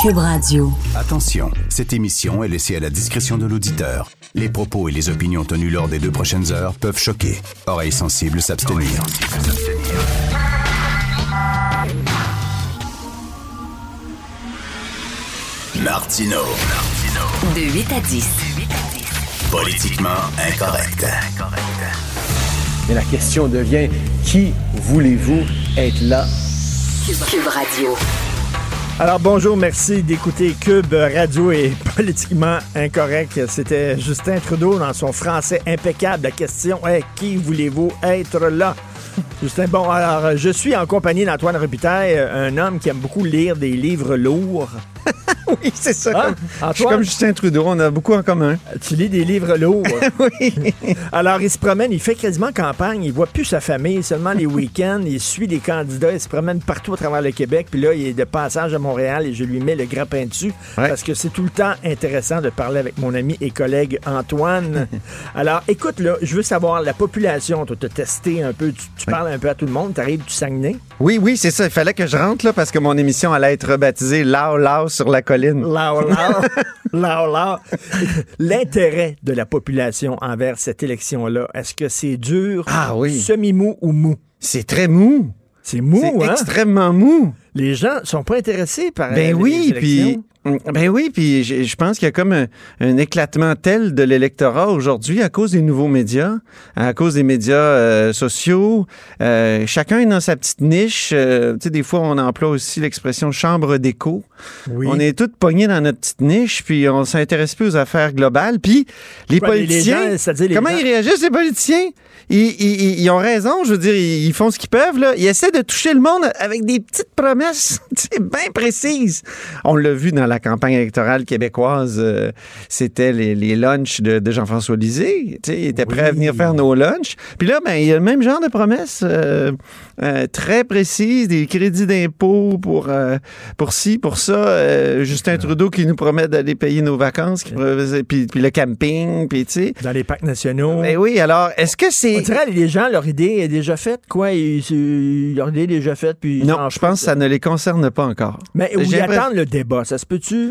Cube Radio. Attention, cette émission est laissée à la discrétion de l'auditeur. Les propos et les opinions tenues lors des deux prochaines heures peuvent choquer. Oreilles sensibles s'abstenir. Martino. De 8 à 10. Politiquement incorrect. Mais la question devient qui voulez-vous être là? Cube Radio. Alors bonjour, merci d'écouter Cube Radio et politiquement incorrect. C'était Justin Trudeau dans son français impeccable. La question est qui voulez-vous être là? Justin, bon, alors je suis en compagnie d'Antoine Robitaille, un homme qui aime beaucoup lire des livres lourds. oui, c'est ça. Hein? Comme, je suis comme Justin Trudeau, on a beaucoup en commun. Tu lis des livres lourds. oui. Alors, il se promène, il fait quasiment campagne, il voit plus sa famille, seulement les week-ends, il suit les candidats, il se promène partout à travers le Québec, puis là, il est de passage à Montréal et je lui mets le grappin dessus Ouais. parce que c'est tout le temps intéressant de parler avec mon ami et collègue Antoine. Alors, écoute, là, je veux savoir, la population, tu as testé un peu, tu, tu parles un peu à tout le monde, tu arrives du Saguenay? Oui, oui, c'est ça. Il fallait que je rentre là parce que mon émission allait être rebaptisée Lao Lao sur la colline. L'intérêt de la population envers cette élection-là, est-ce que c'est dur, Ah oui. semi-mou ou mou? C'est très mou. C'est mou, c'est hein? extrêmement mou. Les gens sont pas intéressés par les Ben oui, puis. Ben oui, puis je, je pense qu'il y a comme un, un éclatement tel de l'électorat aujourd'hui à cause des nouveaux médias, à cause des médias euh, sociaux. Euh, chacun est dans sa petite niche. Euh, tu sais, des fois, on emploie aussi l'expression chambre d'écho. Oui. On est tous pognés dans notre petite niche, puis on s'intéresse plus aux affaires globales. Puis les Ouais, mais les politiciens, gens, c'est-à-dire les comment gens- ils réagissent, les politiciens? Ils, ils- ils- ont raison, je veux dire, ils, font ce qu'ils peuvent. Là. Ils essaient de toucher le monde avec des petites promesses bien précises. On l'a vu dans la campagne électorale québécoise, euh, c'était les, les lunchs de, de Jean-François Lisée. Il était prêt à Oui. venir faire nos lunchs. Puis là, ben, il y a le même genre de promesses euh, euh, très précises, des crédits d'impôt pour, pour ci, pour ça. Justin Trudeau qui nous promet d'aller payer nos vacances, qui promet- puis, puis le camping, puis tu sais. Dans les parcs nationaux. Ben oui, alors, est-ce que On c'est... dirait les gens, leur idée est déjà faite, quoi. Ils, leur idée est déjà faite, puis... Non, je pense que ça ne les concerne pas encore. Mais où ils attendent le débat, ça se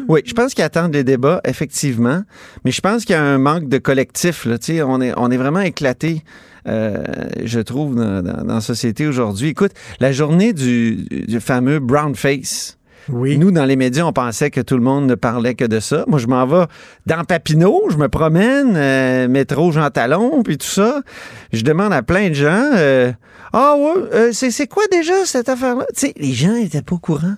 Oui, je pense qu'ils attendent les débats, effectivement. Mais je pense qu'il y a un manque de collectif. Là. Tu sais, On, est, on est vraiment éclaté, euh, je trouve, dans, dans- dans la société aujourd'hui. Écoute, la journée du, du fameux brown face. Oui. Nous, dans les médias, on pensait que tout le monde ne parlait que de ça. Moi, je m'en vais dans Papineau, je me promène, euh, métro Jean Talon, puis tout ça. Je demande à plein de gens, euh, ah ouais, euh, c'est c'est quoi déjà cette affaire-là? Tu sais, les gens étaient pas au courant.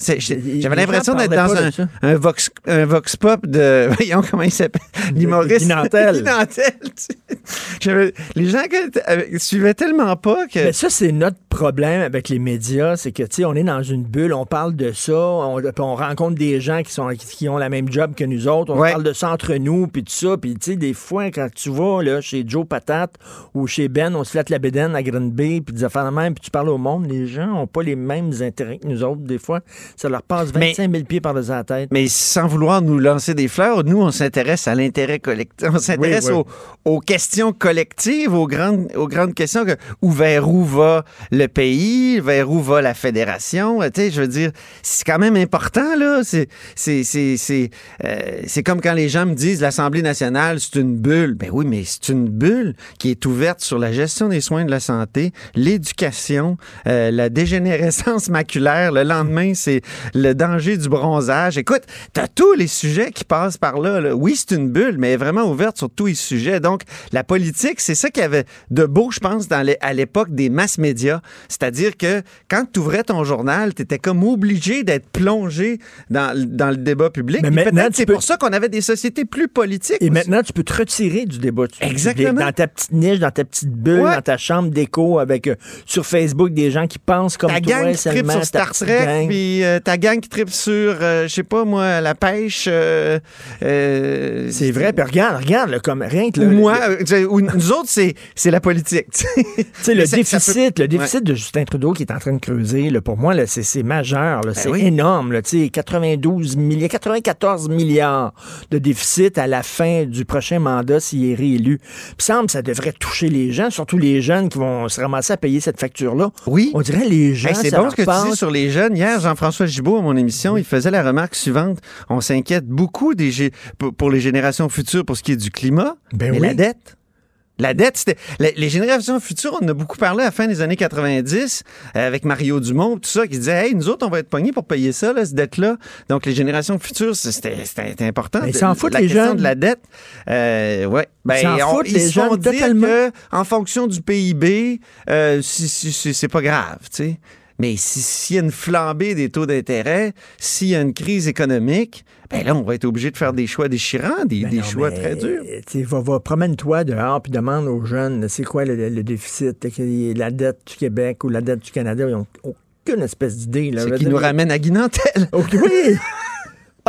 J'avais l'impression d'être dans un, un, vox, un vox pop de. Voyons comment il s'appelle. L'humoriste. Guy Nantel. Guy Nantel, tu sais. J'avais- Les gens que- euh, suivaient tellement pas que. Mais ça, c'est notre problème avec les médias, c'est que, tu sais, on est dans une bulle, on parle de ça, on, on rencontre des gens qui, sont, qui, ont la même job que nous autres, on Ouais. parle de ça entre nous, puis tout ça, puis tu sais, des fois, quand tu vas là, chez Joe Patate ou chez Ben, on se flatte la bédaine à Green Bay, puis des affaires de même, puis tu parles au monde, les gens n'ont pas les mêmes intérêts que nous autres, des fois, ça leur passe Mais- 25 000 pieds par-dessus la tête. Mais sans vouloir nous lancer des fleurs, nous, on s'intéresse à l'intérêt collectif. On s'intéresse Oui, oui. Aux, aux questions collectives, aux grandes, aux grandes questions que, où vers où va le pays, vers où va la fédération. Tu sais, je veux dire, c'est quand même important, là. C'est, c'est, c'est, c'est, euh, c'est comme quand les gens me disent l'Assemblée nationale, c'est une bulle. Ben oui, mais c'est une bulle qui est ouverte sur la gestion des soins de la santé, l'éducation, euh, la dégénérescence maculaire. Le lendemain, c'est le danger du bronzage. Écoute, t'as tous les sujets qui passent par là. là. Oui, c'est une bulle, mais vraiment ouverte sur tous les sujets. Donc, la politique, c'est ça qu'il y avait de beau, je pense, dans à l'époque des masses médias. C'est-à-dire que quand tu ouvrais ton journal, tu étais comme obligé d'être plongé dans, dans le débat public. Mais maintenant, c'est peux- pour ça qu'on avait des sociétés plus politiques. Et aussi. maintenant, tu peux te retirer du débat. Exactement. Dans ta petite niche, dans ta petite bulle, Ouais. dans ta chambre d'écho, avec euh, sur Facebook des gens qui pensent comme ta toi. gang qui tripe sur ta Star Trek, puis euh, ta gang qui tripe sur, euh, je sais pas moi, la pêche. euh, C'est vrai. Puis regarde, regarde, là, comme rien que Ou le- moi, le- ou nous autres, c'est, la politique. Tu sais, le ça- ça déficit, de Justin Trudeau qui est en train de creuser, là, pour moi, c'est, c'est majeur. c'est Ben oui. énorme. Là, tu sais, 92 milliards, 94 milliards de déficit à la fin du prochain mandat s'il est réélu. Puis semble que ça devrait toucher les gens, surtout les jeunes qui vont se ramasser à payer cette facture-là. Oui. On dirait les gens. Hey, c'est bon ce que tu dis sur les jeunes. Hier, Jean-François Gibault, à mon émission, il faisait la remarque suivante. On s'inquiète beaucoup des, pour les générations futures pour ce qui est du climat. Ben mais oui. la dette. La dette, c'était. Les générations futures, on en a beaucoup parlé à la fin des années 90 euh, avec Mario Dumont, tout ça, qui disait Hey, nous autres, on va être pognés pour payer ça, là, cette dette-là. Donc, les générations futures, c'était important. Mais ils s'en foutent, la les question jeunes. de la dette. Euh, ouais. Ben, Ils s'en on- foutent, ils les se font jeunes, dire totalement. que, en fonction du PIB, euh, si- si- si- c'est pas grave, tu sais. Mais si- s'il y a une flambée des taux d'intérêt, s'il y a une crise économique, ben là, on va être obligé de faire des choix déchirants, des, Ben des non, choix très durs. tu sais, Va, va, promène-toi dehors puis demande aux jeunes, c'est quoi le, déficit, la dette du Québec ou la dette du Canada. Ils n'ont aucune espèce d'idée. Ce qui dire, nous ramène à Guinantel. Ok, oui!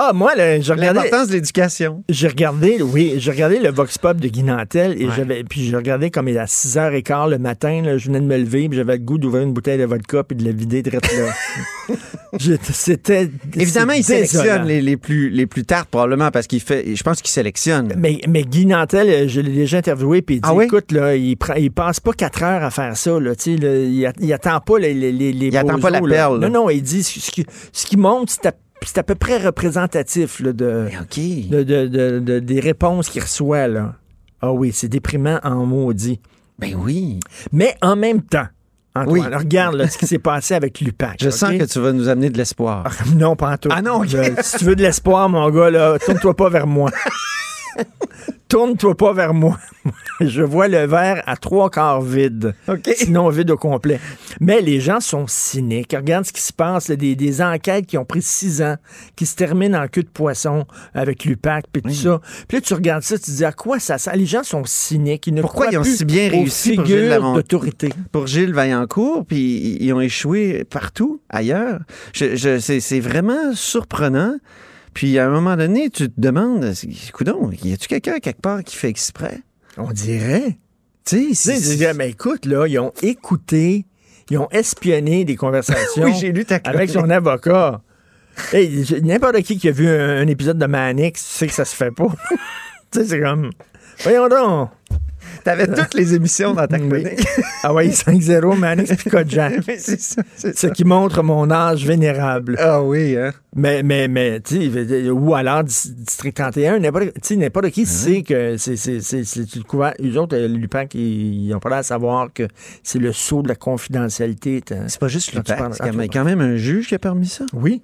Ah, moi, je regardais. L'importance de l'éducation. J'ai regardé, oui, j'ai regardé le Vox Pop de Guy Nantel et Ouais. j'avais, puis je regardais comme il est à 6h15 le matin, là, je venais de me lever, puis j'avais le goût d'ouvrir une bouteille de vodka puis de la vider direct là. C'était Évidemment, il désolant. sélectionne les, les plus, les plus tartes, probablement, parce qu'il fait. Je pense qu'il sélectionne. Mais, mais Guy Nantel, euh, je l'ai déjà interviewé, puis il dit, Ah oui? écoute, là, il, prend, il passe pas quatre heures à faire ça, là, tu sais, là, il, il attend pas les, les, les, les Il attend pas la perle. Non, non, il dit, ce, qui, ce qui montre, c'est à, c'est à peu près représentatif, là, de... OK. de, de- de- de- des réponses qu'il reçoit, là. Ah oui, c'est déprimant en maudit. Ben oui. Mais en même temps, Antoine, Oui. regarde là, ce qui s'est passé avec Lupac. Je sens que tu vas nous amener de l'espoir. Non, pas en tout. Ah non. Je- si tu veux de l'espoir, mon gars, là, tourne-toi pas vers moi. tourne-toi pas vers moi. Je vois le verre à trois quarts vide. OK. Sinon vide au complet. Mais les gens sont cyniques. Regarde ce qui se passe. là, des, des enquêtes qui ont pris six ans, qui se terminent en queue de poisson avec l'UPAC, puis tout ça. Puis là, tu regardes ça, tu te dis à quoi ça sert? Les gens sont cyniques. Ils ne Pourquoi ils ont plus si bien réussi pour Gilles d'autorité? pour Gilles Vaillancourt, puis ils ont échoué partout ailleurs. Je, c'est vraiment surprenant. Puis à un moment donné, tu te demandes, coudon, y a-tu quelqu'un quelque part qui fait exprès? On dirait. Tu sais, mais écoute, là, ils ont écouté, ils ont espionné des conversations Oui, j'ai lu ta avec son avocat. Hey, N'importe qui qui a vu un, un épisode de Manix, tu sais que ça se fait pas. tu sais, c'est comme. Voyons donc. T'avais toutes les émissions dans ta Oui. chronique. Ah ouais, 5-0, Manix puis Kojak. Mais c'est ça, c'est Ce ça. qui montre mon âge vénérable. Ah oui, hein? Mais, mais, mais, tu sais, ou alors Dis- District 31, n'importe tu sais, n'importe qui sait que c'est c'est- c'est- c'est le couvert. Eux autres, euh, l'UPAC, ils ils ont pas l'air à savoir que c'est le saut de la confidentialité. C'est pas juste le tu parles- C'est quand quand même- tu- quand même un juge qui a permis ça. Oui.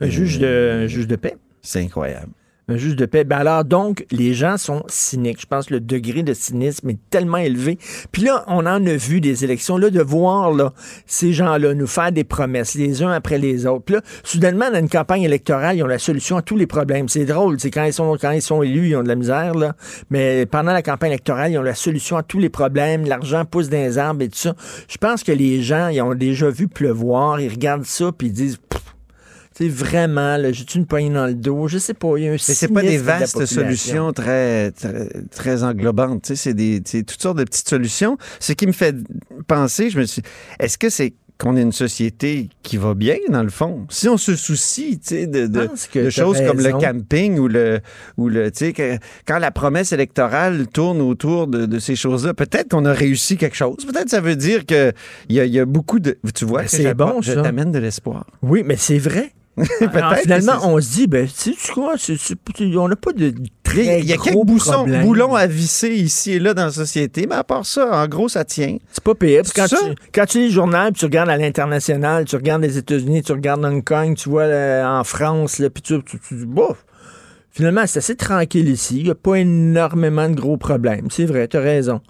Un juge de, un juge de paix. C'est incroyable. Un juge de paix. Ben alors, donc, les gens sont cyniques. Je pense que le degré de cynisme est tellement élevé. Puis là, on en a vu des élections. Là, de voir là, ces gens-là nous faire des promesses, les uns après les autres. Puis là, soudainement, dans une campagne électorale, ils ont la solution à tous les problèmes. C'est drôle. C'est quand ils sont quand ils sont élus, ils ont de la misère. Là. Mais pendant la campagne électorale, ils ont la solution à tous les problèmes. L'argent pousse dans les arbres et tout ça. Je pense que les gens, ils ont déjà vu pleuvoir. Ils regardent ça puis ils disent... sais, vraiment, là, j'ai-tu une poignée dans le dos? Je sais pas. Il y a un Mais c'est pas des de vastes solutions très, très, très englobantes. Tu sais, c'est des, toutes sortes de petites solutions. Ce qui me fait penser, je me suis, est-ce que c'est qu'on est une société qui va bien, dans le fond? Si on se soucie, tu sais, de, de, que de choses comme le camping ou le, ou le, tu sais, que- quand la promesse électorale tourne autour de, de ces choses-là, peut-être qu'on a réussi quelque chose. Peut-être ça veut dire que il y y a beaucoup de, tu vois, Ben, que c'est bon, je ça. t'amène de l'espoir. Oui, mais c'est vrai. Alors, que finalement, on se dit, ben, tu quoi, on n'a pas de très il y a gros quelques boussons- boulons à visser ici et là dans la société, mais à part ça, en gros, ça tient. C'est pas pire. Quand, tu, quand tu lis le journal, puis tu regardes à l'international, tu regardes les États-Unis, tu regardes Hong Kong, tu vois là, en France, là, puis tu, tu, tu dis, bof. Finalement, c'est assez tranquille ici. Il n'y a pas énormément de gros problèmes. C'est vrai, tu as raison.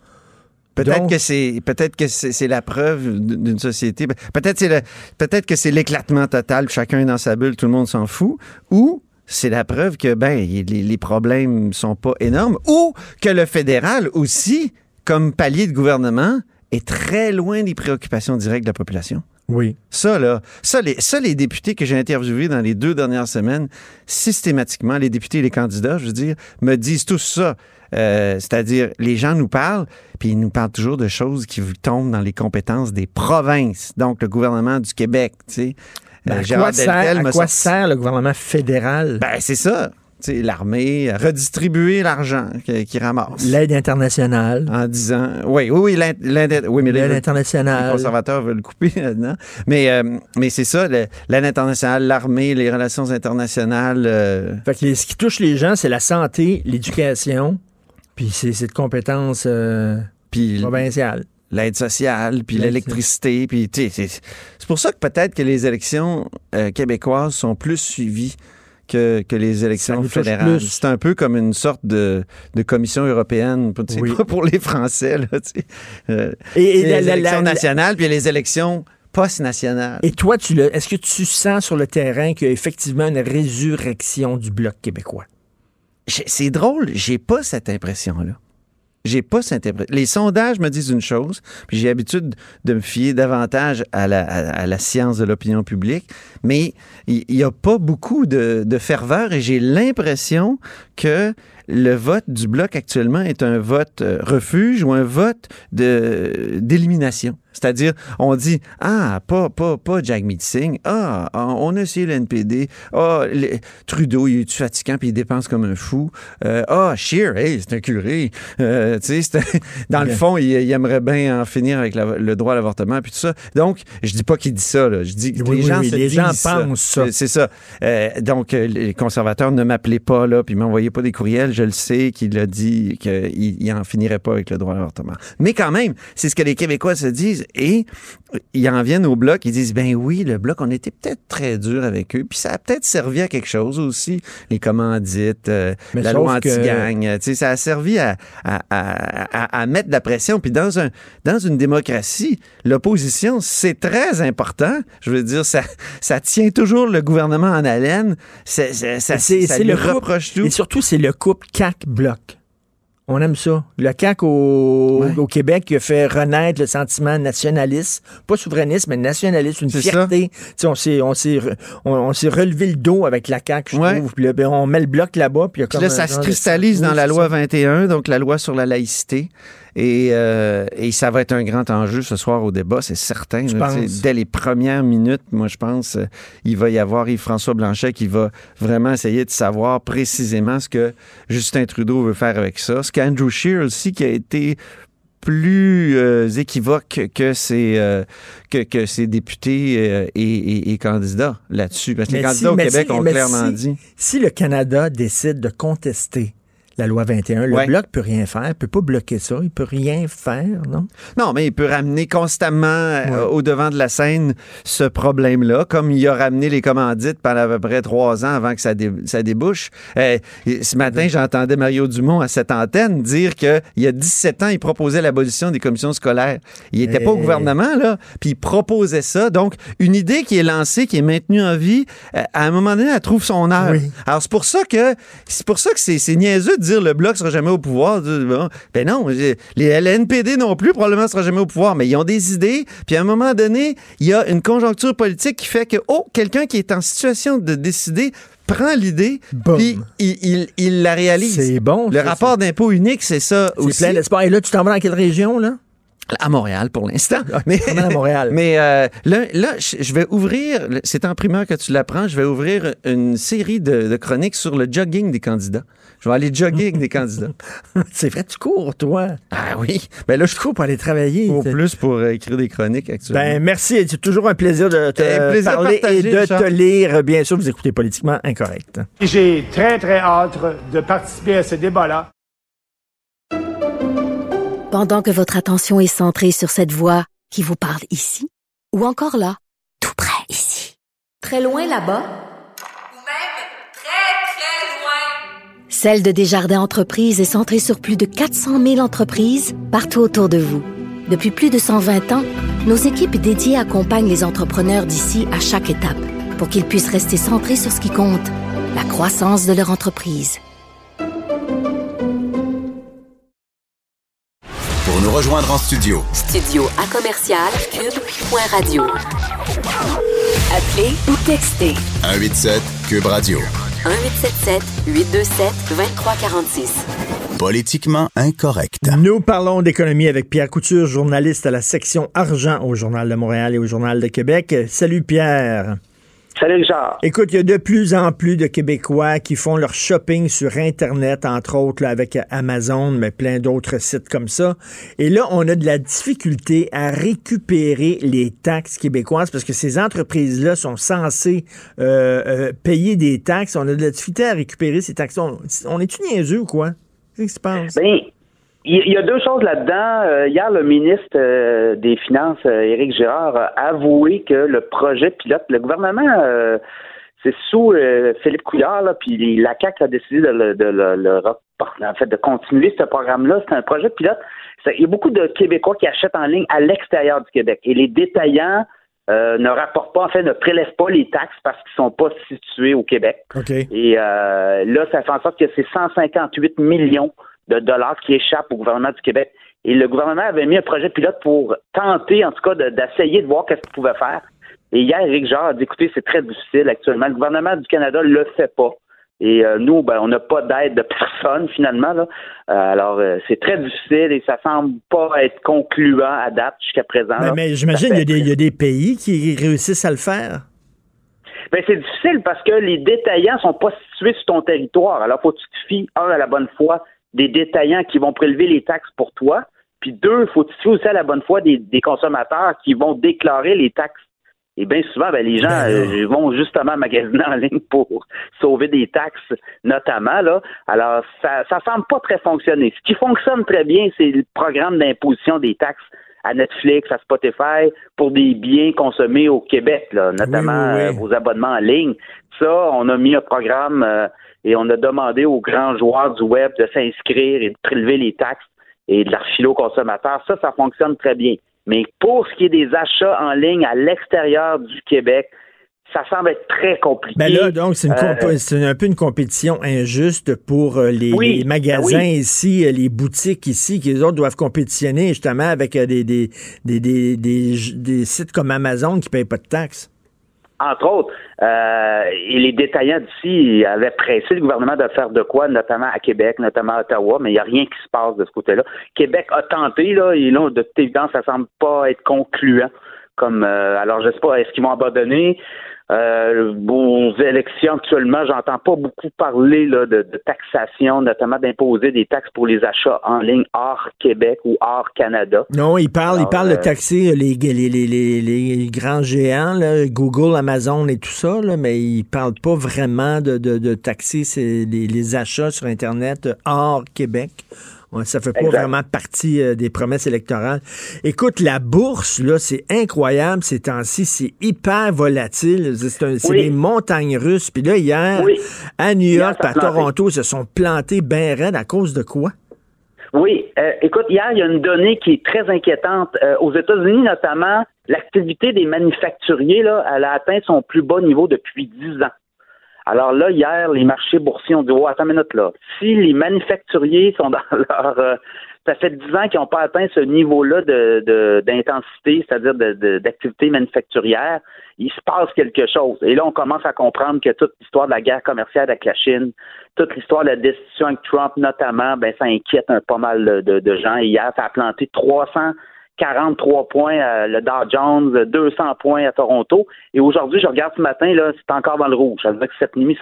Peut-être que c'est peut-être que c'est la preuve d'une société. Peut-être c'est le- peut-être que c'est l'éclatement total, chacun est dans sa bulle, tout le monde s'en fout. Ou c'est la preuve que ben les, les problèmes sont pas énormes. Ou que le fédéral aussi, comme palier de gouvernement, est très loin des préoccupations directes de la population. Oui. Ça, là, ça les, ça, les députés que j'ai interviewés dans les deux dernières semaines, systématiquement, les députés et les candidats, je veux dire, me disent tous ça. Euh, C'est-à-dire, les gens nous parlent, puis ils nous parlent toujours de choses qui tombent dans les compétences des provinces, donc le gouvernement du Québec, tu sais. Ben, Euh, à Gérard quoi, sert, Deltel à quoi sert le gouvernement fédéral? Ben, c'est ça. Tu sais, l'armée, à redistribuer l'argent qu'il qui ramasse. L'aide internationale. En disant, oui, oui, oui, l'aide, oui, mais L'aide là, les internationale. conservateurs veulent couper là-dedans. Mais, euh, mais c'est ça, l'aide internationale, l'armée, les relations internationales. euh, Fait que les- ce qui touche les gens, c'est la santé, l'éducation, puis c'est de compétences euh, puis provinciales. l'aide sociale, puis l'électricité, puis c'est pour ça que peut-être que les élections euh, québécoises sont plus suivies que, que les élections fédérales. C'est un peu comme une sorte de, de commission européenne, tu sais, Oui. pas pour les Français, là, tu sais. Euh, Et, et les la- élections la- nationales, puis les élections post-nationales. et toi, est-ce que tu sens sur le terrain qu'il y a effectivement une résurrection du Bloc québécois? C'est drôle, j'ai pas cette impression-là. J'ai pas cette impression. Les sondages me disent une chose, puis j'ai l'habitude de me fier davantage à la, science de l'opinion publique, mais il n'y a pas beaucoup de, ferveur et j'ai l'impression que le vote du Bloc actuellement est un vote euh, refuge ou un vote d'élimination. C'est-à-dire, on dit, ah, pas, pas, pas Jack Singh, ah, on a essayé le NPD, ah, Trudeau, il est fatigant puis il dépense comme un fou, Euh, ah, Scheer, hey, c'est un curé, Euh, tu sais, dans le fond, il, il aimerait bien en finir avec la- le droit à l'avortement puis tout ça. Donc, je dis pas qu'il dit ça, là. je dis que Oui, les oui, gens oui, les gens pensent ça. C'est- ça. Euh, donc, les conservateurs ne m'appelaient pas, là, puis m'envoyaient pas des courriels. Je le sais qu'il a dit qu'il il en finirait pas avec le droit à l'avortement. Mais quand même, c'est ce que les Québécois se disent. Et ils en viennent au Bloc, ils disent, ben oui, le Bloc, on était peut-être très dur avec eux, puis ça a peut-être servi à quelque chose aussi, les commandites, euh, la loi anti-gang. tu sais, Ça a servi à, à- à- à- mettre de la pression. Puis dans, un, dans une démocratie, l'opposition, c'est très important. Je veux dire, ça, ça tient toujours le gouvernement en haleine. Ça, ça, ça, C'est- ça lui le couple- reproche tout. Et surtout, c'est le couple CAC-Bloc. On aime ça. Le CAC au, Ouais. au Québec qui a fait renaître le sentiment nationaliste, pas souverainiste, mais nationaliste, une fierté. On s'est, on, s'est, on, on s'est relevé le dos avec la CAQ, je Ouais. trouve. Puis là, ben, on met le bloc là-bas. Puis il y a Puis comme là, ça se de- cristallise Oui, dans la loi ça. 21, donc la loi sur la laïcité. Et, euh, et ça va être un grand enjeu ce soir au débat, c'est certain. Là, Dès les premières minutes, moi, je pense, euh, il va y avoir Yves-François Blanchet qui va vraiment essayer de savoir précisément ce que Justin Trudeau veut faire avec ça. Ce qu'Andrew Scheer aussi, qui a été plus euh, équivoque que ses, euh, que, que ses députés euh, et, et- et candidats là-dessus. Parce que les candidats si- au Québec si- ont clairement si- dit. Si le Canada décide de contester la loi 21, le Ouais. bloc peut rien faire, il peut pas bloquer ça, il peut rien faire, non? Non, mais il peut ramener constamment euh, au devant de la scène ce problème-là, comme il a ramené les commandites pendant à peu près trois ans avant que ça, dé- ça débouche. Euh, et ce matin, j'entendais Mario Dumont à cette antenne dire qu'il y a 17 ans, il proposait l'abolition des commissions scolaires. Il n'était pas au Eh. gouvernement, là, puis il proposait ça. Donc, une idée qui est lancée, qui est maintenue en vie, euh, à un moment donné, elle trouve son heure. Oui. Alors, c'est pour ça que c'est pour ça que c'est niaiseux de dire le Bloc sera jamais au pouvoir. Ben non, les LNPD non plus, probablement sera jamais au pouvoir, mais ils ont des idées. Puis à un moment donné, il y a une conjoncture politique qui fait que, oh, quelqu'un qui est en situation de décider prend l'idée, puis il, il- il la réalise. C'est bon. Le rapport d'impôt unique, c'est ça aussi. C'est plein d'espoir. Et là, tu t'en vas dans quelle région, là? À Montréal pour l'instant. Mais, t'en vas à Montréal. mais euh, là, là, je je vais ouvrir, c'est en primeur que tu l'apprends, je vais ouvrir une série de, de chroniques sur le jogging des candidats. Je vais aller jogger avec des candidats. c'est vrai, tu cours, toi. Ah oui. Ben là, je cours pour aller travailler. T'es- plus pour euh, écrire des chroniques actuellement. Ben, merci. C'est toujours un plaisir de te Un plaisir parler et de Richard. te lire. Bien sûr, vous écoutez Politiquement Incorrect. J'ai très, très hâte de participer à ce débat-là. Pendant que votre attention est centrée sur cette voix qui vous parle ici, ou encore là, tout près ici, très loin là-bas, ou même très très loin. Celle de Desjardins Entreprises est centrée sur plus de 400 000 entreprises partout autour de vous. Depuis plus de 120 ans, nos équipes dédiées accompagnent les entrepreneurs d'ici à chaque étape pour qu'ils puissent rester centrés sur ce qui compte, la croissance de leur entreprise. Pour nous rejoindre en studio, Studio à commercial cube.radio. Appelez ou textez 187 Cube Radio. 1877 827 2346. Politiquement incorrect. Nous parlons d'économie avec Pierre Couture, journaliste à la section argent au Journal de Montréal et au Journal de Québec. Salut Pierre. Salut Richard. Écoute, il y a de plus en plus de Québécois qui font leur shopping sur Internet, entre autres là, avec Amazon, mais plein d'autres sites comme ça. Et là, on a de la difficulté à récupérer les taxes québécoises parce que ces entreprises-là sont censées euh, euh, payer des taxes. On a de la difficulté à récupérer ces taxes. On, on est-tu niaiseux ou quoi? Qu'est-ce qui se passe? Ben, il y a deux choses là-dedans. Euh, hier, le ministre euh, des Finances, euh, Éric Girard, a avoué que le projet pilote, le gouvernement, c'est sous Philippe Couillard, là, puis la CAQ a décidé de le, de le- le en fait, de continuer ce programme-là. C'est un projet pilote. Il y a beaucoup de Québécois qui achètent en ligne à l'extérieur du Québec. Et les détaillants euh, ne rapportent pas, en fait, ne prélèvent pas les taxes parce qu'ils sont pas situés au Québec. Et euh, là, ça fait en sorte que c'est 158 millions de dollars qui échappent au gouvernement du Québec. Et le gouvernement avait mis un projet pilote pour tenter, en tout cas, de- d'essayer de, voir qu'est-ce qu'il pouvait faire. Et hier, Éric Jarre a dit, écoutez, c'est très difficile actuellement. Le gouvernement du Canada le fait pas. Et euh, nous, ben, on n'a pas d'aide de personne finalement. Là. Euh, alors, euh, c'est très difficile et ça semble pas être concluant à date jusqu'à présent. Mais, j'imagine qu'il y, a fait- des- il y a des pays qui réussissent à le faire. Ben, c'est difficile parce que les détaillants sont pas situés sur ton territoire. Alors, faut que tu te fies, un, à la bonne foi des détaillants qui vont prélever les taxes pour toi, puis deux, faut tu te fies aussi à la bonne foi des, des consommateurs qui vont déclarer les taxes. Et bien souvent, ben, les gens Ben euh, vont justement magasiner en ligne pour sauver des taxes, notamment. là. Alors, ça ça semble pas très fonctionner. Ce qui fonctionne très bien, c'est le programme d'imposition des taxes à Netflix, à Spotify, pour des biens consommés au Québec, là, notamment oui, oui. euh, vos abonnements en ligne. Ça, on a mis un programme euh, et on a demandé aux grands joueurs du web de s'inscrire et de prélever les taxes et de leur filer aux consommateurs. Ça, ça fonctionne très bien. Mais pour ce qui est des achats en ligne à l'extérieur du Québec, ça semble être très compliqué. Ben là, donc, c'est Euh, c'est un peu une compétition injuste pour euh, les, Oui, les ben magasins oui. ici, euh, les boutiques ici, qui les autres doivent compétitionner justement avec des, des, des, des, des, des sites comme Amazon qui ne payent pas de taxes. Entre autres, euh, et les détaillants d'ici avaient pressé le gouvernement de faire de quoi, notamment à Québec, notamment à Ottawa, mais il n'y a rien qui se passe de ce côté-là. Québec a tenté, là, et là, de toute évidence, ça semble pas être concluant. Comme, euh, alors, je sais pas, est-ce qu'ils vont abandonner? Euh, aux élections actuellement, j'entends pas beaucoup parler là, de, de taxation, notamment d'imposer des taxes pour les achats en ligne hors Québec ou hors Canada. Non, ils parlent, Alors, parlent de euh, taxer les, les, les, les, grands géants, là, Google, Amazon et tout ça, là, mais ils parlent pas vraiment de, de, de taxer ces- les achats sur Internet hors Québec. Ça fait pas Exact. vraiment partie euh, des promesses électorales. Écoute, la bourse, là, c'est incroyable ces temps-ci, c'est hyper volatile. C'est Oui. des montagnes russes. Puis là, hier, Oui. à New York, à. Toronto, ils se sont plantés bien raides à cause de quoi? Oui, euh, écoute, hier, il y a une donnée qui est très inquiétante. Euh, aux États-Unis, notamment, l'activité des manufacturiers, là, elle a atteint son plus bas niveau depuis 10 ans. Alors là, hier, les marchés boursiers ont dit, oh, attends une minute là. Si les manufacturiers sont dans leur... euh, ça fait 10 ans qu'ils n'ont pas atteint ce niveau-là de, d'intensité, c'est-à-dire de, d'activité manufacturière, il se passe quelque chose. Et là, on commence à comprendre que toute l'histoire de la guerre commerciale avec la Chine, toute l'histoire de la destitution avec Trump notamment, ben ça inquiète un pas mal de, gens. Hier, ça a planté 343 points à le Dow Jones, 200 points à Toronto. Et aujourd'hui, je regarde ce matin, là, c'est encore dans le rouge. Ça veut dire que cette nuit,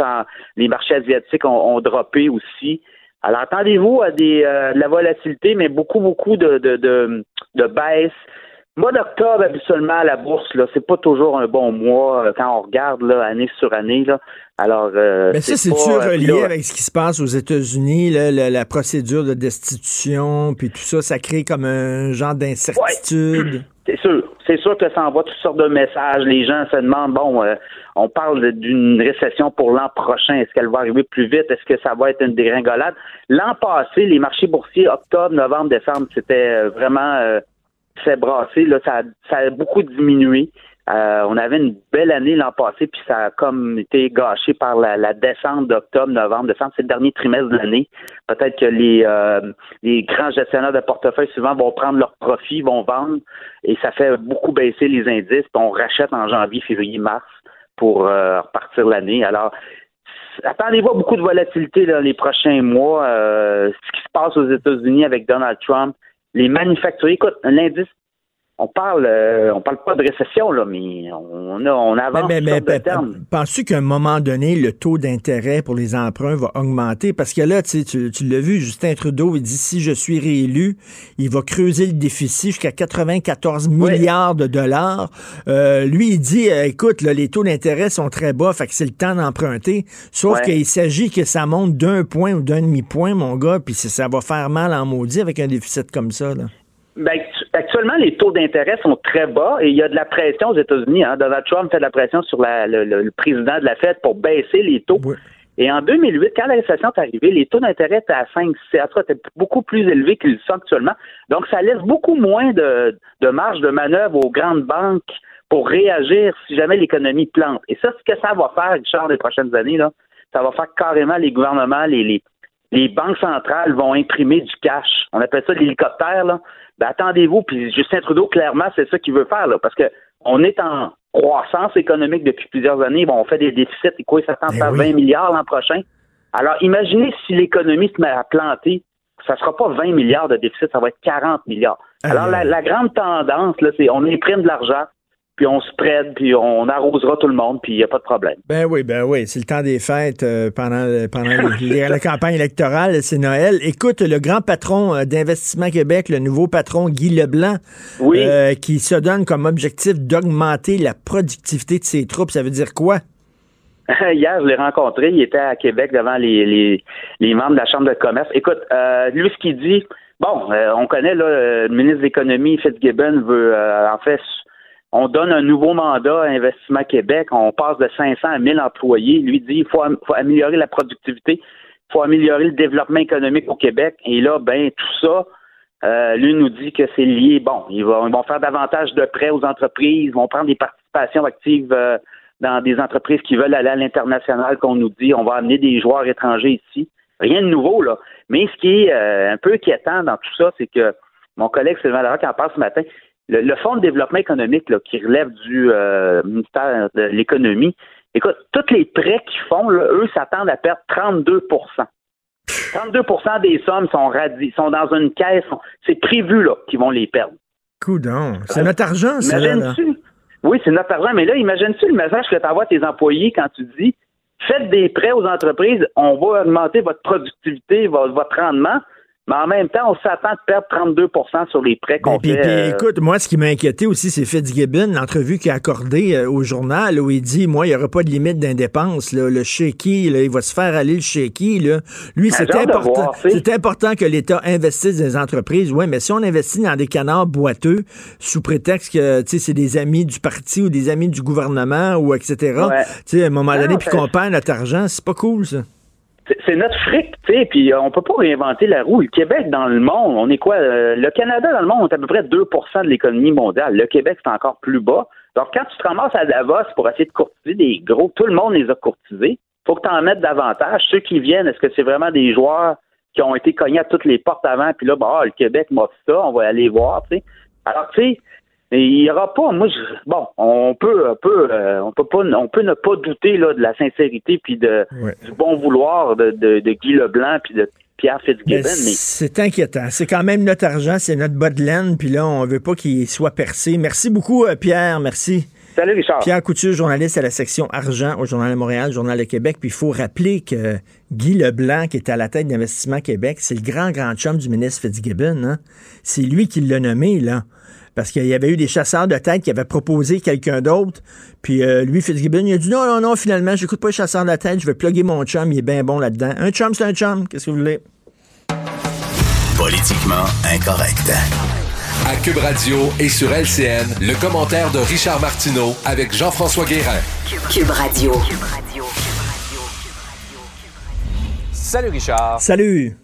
les marchés asiatiques ont, ont droppé aussi. Alors, attendez-vous à des, euh, de la volatilité, mais beaucoup, beaucoup de, de, de, de baisse. Mois d'octobre, habituellement, à la bourse, là, c'est pas toujours un bon mois euh, quand on regarde là, année sur année. Là. Alors, euh, Mais ça, c'est c'est-tu euh, relié là, avec ce qui se passe aux États-Unis, là, la, la procédure de destitution, puis tout ça, ça crée comme un genre d'incertitude? C'est sûr, c'est sûr que ça envoie toutes sortes de messages. Les gens se demandent, bon, euh, on parle d'une récession pour l'an prochain. Est-ce qu'elle va arriver plus vite? Est-ce que ça va être une dégringolade? L'an passé, les marchés boursiers, octobre, novembre, décembre, c'était euh, vraiment euh, c'est brassé. Là, ça, ça a beaucoup diminué. Euh, on avait une belle année l'an passé, puis ça a comme été gâché par la, la descente d'octobre, novembre, décembre. C'est le dernier trimestre de l'année. Peut-être que les, euh, les grands gestionnaires de portefeuille souvent vont prendre leurs profits, vont vendre, et ça fait beaucoup baisser les indices. On rachète en janvier, février, mars pour euh, repartir l'année. Alors, attendez-vous à beaucoup de volatilité dans les prochains mois. Euh, ce qui se passe aux États-Unis avec Donald Trump, les manufacturiers, écoute, l'indice on parle, euh, on parle pas de récession, là, mais on, a, on avance mais, penses-tu qu'à un moment donné, le taux d'intérêt pour les emprunts va augmenter? Parce que là, tu, l'as vu, Justin Trudeau, il dit si je suis réélu, il va creuser le déficit jusqu'à 94 milliards de dollars. Euh, lui, il dit, euh, écoute, là, les taux d'intérêt sont très bas, fait que c'est le temps d'emprunter. Sauf Ouais. qu'il s'agit que ça monte d'un point ou d'un demi-point, mon gars, puis ça va faire mal en maudit avec un déficit comme ça. Là. Ben, actuellement, les taux d'intérêt sont très bas et il y a de la pression aux États-Unis. Hein. Donald Trump fait de la pression sur la- le, président de la Fed pour baisser les taux. Ouais. Et en 2008, quand la récession est arrivée, les taux d'intérêt étaient à 5, 6, en tout cas, étaient beaucoup plus élevés qu'ils sont actuellement. Donc, ça laisse beaucoup moins de, de marge de manœuvre aux grandes banques pour réagir si jamais l'économie plante. Et ça, ce que ça va faire, Richard, les prochaines années, là, ça va faire carrément les gouvernements, les, les, les banques centrales vont imprimer du cash. On appelle ça l'hélicoptère, là. Ben, attendez-vous, puis Justin Trudeau, clairement, c'est ça qu'il veut faire, là, parce que on est en croissance économique depuis plusieurs années. Bon, on fait des déficits, et quoi, s'attend à Ben oui. 20 milliards l'an prochain. Alors, imaginez si l'économie se met à planter, ça sera pas 20 milliards de déficit, ça va être 40 milliards. Alors, la, la grande tendance, là, c'est on imprime de l'argent, puis on se prête, puis on arrosera tout le monde, puis il n'y a pas de problème. Ben oui, ben oui, c'est le temps des fêtes euh, pendant, pendant les- la campagne électorale, c'est Noël. Écoute, le grand patron euh, d'Investissement Québec, le nouveau patron Guy Leblanc, Oui. euh, qui se donne comme objectif d'augmenter la productivité de ses troupes, ça veut dire quoi? Hier, je l'ai rencontré. Il était à Québec devant les, les, les membres de la Chambre de commerce. Écoute, euh, lui, ce qu'il dit, bon, euh, on connaît là, euh, le ministre de l'Économie, Fitzgibbon, veut, euh, en fait, on donne un nouveau mandat à Investissement Québec. On passe de 500 à 1000 employés. Lui dit il faut, am- faut améliorer la productivité, il faut améliorer le développement économique au Québec. Et là, ben, tout ça, euh, lui nous dit que c'est lié. Bon, ils vont, ils faire davantage de prêts aux entreprises, ils vont prendre des participations actives euh, dans des entreprises qui veulent aller à l'international, qu'on nous dit on va amener des joueurs étrangers ici. Rien de nouveau, là. Mais ce qui est euh, un peu inquiétant dans tout ça, c'est que mon collègue Sylvain Larocque en parle ce matin. Le, le Fonds de développement économique là, qui relève du euh, ministère de l'Économie, écoute, tous les prêts qu'ils font, là, eux s'attendent à perdre 32% 32% des sommes sont radi sont dans une caisse. C'est prévu là qu'ils vont les perdre. Coudon, c'est notre argent, ça. là. Oui, c'est notre argent, mais là, imagine-tu le message que tu envoies à tes employés quand tu dis faites des prêts aux entreprises, on va augmenter votre productivité, vo- votre rendement, mais en même temps, on s'attend de perdre 32% sur les prêts qu'on Puis, fait. puis, euh, écoute, moi, ce qui m'a inquiété aussi, c'est Fitzgibbon, l'entrevue qu'il a accordée euh, au journal, où il dit, moi, il n'y aura pas de limite d'indépense. Le là, il va se faire aller le. Là. Lui, c'est hâte de important, c'est important que l'État investisse dans les entreprises. Oui, mais si on investit dans des canards boiteux, sous prétexte que, tu sais, c'est des amis du parti ou des amis du gouvernement ou etc., Ouais. tu sais, à un moment Non, donné, puis ça- qu'on perd notre argent, c'est pas cool, ça. C'est- notre fric, tu sais, puis euh, on peut pas réinventer la roue. Le Québec dans le monde, on est quoi? euh, le Canada dans le monde, on est à peu près 2% de l'économie mondiale. Le Québec, c'est encore plus bas. Donc, quand tu te ramasses à Davos pour essayer de courtiser des gros, tout le monde les a courtisés. faut que tu en mettes davantage. Ceux qui viennent, est-ce que c'est vraiment des joueurs qui ont été cognés à toutes les portes avant, puis là, bah, le Québec m'offre ça, on va aller voir, tu sais. Alors, tu sais, mais il y aura pas, moi, je, bon, on peut, on peut, euh, on peut pas, on peut ne pas douter là de la sincérité puis de Ouais. du bon vouloir de, de, de Guy Leblanc puis de Pierre Fitzgibbon, mais, c'est inquiétant. C'est quand même notre argent, c'est notre bas de laine, puis là, on veut pas qu'il soit percé. Merci beaucoup, euh, Pierre. Merci. salut Richard. Pierre Couture, journaliste à la section argent au Journal de Montréal, Journal de Québec. Puis il faut rappeler que Guy Leblanc, qui est à la tête d'Investissement Québec, c'est le grand, grand chum du ministre Fitzgibbon. hein. C'est lui qui l'a nommé, là. Parce qu'il y avait eu des chasseurs de tête qui avaient proposé quelqu'un d'autre. Puis euh, lui, Fitzgibbon, il a dit non, non, non, finalement, j'écoute pas les chasseurs de tête, je vais plugger mon chum, il est bien bon là-dedans. Un chum, c'est un chum. Qu'est-ce que vous voulez? Politiquement incorrect. À Cube Radio et sur LCN, le commentaire de Richard Martineau avec Jean-François Guérin. Cube Radio. Salut Richard. Salut.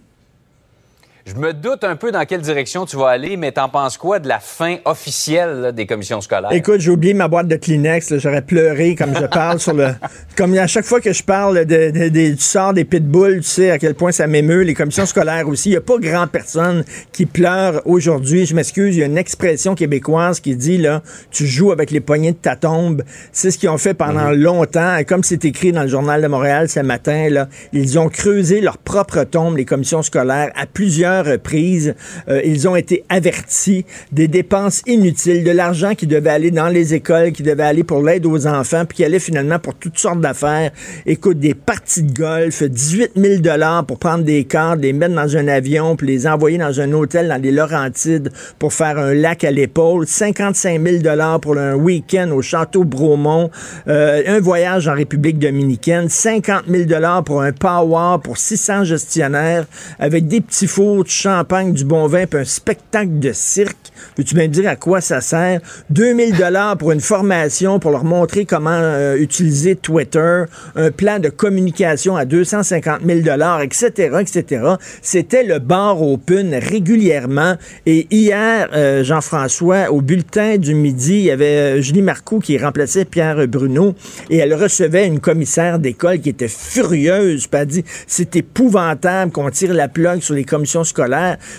Je me doute un peu dans quelle direction tu vas aller, mais t'en penses quoi de la fin officielle là, des commissions scolaires? Écoute, j'ai oublié ma boîte de Kleenex. J'aurais pleuré comme je parle sur le. Comme à chaque fois que je parle de, de- de- du sort des pitbulls, tu sais à quel point ça m'émeut. Les commissions scolaires aussi. Il n'y a pas grand personne qui pleure aujourd'hui. Je m'excuse, il y a une expression québécoise qui dit là, tu joues avec les poignets de ta tombe. C'est ce qu'ils ont fait pendant longtemps. Et comme c'est écrit dans le journal de Montréal ce matin, là, ils ont creusé leur propre tombe, les commissions scolaires, à plusieurs reprises. Euh, ils ont été avertis des dépenses inutiles, de l'argent qui devait aller dans les écoles, qui devait aller pour l'aide aux enfants, puis qui allait finalement pour toutes sortes d'affaires. Écoute, des parties de golf, 18 000 dollars pour prendre des cartes, les mettre dans un avion, puis les envoyer dans un hôtel dans les Laurentides pour faire un lac à l'épaule, 55 000 dollars pour un week-end au Château Bromont, euh, un voyage en République dominicaine, 50 000 dollars pour un power pour 600 gestionnaires avec des petits fours, du champagne, du bon vin, puis un spectacle de cirque. Peux-tu bien me dire à quoi ça sert? 2000 dollars pour une formation pour leur montrer comment euh, utiliser Twitter, un plan de communication à 250 000 dollars, etc., etc. C'était le bar open régulièrement. Et hier, euh, Jean-François, au bulletin du midi, il y avait euh, Julie Marcoux qui remplaçait Pierre Bruno et elle recevait une commissaire d'école qui était furieuse. Puis elle dit, c'est épouvantable qu'on tire la plug sur les commissions scolaires.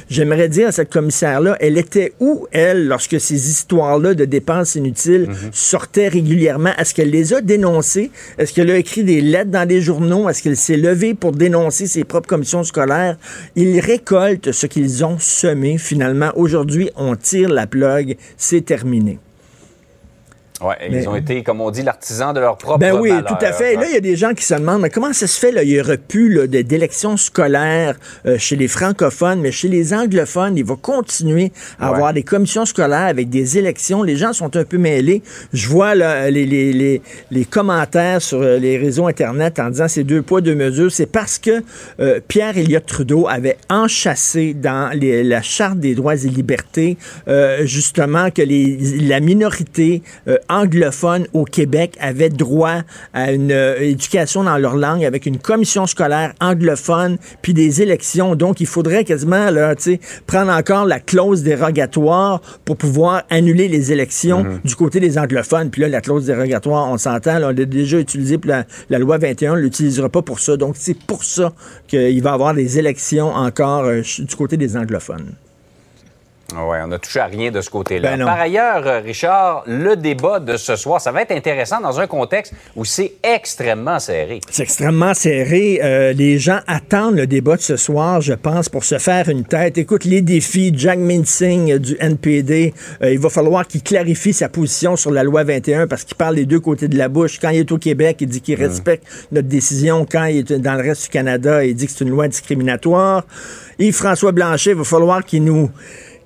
J'aimerais dire à cette commissaire-là, elle était où, elle, lorsque ces histoires-là de dépenses inutiles sortaient régulièrement? Est-ce qu'elle les a dénoncées? Est-ce qu'elle a écrit des lettres dans des journaux? Est-ce qu'elle s'est levée pour dénoncer ses propres commissions scolaires? Ils récoltent ce qu'ils ont semé. Finalement, aujourd'hui, on tire la plug. C'est terminé. Mais- ils ont été, comme on dit, l'artisan de leur propre Ben oui, malheur, tout à fait. Et hein. là, il y a des gens qui se demandent mais comment ça se fait, là, il y aurait plus d'élections scolaires euh, chez les francophones, mais chez les anglophones, il va continuer à Ouais. avoir des commissions scolaires avec des élections. Les gens sont un peu mêlés. Je vois là, les, les, les, les commentaires sur euh, les réseaux Internet en disant c'est deux poids, deux mesures. C'est parce que euh, Pierre Elliott Trudeau avait enchâssé dans les- la Charte des droits et libertés euh, justement que les, la minorité euh, anglophone au Québec avait droit à une euh, éducation dans leur langue avec une commission scolaire anglophone puis des élections. Donc, il faudrait quasiment là, prendre encore la clause dérogatoire pour pouvoir annuler les élections du côté des anglophones. Puis là, la clause dérogatoire, on s'entend, on l'a déjà utilisée, puis la, la loi 21 ne l'utilisera pas pour ça. Donc, c'est pour ça qu'il va y avoir des élections encore euh, du côté des anglophones. Oui, on n'a touché à rien de ce côté-là. Ben. Par ailleurs, euh, Richard, le débat de ce soir, ça va être intéressant dans un contexte où c'est extrêmement serré. C'est extrêmement serré. Euh, les gens attendent le débat de ce soir, je pense, pour se faire une tête. Écoute, les défis, Jack Minsing euh, du NPD, euh, il va falloir qu'il clarifie sa position sur la loi 21 parce qu'il parle des deux côtés de la bouche. Quand il est au Québec, il dit qu'il respecte notre décision. Quand il est dans le reste du Canada, il dit que c'est une loi discriminatoire. Yves-François Blanchet, il va falloir qu'il nous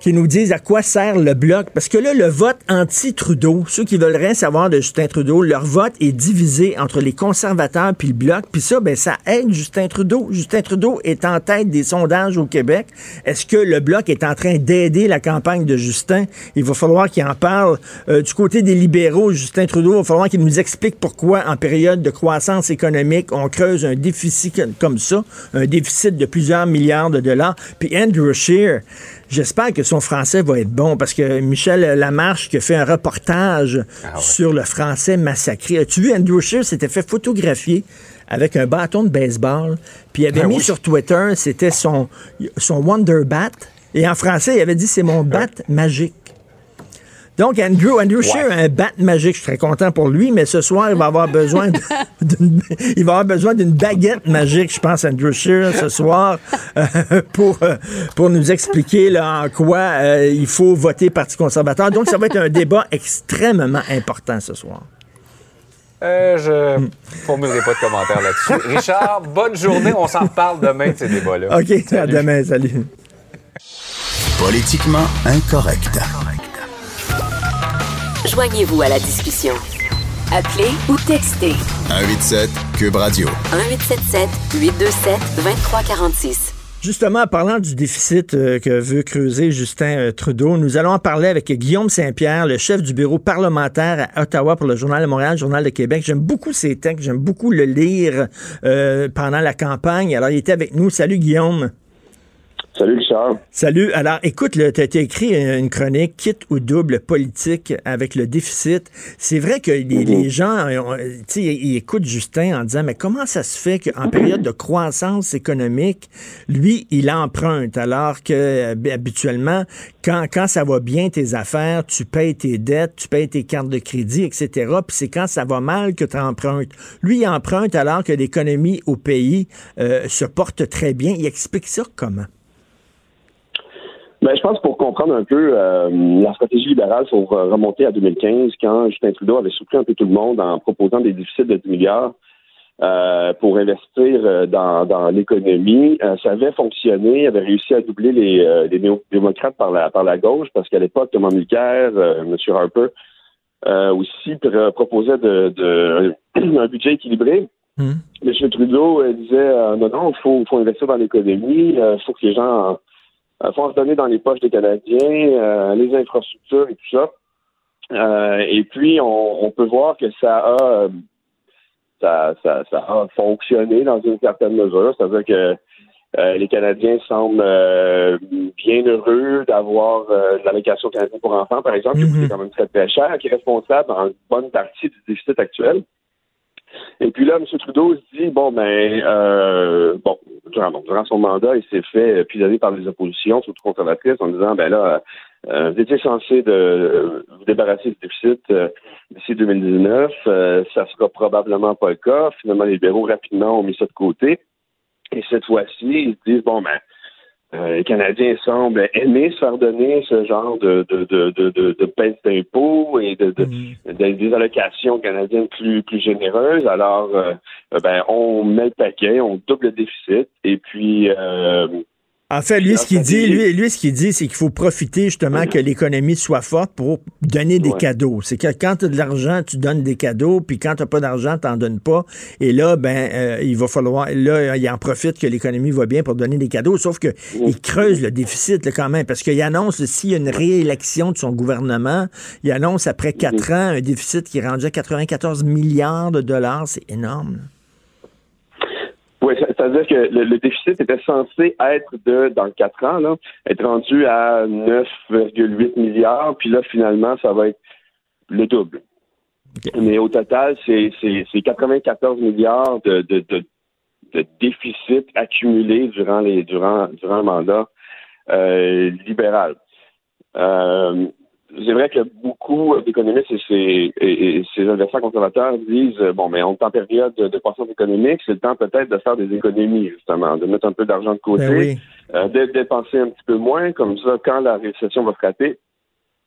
qui nous disent à quoi sert le bloc. Parce que là, le vote anti-Trudeau, ceux qui veulent rien savoir de Justin Trudeau, leur vote est divisé entre les conservateurs puis le bloc. Puis ça, ben, ça aide Justin Trudeau. Justin Trudeau est en tête des sondages au Québec. Est-ce que le bloc est en train d'aider la campagne de Justin? Il va falloir qu'il en parle. Euh, du côté des libéraux, Justin Trudeau, il va falloir qu'il nous explique pourquoi, en période de croissance économique, on creuse un déficit comme ça, un déficit de plusieurs milliards de dollars. Puis Andrew Scheer, J'espère que son français va être bon parce que Michel Lamarche qui a fait un reportage sur le français massacré. As-tu vu Andrew Scheer s'était fait photographier avec un bâton de baseball, puis il avait Ben mis oui. sur Twitter, c'était son, son Wonder Bat, et en français, il avait dit c'est mon bat magique. Donc, Andrew, Andrew Scheer a un bat magique. Je suis très content pour lui, mais ce soir, il va avoir besoin d'une, il va avoir besoin d'une baguette magique, je pense, Andrew Scheer, ce soir, euh, pour, euh, pour nous expliquer là, en quoi euh, il faut voter Parti conservateur. Donc, ça va être un débat extrêmement important ce soir. Euh, je formulerai pas de commentaires là-dessus. Richard, bonne journée. On s'en reparle demain de ces débats-là. OK, à demain. Salut. Politiquement incorrect. Joignez-vous à la discussion. Appelez ou textez 187 Cube Radio. 1877 827 2346. Justement, en parlant du déficit euh, que veut creuser Justin euh, Trudeau, nous allons en parler avec Guillaume Saint-Pierre, le chef du bureau parlementaire à Ottawa pour le Journal de Montréal, Journal de Québec. J'aime beaucoup ses textes, j'aime beaucoup le lire euh, pendant la campagne. Alors, il était avec nous. Salut Guillaume. Salut Richard. Salut. Alors, écoute, tu as écrit une chronique kit ou double politique avec le déficit. C'est vrai que les, Mhm. gens, euh, tu sais, ils écoutent Justin en disant, mais comment ça se fait qu'en période de croissance économique, lui, il emprunte, alors que euh, habituellement, quand, quand ça va bien tes affaires, tu payes tes dettes, tu payes tes cartes de crédit, etc. Puis c'est quand ça va mal que tu empruntes. Lui, il emprunte alors que l'économie au pays euh, se porte très bien. Il explique ça comment? Ben, je pense pour comprendre un peu euh, la stratégie libérale, il faut remonter à 2015, quand Justin Trudeau avait surpris un peu tout le monde en proposant des déficits de 10 milliards euh, pour investir euh, dans, dans l'économie. Euh, ça avait fonctionné, il avait réussi à doubler les, euh, les néo-démocrates par la, par la gauche, parce qu'à l'époque, Thomas Mulcair, euh, M. Harper, euh, aussi pr- proposait de, de, un budget équilibré. Hmm. M. Trudeau euh, disait euh, non, non, il faut, faut investir dans l'économie, il faut que les gens euh, en se donner dans les poches des Canadiens, euh, les infrastructures et tout ça. Euh, et puis, on, on peut voir que ça a, euh, ça, ça, ça a fonctionné dans une certaine mesure. C'est-à-dire que euh, les Canadiens semblent euh, bien heureux d'avoir euh, l'allocation canadienne pour enfants, par exemple, qui Mhm. coûte quand même très, très cher, qui est responsable en bonne partie du déficit actuel. Et puis là, M. Trudeau se dit, bon, ben, euh, bon, durant, son mandat, il s'est fait piloter par les oppositions, surtout conservatrices, en disant, ben là, euh, vous étiez censé de vous débarrasser du déficit euh, d'ici 2019. Euh, ça sera probablement pas le cas. Finalement, les libéraux, rapidement, ont mis ça de côté. Et cette fois-ci, ils se disent, bon, ben, euh, les Canadiens semblent aimer se faire donner ce genre de, de, de, de, de, de baisse d'impôts et de, de, de- des allocations canadiennes plus, plus généreuses. Alors, euh, ben, on met le paquet, on double le déficit, et puis... euh, En fait, lui, ce qu'il dit, lui, lui, ce qu'il dit, c'est qu'il faut profiter justement que l'économie soit forte pour donner des Ouais. cadeaux. C'est que quand tu as de l'argent, tu donnes des cadeaux, puis quand tu pas d'argent, tu n'en donnes pas. Et là, ben, euh, il va falloir, là, il en profite que l'économie va bien pour donner des cadeaux, sauf que il creuse le déficit là, quand même, parce qu'il annonce, s'il y a une réélection de son gouvernement, il annonce après quatre ans un déficit qui est rendu à 94 milliards de dollars. C'est énorme. Oui, c'est-à-dire que le, le déficit était censé être de, dans quatre ans, là, être rendu à 9,8 milliards, puis là, finalement, ça va être le double. Mais au total, c'est c'est- c'est 94 milliards de, de, de, de déficit accumulé durant les durant durant le mandat euh, libéral. Euh, c'est vrai que beaucoup d'économistes et ces, et, et ces investisseurs conservateurs disent euh, bon, mais on est en période de, de croissance économique, c'est le temps peut-être de faire des économies, justement, de mettre un peu d'argent de côté, Ben oui. euh, de dépenser un petit peu moins, comme ça, quand la récession va frapper,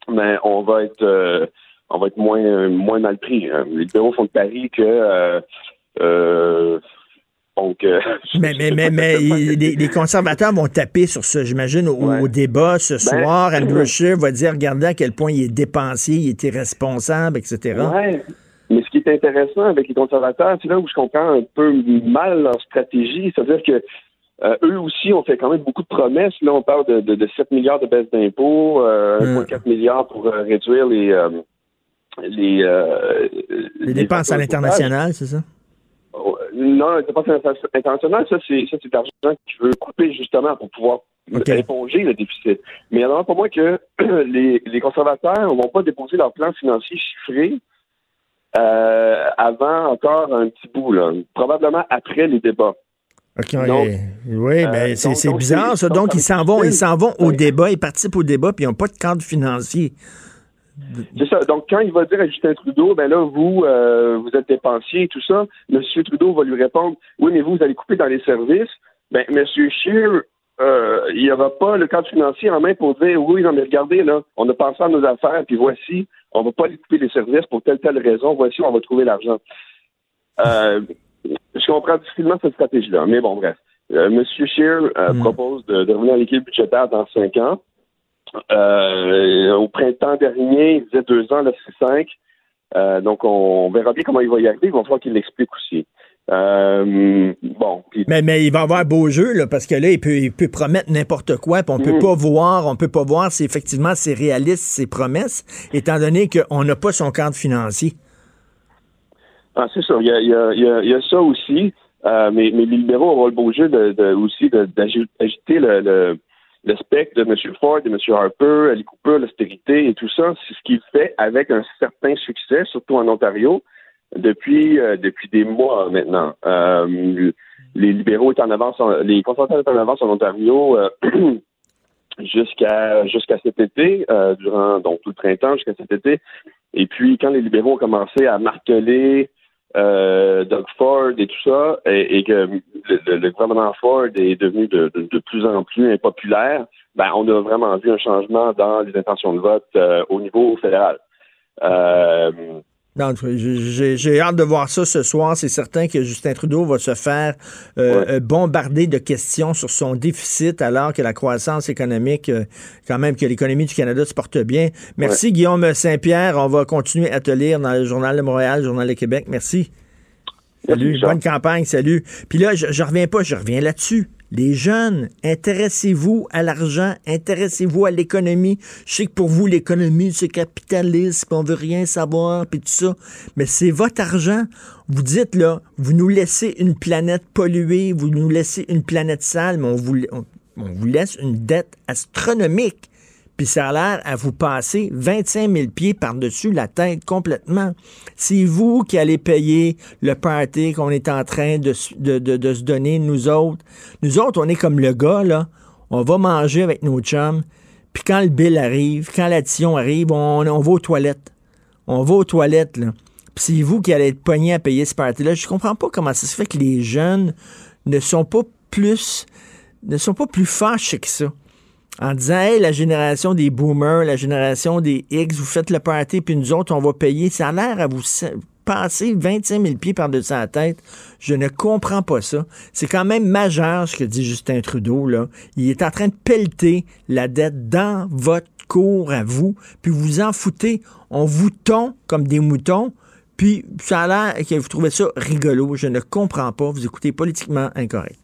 mais on va être euh, on va être moins euh, moins mal pris. hein. Les libéraux font le pari que euh, euh, donc euh, Mais, mais, mais, mais les, les conservateurs vont taper sur ça, j'imagine, au, Ouais. au débat ce Ben, soir. Andrew Scheer va dire, regardez à quel point il est dépensier, il est irresponsable, etc. Ouais. Mais ce qui est intéressant avec les conservateurs, c'est là où je comprends un peu mal leur stratégie. C'est-à-dire que euh, eux aussi ont fait quand même beaucoup de promesses. Là, on parle de, de, de 7 milliards de baisse d'impôts, euh. 1,4 milliards pour euh, réduire les euh, les, euh, Les dépenses à l'international, c'est ça? Oh, Non, dépenses inter- internationales, ça, c'est ça, c'est de l'argent qui veut couper justement pour pouvoir éponger le déficit. Mais il y en a pour moi que les, les conservateurs ne vont pas déposer leur plan financier chiffré euh, avant encore un petit bout, là. probablement après les débats. OK, Donc, oui, euh, ben, c'est c'est bizarre, c'est- ça. donc, ils s'en vont, ils s'en vont au débat, ils participent au débat, puis ils n'ont pas de cadre financier. C'est ça. Donc, quand il va dire à Justin Trudeau, ben là, vous, euh, vous êtes dépensier et tout ça, M. Trudeau va lui répondre, oui, mais vous, vous allez couper dans les services. Ben, M. Scheer, euh, il n'y aura pas le cadre financier en main pour dire, oui, non, mais regardez, là, on a pensé à nos affaires, puis voici, on va pas aller couper les services pour telle, telle raison, voici, on va trouver l'argent. Euh, je comprends difficilement cette stratégie-là, mais bon, bref. M. Scheer Mm. propose de, de revenir à l'équilibre budgétaire dans cinq ans. Euh, au printemps dernier, il disait deux ans, là c'est cinq. Euh, donc on verra bien comment il va y arriver. Il va falloir qu'il l'explique aussi. Euh, bon. Mais, mais il va avoir beau jeu, là, parce que là, il peut, il peut promettre n'importe quoi, puis on peut Mhm. pas voir, on peut pas voir si effectivement c'est réaliste, ses promesses, étant donné qu'on n'a pas son cadre financier. Ah, c'est ça. Il y a, il y a- il y ça aussi. Euh, mais, mais les libéraux auront le beau jeu de, de- aussi de- d'agiter le, le, le spectre de M. Ford, de M. Harper, Ali Cooper, l'austérité et tout ça. C'est ce qu'il fait avec un certain succès, surtout en Ontario, depuis euh, depuis des mois maintenant. Euh, les libéraux étaient en avance, en- les conservateurs étaient en avance en Ontario euh, jusqu'à jusqu'à cet été, euh, durant donc tout le printemps jusqu'à cet été. Et puis quand les libéraux ont commencé à marteler euh, Doug Ford et tout ça, et, que le, le- gouvernement Ford est devenu de, de- plus en plus impopulaire, ben on a vraiment vu un changement dans les intentions de vote euh, au niveau fédéral. Euh, j'ai j'ai hâte de voir ça ce soir. C'est certain que Justin Trudeau va se faire euh, euh, bombarder de questions sur son déficit alors que la croissance économique, euh, quand même que l'économie du Canada se porte bien. Merci Guillaume Saint-Pierre. On va continuer à te lire dans le Journal de Montréal, le Journal de Québec. Merci. Salut, bonne campagne, salut. Puis là, je, je reviens pas, je reviens là-dessus. Les jeunes, intéressez-vous à l'argent, intéressez-vous à l'économie. Je sais que pour vous, l'économie, c'est capitaliste, puis on veut rien savoir, puis tout ça. Mais c'est votre argent. Vous dites, là, vous nous laissez une planète polluée, vous nous laissez une planète sale, mais on vous, on- on vous laisse une dette astronomique. Puis ça a l'air à vous passer 25 000 pieds par-dessus la tête complètement. C'est vous qui allez payer le party qu'on est en train de, se donner, nous autres. Nous autres, on est comme le gars, là. On va manger avec nos chums. Puis quand le bill arrive, quand l'addition arrive, on, on va aux toilettes. On va aux toilettes, là. Puis c'est vous qui allez être pogné à payer ce party-là. Je comprends pas comment ça se fait que les jeunes ne sont pas plus ne sont pas plus fâchés que ça en disant Hey, la génération des boomers, la génération des X, vous faites le party, puis nous autres, on va payer. Ça a l'air à vous se- passer 25 000 pieds par-dessus la tête. Je ne comprends pas ça. C'est quand même majeur ce que dit Justin Trudeau. Là. Il est en train de pelleter la dette dans votre cours à vous, puis vous en foutez. On vous tond comme des moutons, puis ça a l'air que vous trouvez ça rigolo. Je ne comprends pas. Vous écoutez politiquement incorrect.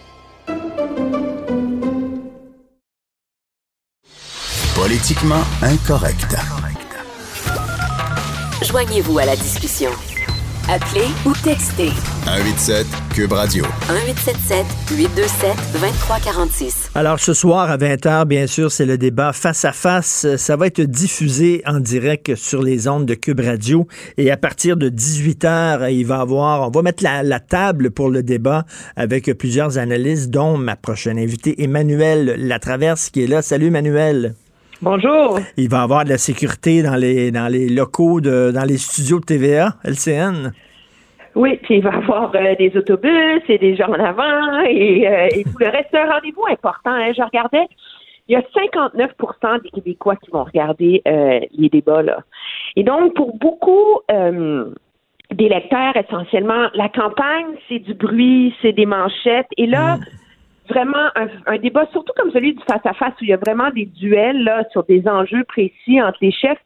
Politiquement incorrect. Joignez-vous à la discussion. Appelez ou textez 187 Cube Radio. 1877 827 2346. Alors ce soir à 20h, bien sûr, c'est le débat face à face. Ça va être diffusé en direct sur les ondes de Cube Radio. Et à partir de 18h, il va avoir, on va mettre la, la table pour le débat avec plusieurs analystes, dont ma prochaine invitée, Emmanuel Latraverse, qui est là. Salut Emmanuel. Bonjour. Il va y avoir de la sécurité dans les, dans les locaux, de, dans les studios de TVA, LCN. Oui, puis il va y avoir euh, des autobus et des gens en avant et, euh, et tout le reste. C'est un rendez-vous important. hein. Je regardais, il y a 59% des Québécois qui vont regarder euh, les débats. Là. Et donc, pour beaucoup d'électeurs, essentiellement, la campagne, c'est du bruit, c'est des manchettes. Et là, vraiment un, débat, surtout comme celui du face-à-face, où il y a vraiment des duels là, sur des enjeux précis entre les chefs.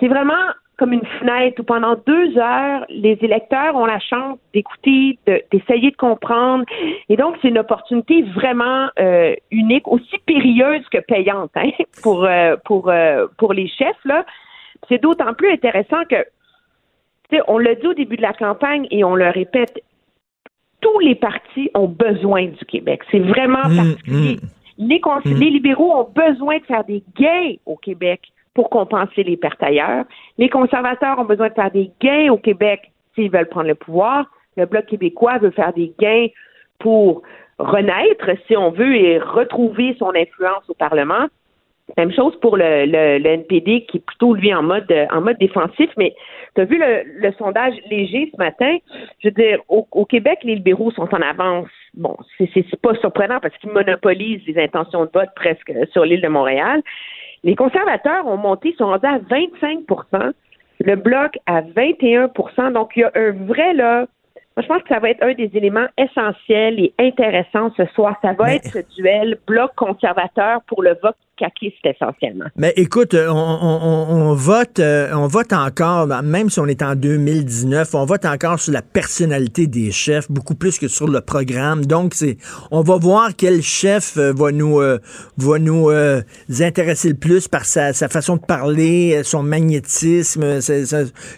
C'est vraiment comme une fenêtre où pendant deux heures, les électeurs ont la chance d'écouter, de- d'essayer de, comprendre. Et donc, c'est une opportunité vraiment euh, unique, aussi périlleuse que payante hein, pour, euh, pour, euh, pour les chefs. C'est d'autant plus intéressant que, on l'a dit au début de la campagne et on le répète, tous les partis ont besoin du Québec. C'est vraiment particulier. Les, cons- les libéraux ont besoin de faire des gains au Québec pour compenser les pertes ailleurs. Les conservateurs ont besoin de faire des gains au Québec s'ils veulent prendre le pouvoir. Le Bloc québécois veut faire des gains pour renaître, si on veut, et retrouver son influence au Parlement. Même chose pour le, le, le NPD qui est plutôt lui en mode en mode défensif, mais tu as vu le, le sondage léger ce matin? Je veux dire, au, au Québec, les libéraux sont en avance. Bon, c'est c'est pas surprenant parce qu'ils monopolisent les intentions de vote presque sur l'île de Montréal. Les conservateurs ont monté, sont rendus à 25% le bloc à 21% Donc, il y a un vrai, là, moi, je pense que ça va être un des éléments essentiels et intéressants ce soir. Ça va être ce duel bloc conservateur pour le vote Mais écoute, euh, on, on, on vote, euh, on vote encore, même si on est en 2019, on vote encore sur la personnalité des chefs, beaucoup plus que sur le programme. Donc, c'est, on va voir quel chef euh, va nous, va nous intéresser le plus par sa, façon de parler, son magnétisme,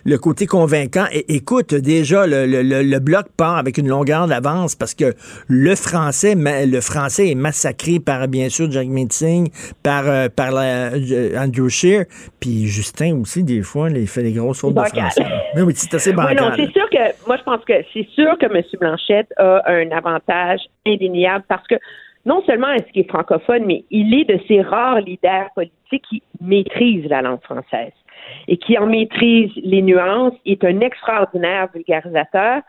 le côté convaincant. Et écoute, déjà, le, bloc part avec une longueur d'avance parce que le français, le français est massacré par, bien sûr, Jack Meeting, par, euh, par euh, Andrew Shear. Puis Justin aussi, des fois, il fait des grosses fautes de français. Mais oui, c'est assez bancal. non, c'est sûr que, moi, je pense que c'est sûr que M. Blanchette a un avantage indéniable parce que non seulement est-ce qu'il est francophone, mais il est de ces rares leaders politiques qui maîtrisent la langue française et qui en maîtrise les nuances. Est un extraordinaire vulgarisateur.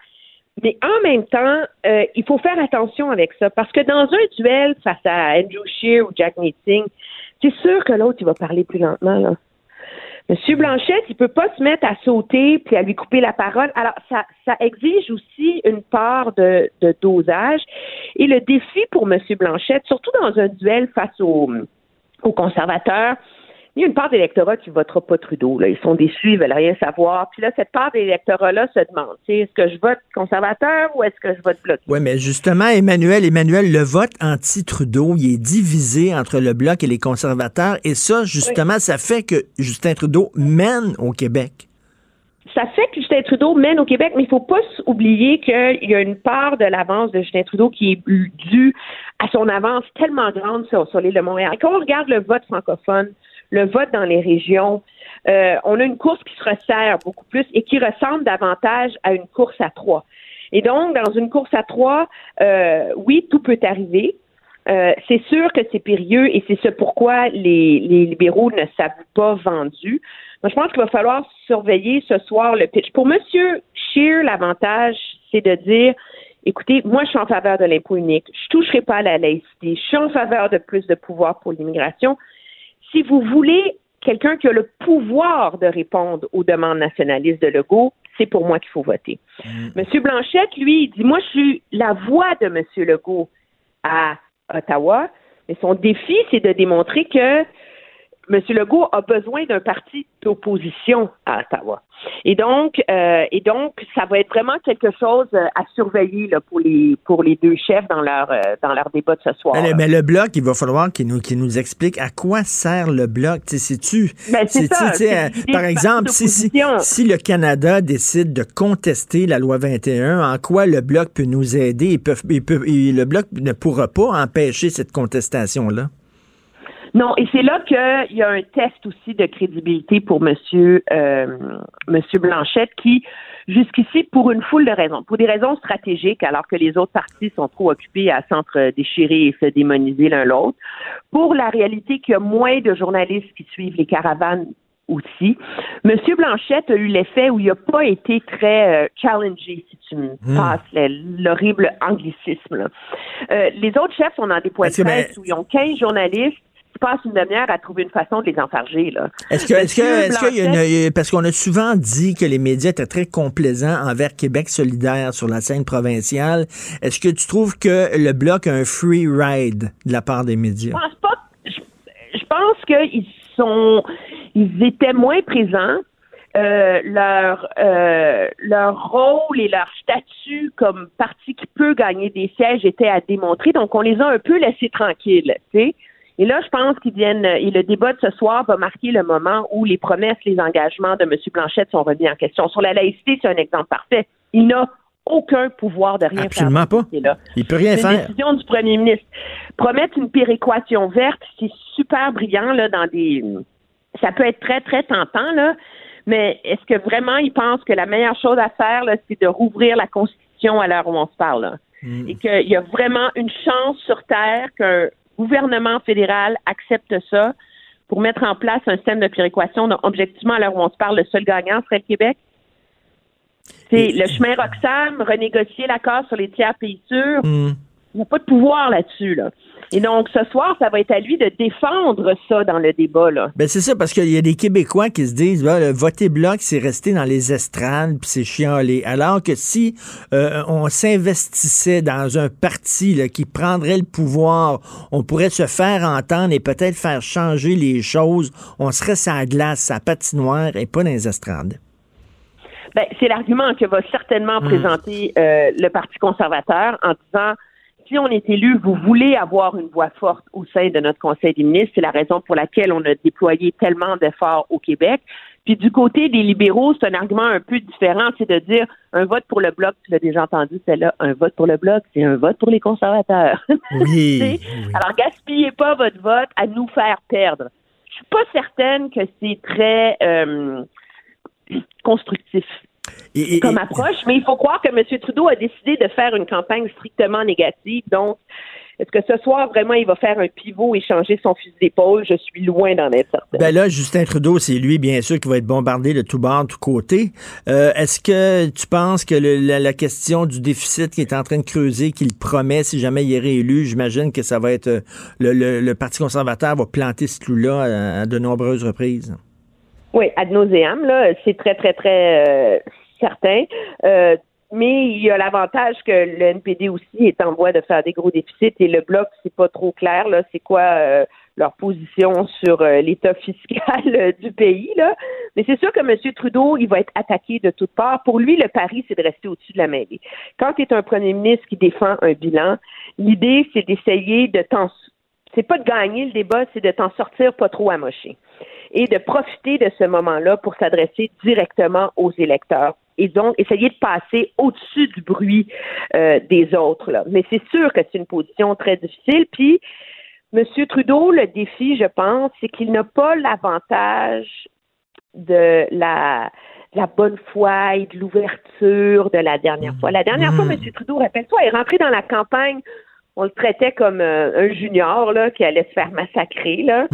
Mais en même temps, euh, il faut faire attention avec ça parce que dans un duel face à Andrew Shear ou Jack Meeting, c'est sûr que l'autre, il va parler plus lentement. Là. Monsieur Blanchette, il peut pas se mettre à sauter puis à lui couper la parole. Alors, ça, ça exige aussi une part de, dosage. Et le défi pour Monsieur Blanchette, surtout dans un duel face aux conservateurs, il y a une part d'électorat qui votera pas Trudeau. Là. Ils sont déçus, ils veulent rien savoir. Puis là, cette part d'électorat-là se demande, est-ce que je vote conservateur ou est-ce que je vote bloc? Oui, mais justement, Emmanuel, Emmanuel, le vote anti-Trudeau, il est divisé entre le bloc et les conservateurs. Et ça, justement, ça fait que Justin Trudeau mène au Québec ça fait que Justin Trudeau mène au Québec, mais il ne faut pas oublier qu'il y a une part de l'avance de Justin Trudeau qui est due à son avance tellement grande sur, sur l'île de Montréal. Quand on regarde le vote francophone, le vote dans les régions, euh, on a une course qui se resserre beaucoup plus et qui ressemble davantage à une course à trois. Et donc, dans une course à trois, euh, oui, tout peut arriver. Euh, c'est sûr que c'est périlleux et c'est ce pourquoi les, les libéraux ne s'avouent pas vendus. Moi, je pense qu'il va falloir surveiller ce soir le pitch. Pour Monsieur Scheer, l'avantage, c'est de dire écoutez, moi, je suis en faveur de l'impôt unique. Je ne toucherai pas à la laïcité. Je suis en faveur de plus de pouvoir pour l'immigration si vous voulez quelqu'un qui a le pouvoir de répondre aux demandes nationalistes de Legault, c'est pour moi qu'il faut voter. Mm. Monsieur Blanchette, lui, il dit Moi, je suis la voix de Monsieur Legault à Ottawa, mais son défi, c'est de démontrer que M. Legault a besoin d'un parti d'opposition à Ottawa. Et donc, euh, et donc, ça va être vraiment quelque chose euh, à surveiller là, pour les pour les deux chefs dans leur euh, dans leur débat de ce soir. Mais, le bloc, il va falloir qu'il nous qu'il nous explique à quoi sert le bloc. sais-tu ben, c'est par exemple, si, si, si le Canada décide de contester la loi 21, en quoi le bloc peut nous aider? Il peut, il peut, le bloc ne pourra pas empêcher cette contestation là. Non, et c'est là qu'il y a un test aussi de crédibilité pour Monsieur euh, Monsieur Blanchette qui, jusqu'ici, pour une foule de raisons, pour des raisons stratégiques, alors que les autres partis sont trop occupés à s'entre-déchirer et se démoniser l'un l'autre, pour la réalité qu'il y a moins de journalistes qui suivent les caravanes aussi. Monsieur Blanchette a eu l'effet où il n'a pas été très euh, challengé, si tu me hmm. passes l'horrible anglicisme. Euh, les autres chefs sont dans des points de presse où ils ont 15 journalistes passe une demi-heure à trouver une façon de les enfarger. Là. Est-ce que, est-ce que, est-ce qu'il y a une, parce qu'on a souvent dit que les médias étaient très complaisants envers Québec solidaire sur la scène provinciale. Est-ce que tu trouves que le bloc a un free ride de la part des médias? Je pense pas. Je, pense qu'ils sont, ils étaient moins présents. Euh, leur euh, leur rôle et leur statut comme parti qui peut gagner des sièges était à démontrer. Donc, on les a un peu laissés tranquilles. Tu sais. Et là, je pense qu'ils viennent, et le débat de ce soir va marquer le moment où les promesses, les engagements de M. Blanchette sont remis en question. Sur la laïcité, c'est un exemple parfait. Il n'a aucun pouvoir de rien Absolument faire. Absolument pas. Il peut rien faire. C'est une décision du premier ministre. Promettre une péréquation verte, c'est super brillant, là, dans des. Ça peut être très, très tentant, là. Mais est-ce que vraiment il pense que la meilleure chose à faire, là, c'est de rouvrir la Constitution à l'heure où on se parle, là? Mm. Et qu'il y a vraiment une chance sur Terre qu'un gouvernement fédéral accepte ça, pour mettre en place un système de péréquation. Donc, objectivement, à l'heure où on se parle, le seul gagnant serait le Québec. C'est le chemin Roxham, renégocier l'accord sur les tiers pays sûrs. Hmm. Il n'y a pas de pouvoir là-dessus, là. Et donc, ce soir, ça va être à lui de défendre ça dans le débat, là. Ben c'est ça, parce qu'il y a des Québécois qui se disent, ben, le voter bloc, c'est rester dans les estrades, puis c'est chialé. Alors que si euh, on s'investissait dans un parti là, qui prendrait le pouvoir, on pourrait se faire entendre et peut-être faire changer les choses. On serait sa glace, sa patinoire et pas dans les estrades. Ben, c'est l'argument que va certainement Mm. présenter euh, le Parti conservateur en disant si on est élu, vous voulez avoir une voix forte au sein de notre Conseil des ministres. C'est la raison pour laquelle on a déployé tellement d'efforts au Québec. Puis du côté des libéraux, c'est un argument un peu différent, c'est de dire un vote pour le bloc, tu l'as déjà entendu, c'est là, un vote pour le bloc, c'est un vote pour les conservateurs. Oui. Alors gaspillez pas votre vote à nous faire perdre. Je suis pas certaine que c'est très euh, constructif Et- et- comme approche, mais il faut croire que M. Trudeau a décidé de faire une campagne strictement négative. Donc, est-ce que ce soir, vraiment, il va faire un pivot et changer son fusil d'épaule? Je suis loin d'en être certaine. Ben là, Justin Trudeau, c'est lui, bien sûr, qui va être bombardé de tout bord, de tout côté. Euh, Est-ce que tu penses que le- la, la question du déficit qui est en train de creuser, qu'il promet si jamais il est réélu, j'imagine que ça va être euh, le, le- le Parti conservateur va planter ce clou-là à, à de nombreuses reprises? Oui, ad nauseam, là, c'est très, très, très euh, certain. Euh, mais il y a l'avantage que le NPD aussi est en voie de faire des gros déficits et le bloc, c'est pas trop clair, là, c'est quoi euh, leur position sur euh, l'état fiscal euh, du pays, là? Mais c'est sûr que M. Trudeau, il va être attaqué de toutes parts. Pour lui, le pari, c'est de rester au-dessus de la mêlée. Quand tu es un premier ministre qui défend un bilan, l'idée, c'est d'essayer de t'en c'est pas de gagner le débat, c'est de t'en sortir pas trop amoché et de profiter de ce moment-là pour s'adresser directement aux électeurs et donc essayer de passer au-dessus du bruit euh, des autres. Là. Mais c'est sûr que c'est une position très difficile. Puis, M. Trudeau, le défi, je pense, c'est qu'il n'a pas l'avantage de la, de la bonne foi et de l'ouverture de la dernière fois. La dernière fois, M. Trudeau, rappelle-toi, est rentré dans la campagne, on le traitait comme euh, un junior là, qui allait se faire massacrer. Là.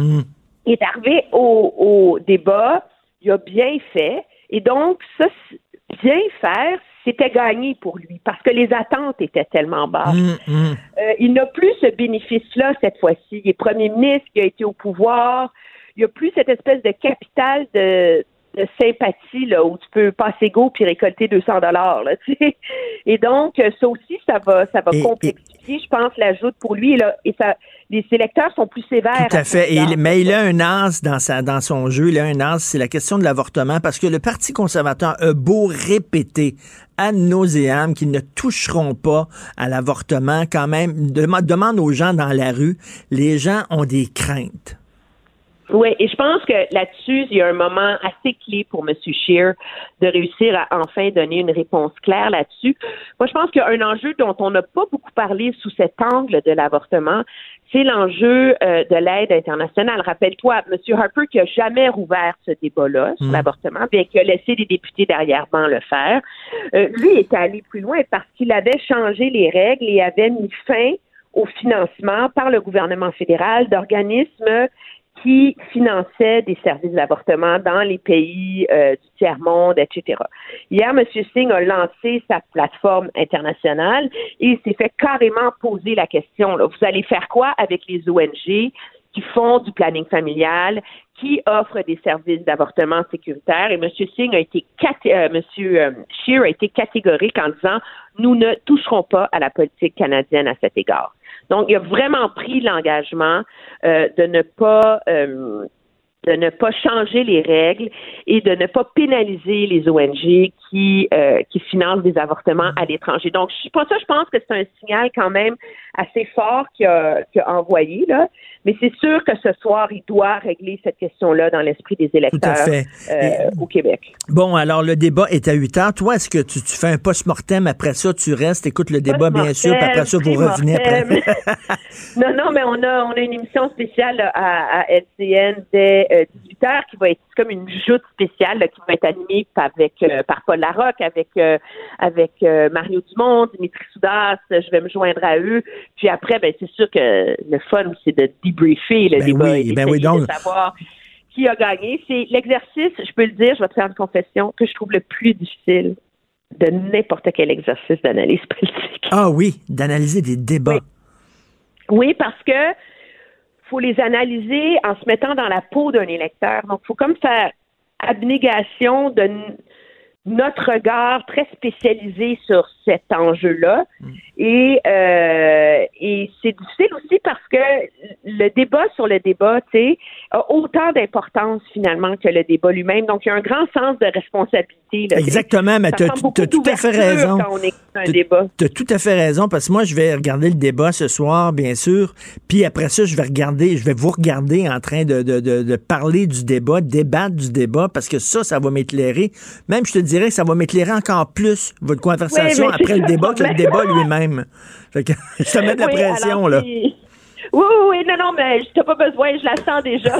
Il est arrivé au, au débat, il a bien fait, et donc, ça, c'est- bien faire, c'était gagné pour lui, parce que les attentes étaient tellement basses. Euh, il n'a plus ce bénéfice-là cette fois-ci. Il est premier ministre, il a été au pouvoir. Il n'y a plus cette espèce de capital de, de sympathie là, où tu peux passer go puis récolter 200 dollars. Et donc, euh, ça aussi, ça va, ça va Et- complexifier, je pense, l'ajout pour lui. Et, là, et ça, les électeurs sont plus sévères. Tout à fait. Et il- mais il a un as dans, sa, dans son jeu, il a un as, c'est la question de l'avortement, parce que le Parti conservateur a beau répéter ad nauseam qu'ils ne toucheront pas à l'avortement, quand même, Dema- demande aux gens dans la rue, les gens ont des craintes. Oui, et je pense que là-dessus, il y a un moment assez clé pour M. Scheer de réussir à enfin donner une réponse claire là-dessus. Moi, je pense qu'il y a un enjeu dont on n'a pas beaucoup parlé sous cet angle de l'avortement, c'est l'enjeu euh, de l'aide internationale. Rappelle-toi, M. Harper qui a jamais rouvert ce débat-là sur Mm. l'avortement, bien qu'il a laissé les députés derrière-ban le faire, euh, lui est allé plus loin parce qu'il avait changé les règles et avait mis fin au financement par le gouvernement fédéral d'organismes qui finançaient des services d'avortement dans les pays euh, du tiers-monde, etc. Hier, M. Singh a lancé sa plateforme internationale et il s'est fait carrément poser la question, là, vous allez faire quoi avec les ONG qui font du planning familial, qui offrent des services d'avortement sécuritaire. Et M. Singh a été euh, M. euh, Scheer a été catégorique en disant nous ne toucherons pas à la politique canadienne à cet égard. Donc, il a vraiment pris l'engagement euh, de ne pas euh, de ne pas changer les règles et de ne pas pénaliser les ONG qui euh, qui financent des avortements à l'étranger. Donc, je, pour ça, je pense que c'est un signal quand même assez fort qu'il a, envoyé là. Mais c'est sûr que ce soir, il doit régler cette question-là dans l'esprit des électeurs euh, au Québec. Bon, alors le débat est à 8 heures. Toi, est-ce que tu, tu fais un post-mortem après ça, tu restes, écoutes le débat, bien sûr, puis après ça, vous revenez après. non, non, mais on a, on a une émission spéciale là, à, à LCN dès euh, heures qui va être comme une joute spéciale là, qui va être animée avec euh, par Paul Larocque, avec euh, avec euh, Mario Dumont, Dimitri Soudas. Je vais me joindre à eux. Puis après, ben c'est sûr que le fun, c'est de débriefer le Ben débat oui, et ben oui, d'essayer donc- de savoir qui a gagné. C'est l'exercice, je peux le dire, je vais te faire une confession, que je trouve le plus difficile de n'importe quel exercice d'analyse politique. Ah oui, d'analyser des débats. Oui, parce que faut les analyser en se mettant dans la peau d'un électeur. Donc, faut comme faire abnégation de notre regard très spécialisé sur cet enjeu-là. Et, euh, et c'est difficile aussi parce que le débat sur le débat, tu sais, a autant d'importance finalement que le débat lui-même. Donc, il y a un grand sens de responsabilité. là. Exactement, mais tu as tout à fait raison. Tu as tout à fait raison, parce que moi, je vais regarder le débat ce soir, bien sûr. Puis après ça, je vais regarder, je vais vous regarder en train de, de, de, de parler du débat, débattre du débat, parce que ça, ça va m'éclairer. Même, je te que ça va m'éclairer encore plus, votre conversation Oui, après le débat que le ça. débat lui-même. Te mets de la Oui, pression, alors, là. puis- Oui, oui, oui, non, non, mais je t'ai pas besoin, je la sens déjà.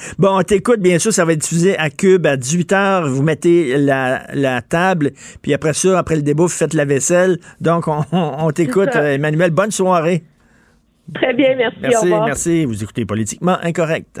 Bon, on t'écoute, bien sûr, ça va être diffusé à Cube à 18h. Vous mettez la, la table, puis après ça, après le débat, vous faites la vaisselle. Donc, on, t'écoute, ça. euh, Emmanuel. Bonne soirée. Très bien, merci, au Merci, revoir. merci. Vous écoutez Politiquement Incorrect.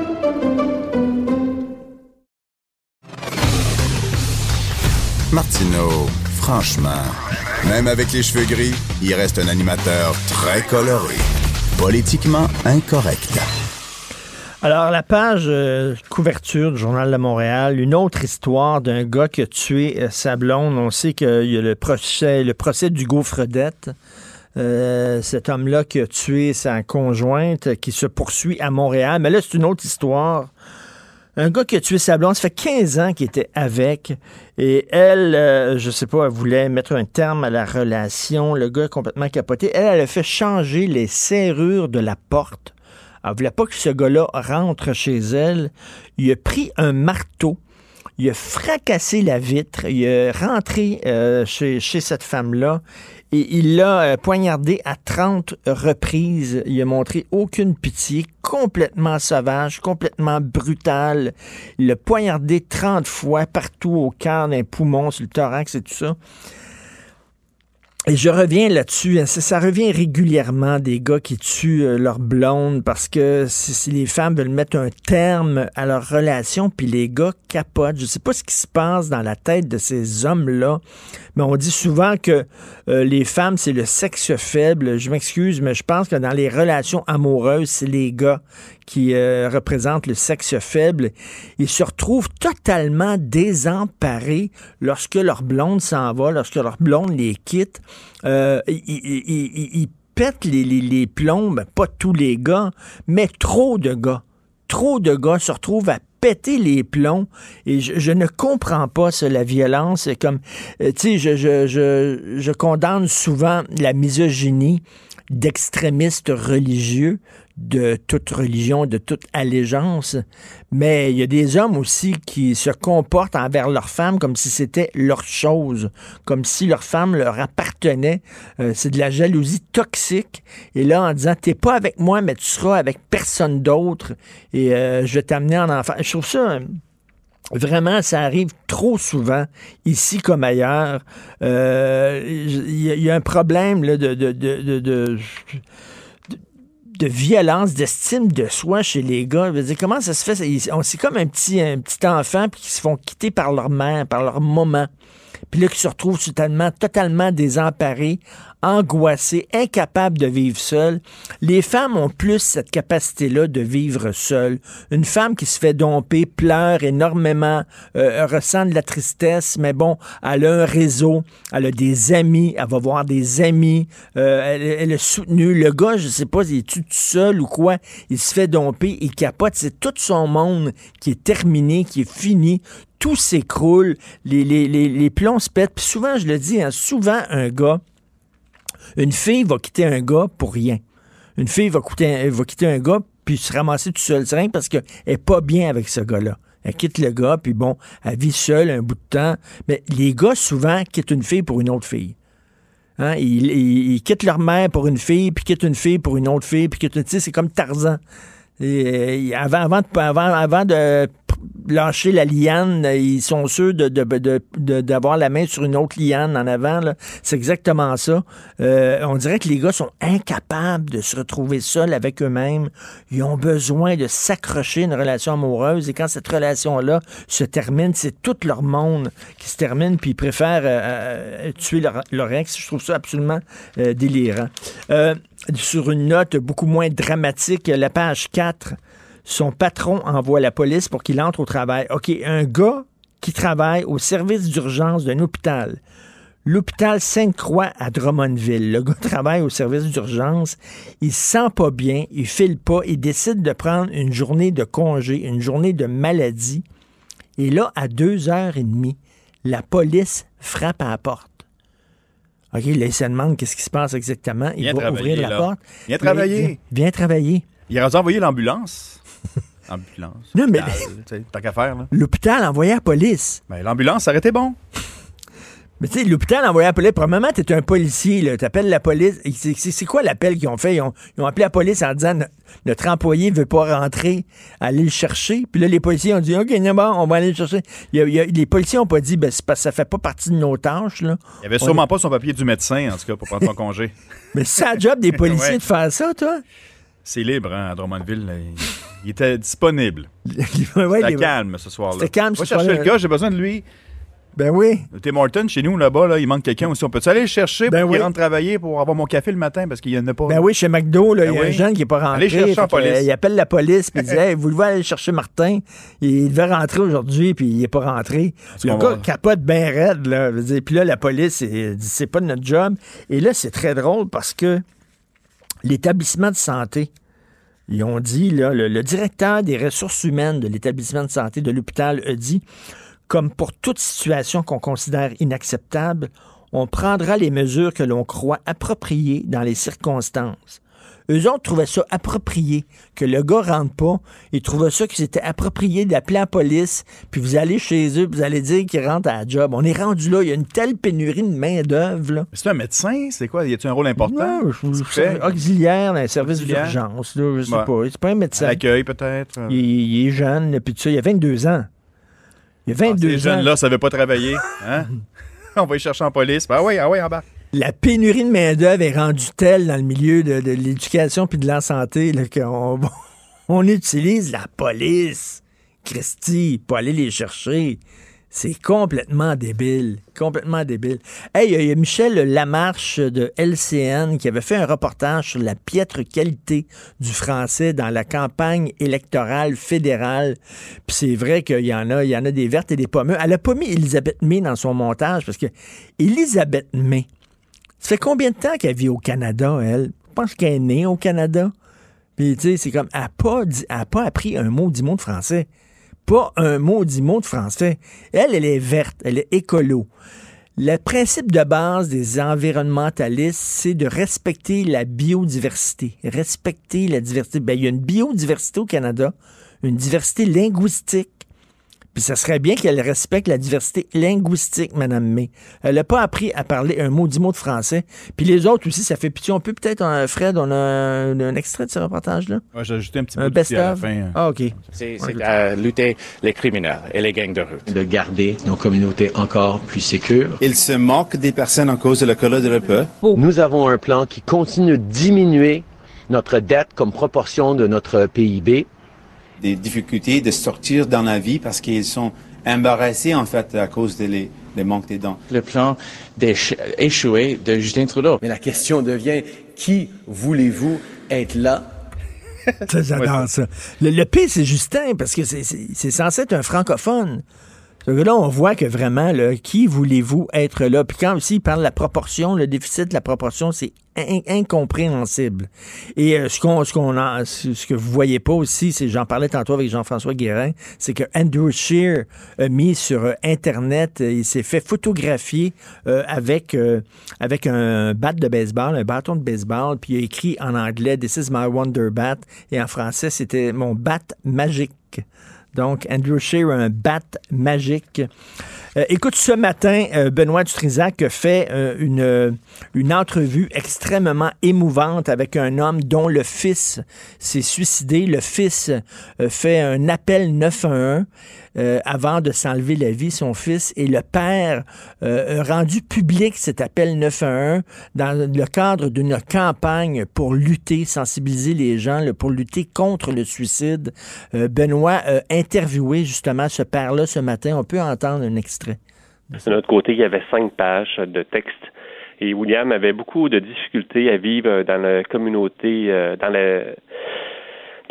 Martineau, franchement, même avec les cheveux gris, il reste un animateur très coloré. Politiquement incorrect. Alors, la page euh, couverture du Journal de Montréal, une autre histoire d'un gars qui a tué euh, sa blonde. On sait qu'il y a le procès, le procès. Euh, cet homme-là qui a tué sa conjointe, euh, qui se poursuit à Montréal. Mais là, c'est une autre histoire. Un gars qui a tué sa blonde, ça fait 15 ans qu'il était avec. Et elle, euh, je sais pas, elle voulait mettre un terme à la relation. Le gars est complètement capoté. Elle, elle a fait changer les serrures de la porte. Elle voulait pas que ce gars-là rentre chez elle. Il a pris un marteau. Il a fracassé la vitre. Il est rentré euh, chez, chez cette femme-là et il l'a euh, poignardé à 30 reprises. Il a montré aucune pitié, complètement sauvage, complètement brutal. Il l'a poignardé 30 fois partout au cœur, d'un poumon, sur le thorax et tout ça. Et je reviens là-dessus. hein, Ça, revient régulièrement des gars qui tuent euh, leur blonde parce que si, si les femmes veulent mettre un terme à leur relation, puis les gars capotent. Je sais pas ce qui se passe dans la tête de ces hommes-là, on dit souvent que euh, les femmes, c'est le sexe faible. Je m'excuse, mais je pense que dans les relations amoureuses, c'est les gars qui euh, représentent le sexe faible. Ils se retrouvent totalement désemparés lorsque leur blonde s'en va, lorsque leur blonde les quitte. Euh, ils, pètent les, ben, pas tous les gars, mais trop de gars. Trop de gars se retrouvent à péter les plombs et je, je ne comprends pas ça, la violence. Comme, euh, tu sais, je, je, je, je condamne souvent la misogynie d'extrémistes religieux de toute religion, de toute allégeance, mais il y a des hommes aussi qui se comportent envers leurs femmes comme si c'était leur chose, comme si leur femme leur appartenait. Euh, c'est de la jalousie toxique. Et là, en disant, t'es pas avec moi, mais tu seras avec personne d'autre, et euh, je vais t'amener en enfant. Je trouve ça... Vraiment, ça arrive trop souvent, ici comme ailleurs. Euh, Il y, a- un problème là, de, de, de- de- violence, d'estime de soi chez les gars. Je veux dire, comment ça se fait? C'est comme un petit, un petit enfant puis qui se font quitter par leur mère, par leur maman. puis là, qui se retrouvent totalement, totalement désemparés, angoissés, incapables de vivre seuls. Les femmes ont plus cette capacité-là de vivre seules. Une femme qui se fait domper, pleure énormément, euh, ressent de la tristesse, mais bon, elle a un réseau, elle a des amis, elle va voir des amis, euh, elle, elle est soutenue. Le gars, je sais pas, il est tout seul ou quoi, il se fait domper, il capote. C'est tout son monde qui est terminé, qui est fini tout s'écroule, les, les, les, les, plombs se pètent. Puis souvent, je le dis, hein, souvent, un gars, une fille va quitter un gars pour rien. Une fille va, quitter, un gars puis se ramasser tout seul. C'est rien parce qu'elle n'est pas bien avec ce gars-là. Elle quitte le gars, puis bon, elle vit seule un bout de temps. Mais les gars, souvent, quittent une fille pour une autre fille. Hein? Ils, quittent leur mère pour une fille, puis quittent une fille pour une autre fille, puis quittent, tu sais, c'est comme Tarzan. Et, avant, avant, avant, avant de lâcher la liane, ils sont sûrs de, d'avoir la main sur une autre liane en avant. C'est exactement ça. Euh, on dirait que les gars sont incapables de se retrouver seuls avec eux-mêmes. Ils ont besoin de s'accrocher une relation amoureuse et quand cette relation-là se termine, c'est tout leur monde qui se termine puis ils préfèrent euh, euh, tuer leur, ex. Je trouve ça absolument délirant. sur une note beaucoup moins dramatique, la page 4 son patron envoie la police pour qu'il entre au travail. OK, un gars qui travaille au service d'urgence d'un hôpital. L'hôpital Sainte-Croix à Drummondville. Le gars travaille au service d'urgence. Il se sent pas bien. Il file pas. Il décide de prendre une journée de congé, une journée de maladie. Et là, à deux heures et demie, la police frappe à la porte. OK, là, il se demande qu'est-ce qui se passe exactement. Il va ouvrir la porte. Viens travailler. Viens travailler. Il a envoyé l'ambulance. Ambulance. Non, mais. T'as qu'à faire, là. L'hôpital envoyé la police. Ben, l'ambulance, ça aurait été bon. Mais tu sais, l'hôpital envoyé la police. Premièrement, t'es un policier, là. T'appelles la police. C'est quoi l'appel qu'ils ont fait? Ils ont, ils ont, appelé la police en disant notre employé veut pas rentrer, aller le chercher. Puis là, les policiers ont dit OK, bon, on va aller le chercher. Il y a, il y a, les policiers ont pas dit ben, parce que ça fait pas partie de nos tâches. Là. Il avait sûrement pas son papier du médecin, en tout cas, pour prendre son congé. Mais c'est la job des policiers Ouais. de faire ça, toi? C'est libre, hein, à Drummondville. Il, était disponible. ouais, C'était calme ce soir-là. C'était calme ce chercher soir-là. le gars, j'ai besoin de lui. Ben oui. Tim Horton, chez nous, là-bas, là, il manque quelqu'un aussi. On peut-tu aller le chercher Ben pour qu'il oui. rentre travailler pour avoir mon café le matin? Parce qu'il y en a pas? Ben oui, chez McDo, là, Ben il y a un oui. jeune qui n'est pas rentré. Allez chercher en police. euh, il appelle la police, puis il dit Hey, vous devez aller chercher Martin? Il devait rentrer aujourd'hui, puis il n'est pas rentré. Le gars va- capote bien raide. Là. Puis là, la police, dit c'est pas de notre job. Et là, c'est très drôle parce que l'établissement de santé, ils ont dit, le, le directeur des ressources humaines de l'établissement de santé de l'hôpital a dit, comme pour toute situation qu'on considère inacceptable, on prendra les mesures que l'on croit appropriées dans les circonstances. Eux autres trouvaient ça approprié, que le gars rentre pas. Ils trouvaient ça que c'était approprié d'appeler la police, puis vous allez chez eux, puis vous allez dire qu'ils rentrent à la job. On est rendu là, il y a une telle pénurie de main-d'œuvre. C'est un médecin? C'est quoi? Y a-tu un rôle important? Non, je- je- auxiliaire dans un service Auxiliaire? d'urgence, là, je sais Ouais. pas. C'est pas un médecin. L'accueil, peut-être? Il, il est jeune, puis tout ça. Il a 22 ans. Il a 22 Ces ans. jeunes-là, ça veut pas travailler. Hein? On va y chercher en police. Ben oui, ah oui, en bas. La pénurie de main-d'œuvre est rendue telle dans le milieu de, l'éducation puis de la santé qu'on on utilise la police. Christy, pour aller les chercher. C'est complètement débile. Complètement débile. Hey, il y a- Michel Lamarche de LCN qui avait fait un reportage sur la piètre qualité du français dans la campagne électorale fédérale. Puis c'est vrai qu'il y en a, il y en a des vertes et des pommeux. Elle a pas mis Elisabeth May dans son montage parce que Elisabeth May, ça fait combien de temps qu'elle vit au Canada, elle? Je pense qu'elle est née au Canada. Puis, tu sais, c'est comme, elle n'a pas, pas appris un mot, dix mots de français. Pas un mot, dix mots de français. Elle, elle est verte, elle est écolo. Le principe de base des environnementalistes, c'est de respecter la biodiversité. Respecter la diversité. Ben, il y a une biodiversité au Canada, une diversité linguistique. Puis ça serait bien qu'elle respecte la diversité linguistique, Madame May. Elle n'a pas appris à parler un mot, dix mots de français. Puis les autres aussi, ça fait pitié. On peut peut-être, euh, Fred, on a un, un extrait de ce reportage-là? Ouais, J'ai ajouté un petit Un peu d'outil à la best-of? fin. hein. Ah, OK. C'est c'est à lutter les criminels et les gangs de rue. de garder nos communautés encore plus sécures. Il se moque des personnes en cause de la couleur de leur peau. Nous avons un plan qui continue de diminuer notre dette comme proportion de notre PIB. Des difficultés de sortir dans la vie parce qu'ils sont embarrassés en fait à cause des les des manques des dents. Le plan échoué de Justin Trudeau. Mais la question devient, qui voulez-vous être là? Ça, J'adore ça. Le, le pire, c'est Justin, parce que c'est- c'est c'est censé être un francophone. Ce gars-là, on voit que vraiment, là, qui voulez-vous être là? Puis quand aussi il parle de la proportion, le déficit de la proportion, c'est in- incompréhensible. Et euh, ce qu'on ce qu'on a, ce que vous voyez pas aussi, c'est j'en parlais tantôt avec Jean-François Guérin, c'est que Andrew Scheer a mis sur euh, internet, euh, il s'est fait photographier avec avec un bat de baseball, un bâton de baseball, puis il a écrit en anglais This is my wonder bat et en français c'était mon bat magique. Donc, Andrew Scheer a un bat magique. Euh, écoute, ce matin, euh, Benoît Dutrisac fait euh, une, une entrevue extrêmement émouvante avec un homme dont le fils s'est suicidé. Le fils fait un appel 911 euh, avant de s'enlever la vie, son fils, et le père euh, rendu public cet appel 911 dans le cadre d'une campagne pour lutter, sensibiliser les gens, pour lutter contre le suicide. Euh, Benoît a interviewé justement ce père-là ce matin. On peut entendre un extrait. De notre côté, il y avait cinq pages de texte. Et William avait beaucoup de difficultés à vivre dans la communauté, euh, dans le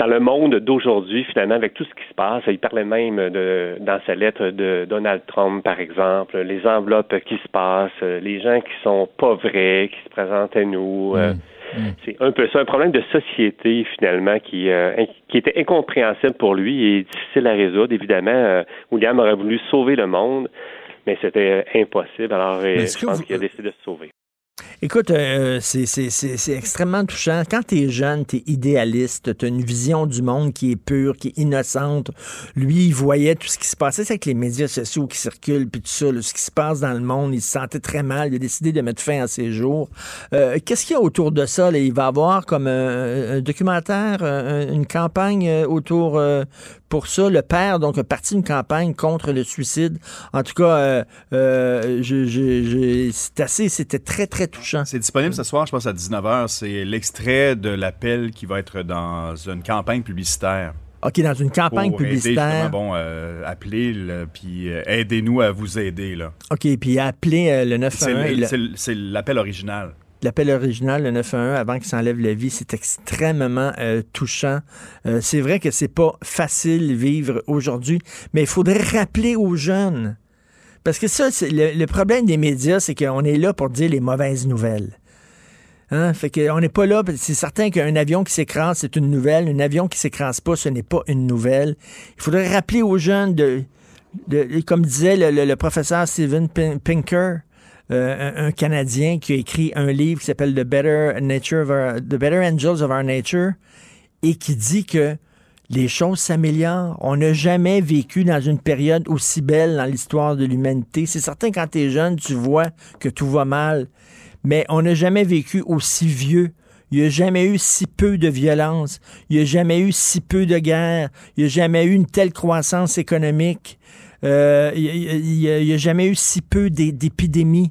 dans le monde d'aujourd'hui, finalement, avec tout ce qui se passe. Il parlait même de dans sa lettre de Donald Trump, par exemple, les enveloppes qui se passent, les gens qui sont pas vrais, qui se présentent à nous. euh, c'est un peu ça, un problème de société finalement qui, euh, qui était incompréhensible pour lui et difficile à résoudre. Évidemment, euh, William aurait voulu sauver le monde, mais c'était impossible. Alors, euh, est-ce je que pense vous- qu'il a décidé de se sauver. Écoute, euh, c'est- extrêmement touchant. Quand tu es jeune, tu es idéaliste, tu as une vision du monde qui est pure, qui est innocente. Lui, il voyait tout ce qui se passait avec les médias sociaux qui circulent, puis tout ça, là, ce qui se passe dans le monde. Il se sentait très mal. Il a décidé de mettre fin à ses jours. Euh, Qu'est-ce qu'il y a autour de ça? là? Il va avoir comme un, un documentaire, euh, une campagne euh, autour euh, pour ça. Le père, donc, a parti une campagne contre le suicide. En tout cas, euh, euh, c'est assez, c'était très, très touchant. C'est disponible ce soir, je pense, à 19h. C'est l'extrait de l'appel qui va être dans une campagne publicitaire. OK, dans une campagne Pour aider, publicitaire. justement, bon, euh, appelez, là, puis euh, aidez-nous à vous aider. là. OK, puis il a appelé euh, le C'est 911. et le- le- c'est le- c'est l'appel original. L'appel original, le 911, avant qu'il s'enlève la vie, c'est extrêmement euh, touchant. Euh, c'est vrai que c'est pas facile vivre aujourd'hui, mais il faudrait rappeler aux jeunes. Parce que ça, le, problème des médias, c'est qu'on est là pour dire les mauvaises nouvelles. Hein? Fait qu'on n'est pas là. C'est certain qu'un avion qui s'écrase, c'est une nouvelle. Un avion qui s'écrase pas, ce n'est pas une nouvelle. Il faudrait rappeler aux jeunes de, comme disait le, professeur Steven Pin- Pinker, euh, un, un Canadien qui a écrit un livre qui s'appelle The Better Nature of Our- The Better Angels of Our Nature et qui dit que les choses s'améliorent. On n'a jamais vécu dans une période aussi belle dans l'histoire de l'humanité. C'est certain quand tu es jeune, tu vois que tout va mal, mais on n'a jamais vécu aussi vieux. Il n'y a jamais eu si peu de violence. Il n'y a jamais eu si peu de guerre. Il n'y a jamais eu une telle croissance économique. Euh, il n'y a, jamais eu si peu d'é- d'épidémies.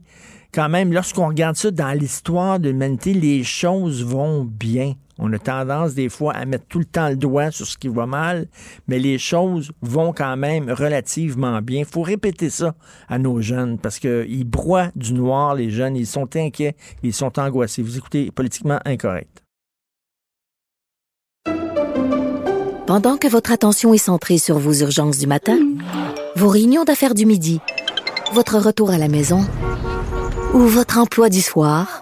Quand même, lorsqu'on regarde ça dans l'histoire de l'humanité, les choses vont bien. On a tendance des fois à mettre tout le temps le doigt sur ce qui va mal, mais les choses vont quand même relativement bien. Il faut répéter ça à nos jeunes parce qu'ils broient du noir, les jeunes, ils sont inquiets, ils sont angoissés. Vous écoutez politiquement incorrect. Pendant que votre attention est centrée sur vos urgences du matin, vos réunions d'affaires du midi, votre retour à la maison ou votre emploi du soir,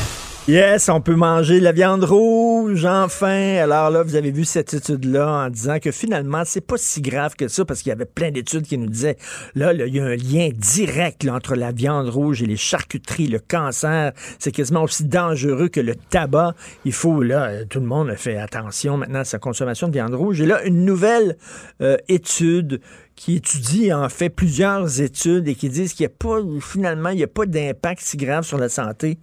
Yes, on peut manger la viande rouge, enfin. Alors là, vous avez vu cette étude-là en disant que finalement, c'est pas si grave que ça parce qu'il y avait plein d'études qui nous disaient, là, là, il y a un lien direct là, entre la viande rouge et les charcuteries, le cancer. C'est quasiment aussi dangereux que le tabac. Il faut, là, tout le monde fait attention maintenant à sa consommation de viande rouge. Et là, une nouvelle euh, étude qui étudie en fait plusieurs études et qui disent qu'il n'y a pas, finalement, il n'y a pas d'impact si grave sur la santé.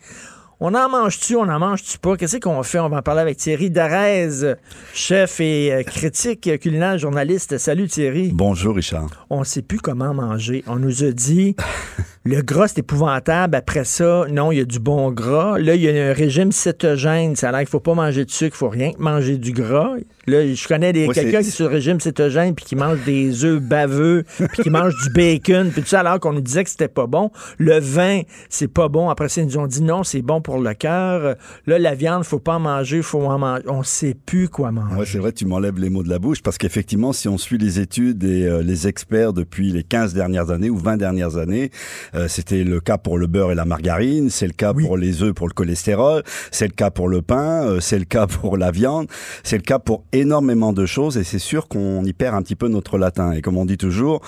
On en mange-tu, on en mange-tu pas? Qu'est-ce qu'on fait? On va en parler avec Thierry Darez, chef et euh, critique culinaire, journaliste. Salut Thierry. Bonjour Richard. On ne sait plus comment manger. On nous a dit le gras c'est épouvantable. Après ça, non, il y a du bon gras. Là, il y a un régime cétogène. Ça a l'air qu'il faut pas manger de sucre, il faut rien que manger du gras. Là, je connais des, quelqu'un qui est sur le régime cétogène puis qui mange des œufs baveux puis qui mange du bacon puis tout ça alors qu'on nous disait que c'était pas bon. Le vin, c'est pas bon. Après ça, ils nous ont dit non, c'est bon pour le cœur. Là, la viande, faut pas en manger, faut en manger. On sait plus quoi manger. Ouais, c'est vrai, tu m'enlèves les mots de la bouche parce qu'effectivement, si on suit les études et euh, les experts depuis les 15 dernières années ou 20 dernières années, euh, c'était le cas pour le beurre et la margarine, c'est le cas pour les œufs, pour le cholestérol, c'est le cas pour le pain, euh, c'est le cas pour la viande, c'est le cas pour énormément de choses et c'est sûr qu'on y perd un petit peu notre latin. Et comme on dit toujours,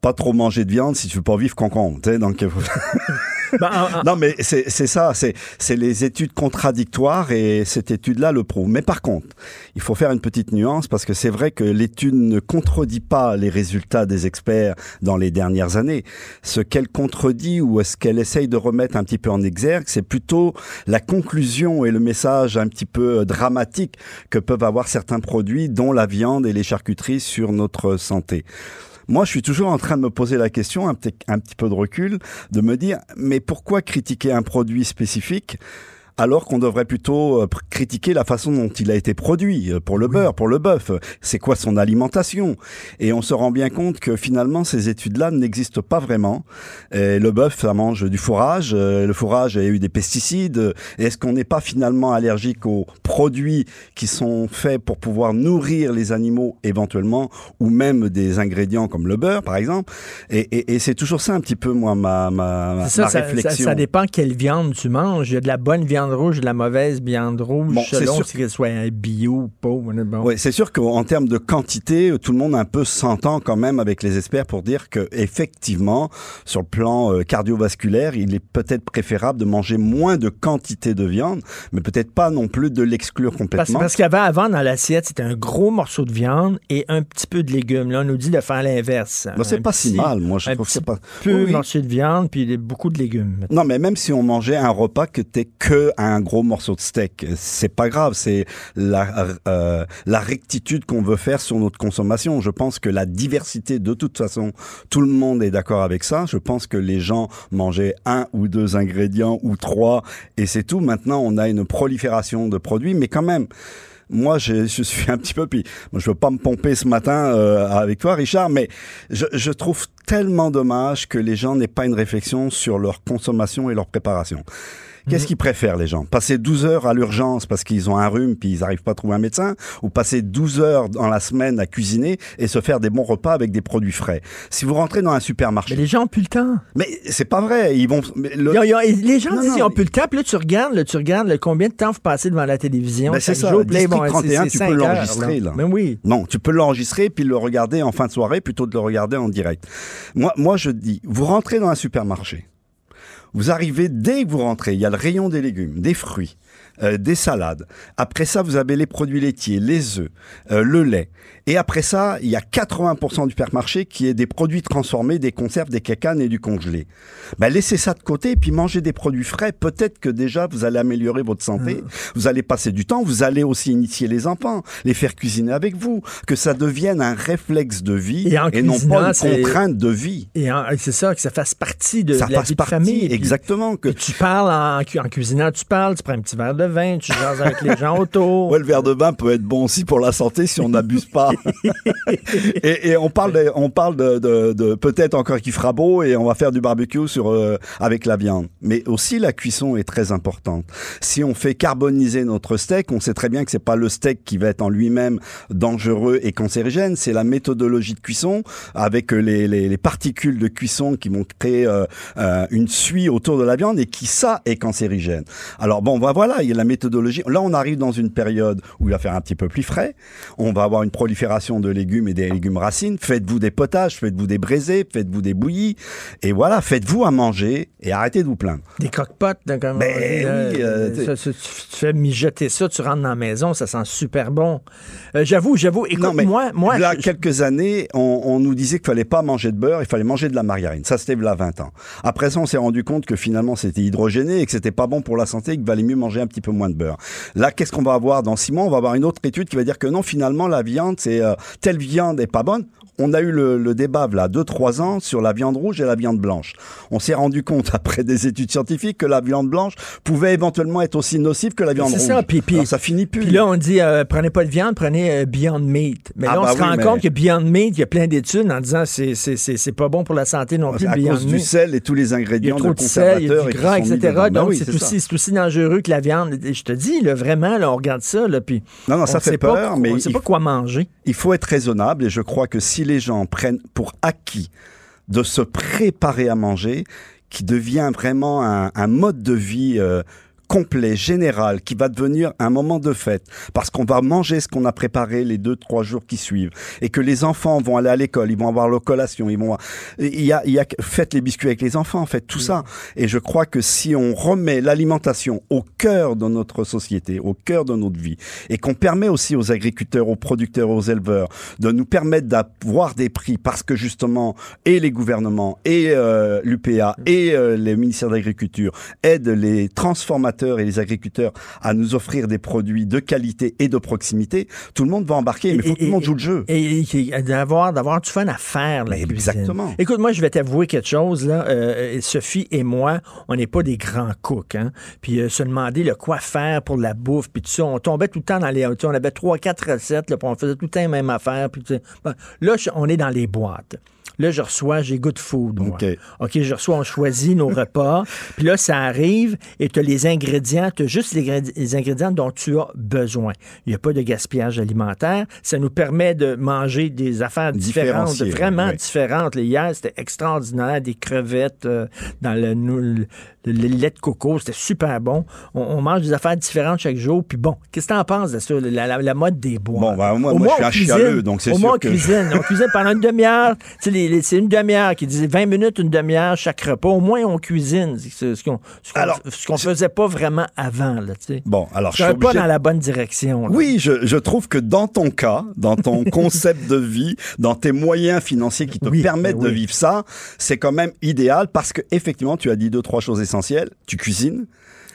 pas trop manger de viande si tu veux pas vivre concombre. tu euh, non, mais c'est ça, c'est les études contradictoires et cette étude-là le prouve. Mais par contre, il faut faire une petite nuance parce que c'est vrai que l'étude ne contredit pas les résultats des experts dans les dernières années. Ce qu'elle contredit ou ce qu'elle essaye de remettre un petit peu en exergue, c'est plutôt la conclusion et le message un petit peu dramatique que peuvent avoir certains produits, dont la viande et les charcuteries sur notre santé. Moi, je suis toujours en train de me poser la question, un petit, un petit peu de recul, de me dire, mais pourquoi critiquer un produit spécifique alors qu'on devrait plutôt euh, critiquer la façon dont il a été produit euh, pour le beurre, pour le bœuf. C'est quoi son alimentation? Et on se rend bien compte que finalement ces études-là n'existent pas vraiment. Et le bœuf, ça mange du fourrage. euh, Le fourrage a eu des pesticides. Est-ce qu'on n'est pas finalement allergique aux produits qui sont faits pour pouvoir nourrir les animaux éventuellement, ou même des ingrédients comme le beurre, par exemple? Et, et- et c'est toujours ça un petit peu moi ma, ma, ma, C'est ça, ma ça, réflexion. ça- ça dépend quelle viande tu manges. Il y a de la bonne viande rouge, de la mauvaise viande rouge, Bon, c'est selon sûr si qu'elle soit bio ou pas. Bon. Oui, c'est sûr qu'en termes de quantité, tout le monde un peu s'entend quand même avec les experts pour dire que effectivement, sur le plan euh, cardiovasculaire, il est peut-être préférable de manger moins de quantité de viande, mais peut-être pas non plus de l'exclure Parce, complètement. parce qu'avant, avant, dans l'assiette, c'était un gros morceau de viande et un petit peu de légumes. Là, on nous dit de faire l'inverse. Ben, c'est pas si mal, moi, je trouve que c'est pas- peu oui. morceau de viande puis beaucoup de légumes. Non, mais même si on mangeait un repas que t'es que un gros morceau de steak, c'est pas grave. C'est la euh, la rectitude qu'on veut faire sur notre consommation. Je pense que la diversité, de toute façon, tout le monde est d'accord avec ça. Je pense que les gens mangeaient un ou deux ingrédients ou trois et c'est tout. Maintenant, on a une prolifération de produits, mais quand même. Moi, je, suis un petit peu, puis moi, je veux pas me pomper ce matin euh, avec toi, Richard, mais je trouve tellement dommage que les gens n'aient pas une réflexion sur leur consommation et leur préparation. Qu'est-ce qu'ils préfèrent les gens? Passer 12 heures à l'urgence parce qu'ils ont un rhume puis ils n'arrivent pas à trouver un médecin ou passer 12 heures dans la semaine à cuisiner et se faire des bons repas avec des produits frais? Si vous rentrez dans un supermarché, Mais les gens ont plus le temps. mais c'est pas vrai, ils vont le- Ils ont- ils ont- les gens Non, disent non, n'ont mais- plus le temps. Puis là, tu regardes, là, tu regardes là, combien de temps vous passez devant la télévision. Ben, c'est ça, jour. Là, ils District vont- 31, c'est- tu peux l'enregistrer là. Mais oui. Non, tu peux l'enregistrer puis le regarder en fin de soirée plutôt que de le regarder en direct. Moi, moi je dis, vous rentrez dans un supermarché, vous arrivez dès que vous rentrez, il y a le rayon des légumes, des fruits, euh, des salades. Après ça, vous avez les produits laitiers, les œufs, euh, le lait. Et après ça, il y a 80% du supermarché qui est des produits transformés, des conserves, des cacanes et du congelé. Ben, laissez ça de côté et puis mangez des produits frais. Peut-être que déjà, vous allez améliorer votre santé. Vous allez passer du temps. Vous allez aussi initier les enfants, les faire cuisiner avec vous. Que ça devienne un réflexe de vie Et non pas une contrainte de vie. Et c'est ça, que ça fasse partie de, Ça de la fasse vie de partie, famille. Puis- exactement. Que... tu parles en, cu- en cuisinant, tu parles, tu prends un petit verre de vin, tu jases avec les gens autour. Ouais, le verre de vin peut être bon aussi pour la santé si on n'abuse pas. et, et on parle, de, on parle de, de, de peut-être encore qu'il fera beau et on va faire du barbecue sur euh, avec la viande. Mais aussi la cuisson est très importante. Si on fait carboniser notre steak, on sait très bien que c'est pas le steak qui va être en lui-même dangereux et cancérigène, c'est la méthodologie de cuisson avec les, les, les particules de cuisson qui vont créer euh, euh, une suie autour de la viande et qui ça est cancérigène. Alors bon, bah voilà, il la méthodologie. Là, on arrive dans une période où il va faire un petit peu plus frais. On va avoir une prolifération de légumes et des légumes racines. Faites-vous des potages, faites-vous des braisés, faites-vous des bouillies. Et voilà, faites-vous à manger et arrêtez de vous plaindre. Des croque-potes, comme Ben oui, euh, Ça, ça, tu, tu fais mijoter ça, tu rentres dans la maison, ça sent super bon. Euh, j'avoue, j'avoue. Écoute, Non, mais moi, moi, là, je- quelques années, on, on nous disait qu'il fallait pas manger de beurre, il fallait manger de la margarine. Ça, c'était là 20 ans. Après ça, on s'est rendu compte que finalement, c'était hydrogéné et que c'était pas bon pour la santé et qu'il valait mieux manger un petit peu moins de beurre. Là, qu'est-ce qu'on va avoir dans six mois? On va avoir une autre étude qui va dire que non, finalement, la viande, c'est euh, telle viande est pas bonne. On a eu le, le débat là deux trois ans sur la viande rouge et la viande blanche. On s'est rendu compte après des études scientifiques que la viande blanche pouvait éventuellement être aussi nocive que la viande c'est rouge. ça, puis, ça finit plus. Puis là, on dit, euh, prenez pas de viande, prenez euh, Beyond Meat. Mais là, Ah, on bah se oui, rend mais- compte que Beyond Meat, il y a plein d'études en disant c'est c'est c'est c'est pas bon pour la santé non plus. à Beyond cause du Meat. sel et tous les Il y a ingrédients trop de de sel, il y a du et gras, mis etc. dedans. Ben Donc, oui, c'est c'est aussi, c'est aussi dangereux que la viande. Et Je te dis, là, vraiment, là, on regarde ça, là, puis Non, non, ça fait pas peur, quoi- mais on sait il pas quoi manger. Il faut être raisonnable et je crois que si les gens prennent pour acquis de se préparer à manger, qui devient vraiment un, mode de vie euh, complet, général, qui va devenir un moment de fête, parce qu'on va manger ce qu'on a préparé les deux, trois jours qui suivent, et que les enfants vont aller à l'école, ils vont avoir leur collation, ils vont, il y a, il y a, faites les biscuits avec les enfants, faites tout ça. Et je crois que si on remet l'alimentation au cœur de notre société, au cœur de notre vie, et qu'on permet aussi aux agriculteurs, aux producteurs, aux éleveurs de nous permettre d'avoir des prix parce que justement, et les gouvernements, et euh, l'UPA, et euh, les ministères d'agriculture aident les transformateurs et les agriculteurs à nous offrir des produits de qualité et de proximité, tout le monde va embarquer, mais il faut que tout le monde joue le jeu. Et, et- et d'avoir, d'avoir du fun à faire, la cuisine. exactement. Écoute, moi, je vais t'avouer quelque chose, là. Euh, Sophie et moi, on n'est pas des grands cooks, hein. Puis euh, se demander le quoi faire pour la bouffe, puis tout ça, on tombait tout le temps dans les... On avait trois, quatre recettes, là, puis on faisait tout le temps la même affaire. Puis, bon, là, on est dans les boîtes. Là, je reçois, j'ai good food, moi. OK, je reçois, on choisit nos repas. Puis là, ça arrive et tu as les ingrédients, tu as juste les, ingrédients dont tu as besoin. Il n'y a pas de gaspillage alimentaire. Ça nous permet de manger des affaires différentes, vraiment oui. différentes. Les hier, c'était extraordinaire. Des crevettes euh, dans le, le- le lait de coco, c'était super bon. On, on mange des affaires différentes chaque jour. Puis bon, qu'est-ce que tu en penses de ça, la, la- la mode des bois? Bon, ben, moi, Au moi, moins, je on suis un chialeux, donc c'est Au sûr moins, on cuisine. On cuisine pendant une demi-heure. Tu sais, c'est une demi-heure qui disait 20 minutes, une demi-heure chaque repas. Au moins, on cuisine. C'est ce qu'on ce qu'on faisait pas vraiment avant. Là. Bon, alors, je C'est un pas obligé- dans la bonne direction. là. Oui, je, je trouve que dans ton cas, dans ton concept de vie, dans tes moyens financiers qui te permettent ben de oui. vivre ça, c'est quand même idéal parce que effectivement, tu as dit deux trois choses essentielles. Tu cuisines,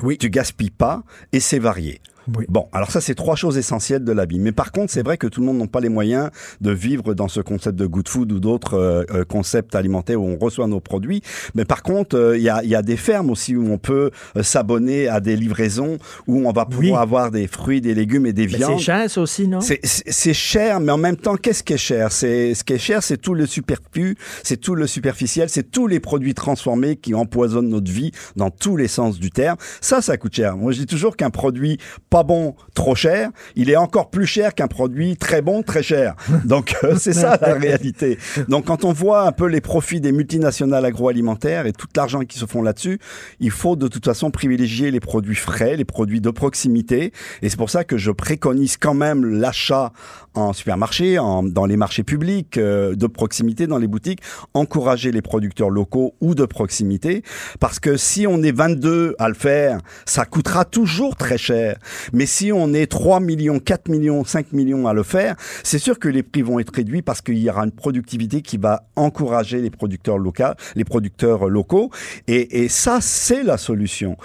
oui. tu gaspilles pas et c'est varié. Bon, alors ça, c'est trois choses essentielles de la vie. Mais par contre, c'est vrai que tout le monde n'a pas les moyens de vivre dans ce concept de good food ou d'autres euh, euh, concepts alimentaires où on reçoit nos produits. Mais par contre, euh, il y, y a des fermes aussi où on peut s'abonner à des livraisons où on va pouvoir avoir des fruits, des légumes et des Mais viandes. c'est cher, ça aussi, non? C'est cher, mais en même temps, qu'est-ce qui est cher? C'est ce qui est cher, c'est tout le superflu, c'est tout le superficiel, c'est tous les produits transformés qui empoisonnent notre vie dans tous les sens du terme. Ça, ça coûte cher. Moi, je dis toujours qu'un produit pas bon, trop cher, il est encore plus cher qu'un produit très bon, très cher. Donc, euh, c'est ça la réalité. Donc, quand on voit un peu les profits des multinationales agroalimentaires et tout l'argent qui se font là-dessus, il faut de toute façon privilégier les produits frais, les produits de proximité. Et c'est pour ça que je préconise quand même l'achat en supermarché, en, dans les marchés publics, euh, de proximité, dans les boutiques, encourager les producteurs locaux ou de proximité. Parce que si on est 22 à le faire, ça coûtera toujours très cher. Mais si on est 3 millions, 4 millions, 5 millions à le faire, c'est sûr que les prix vont être réduits parce qu'il y aura une productivité qui va encourager les producteurs locaux, les producteurs locaux. Et, et ça, c'est la solution.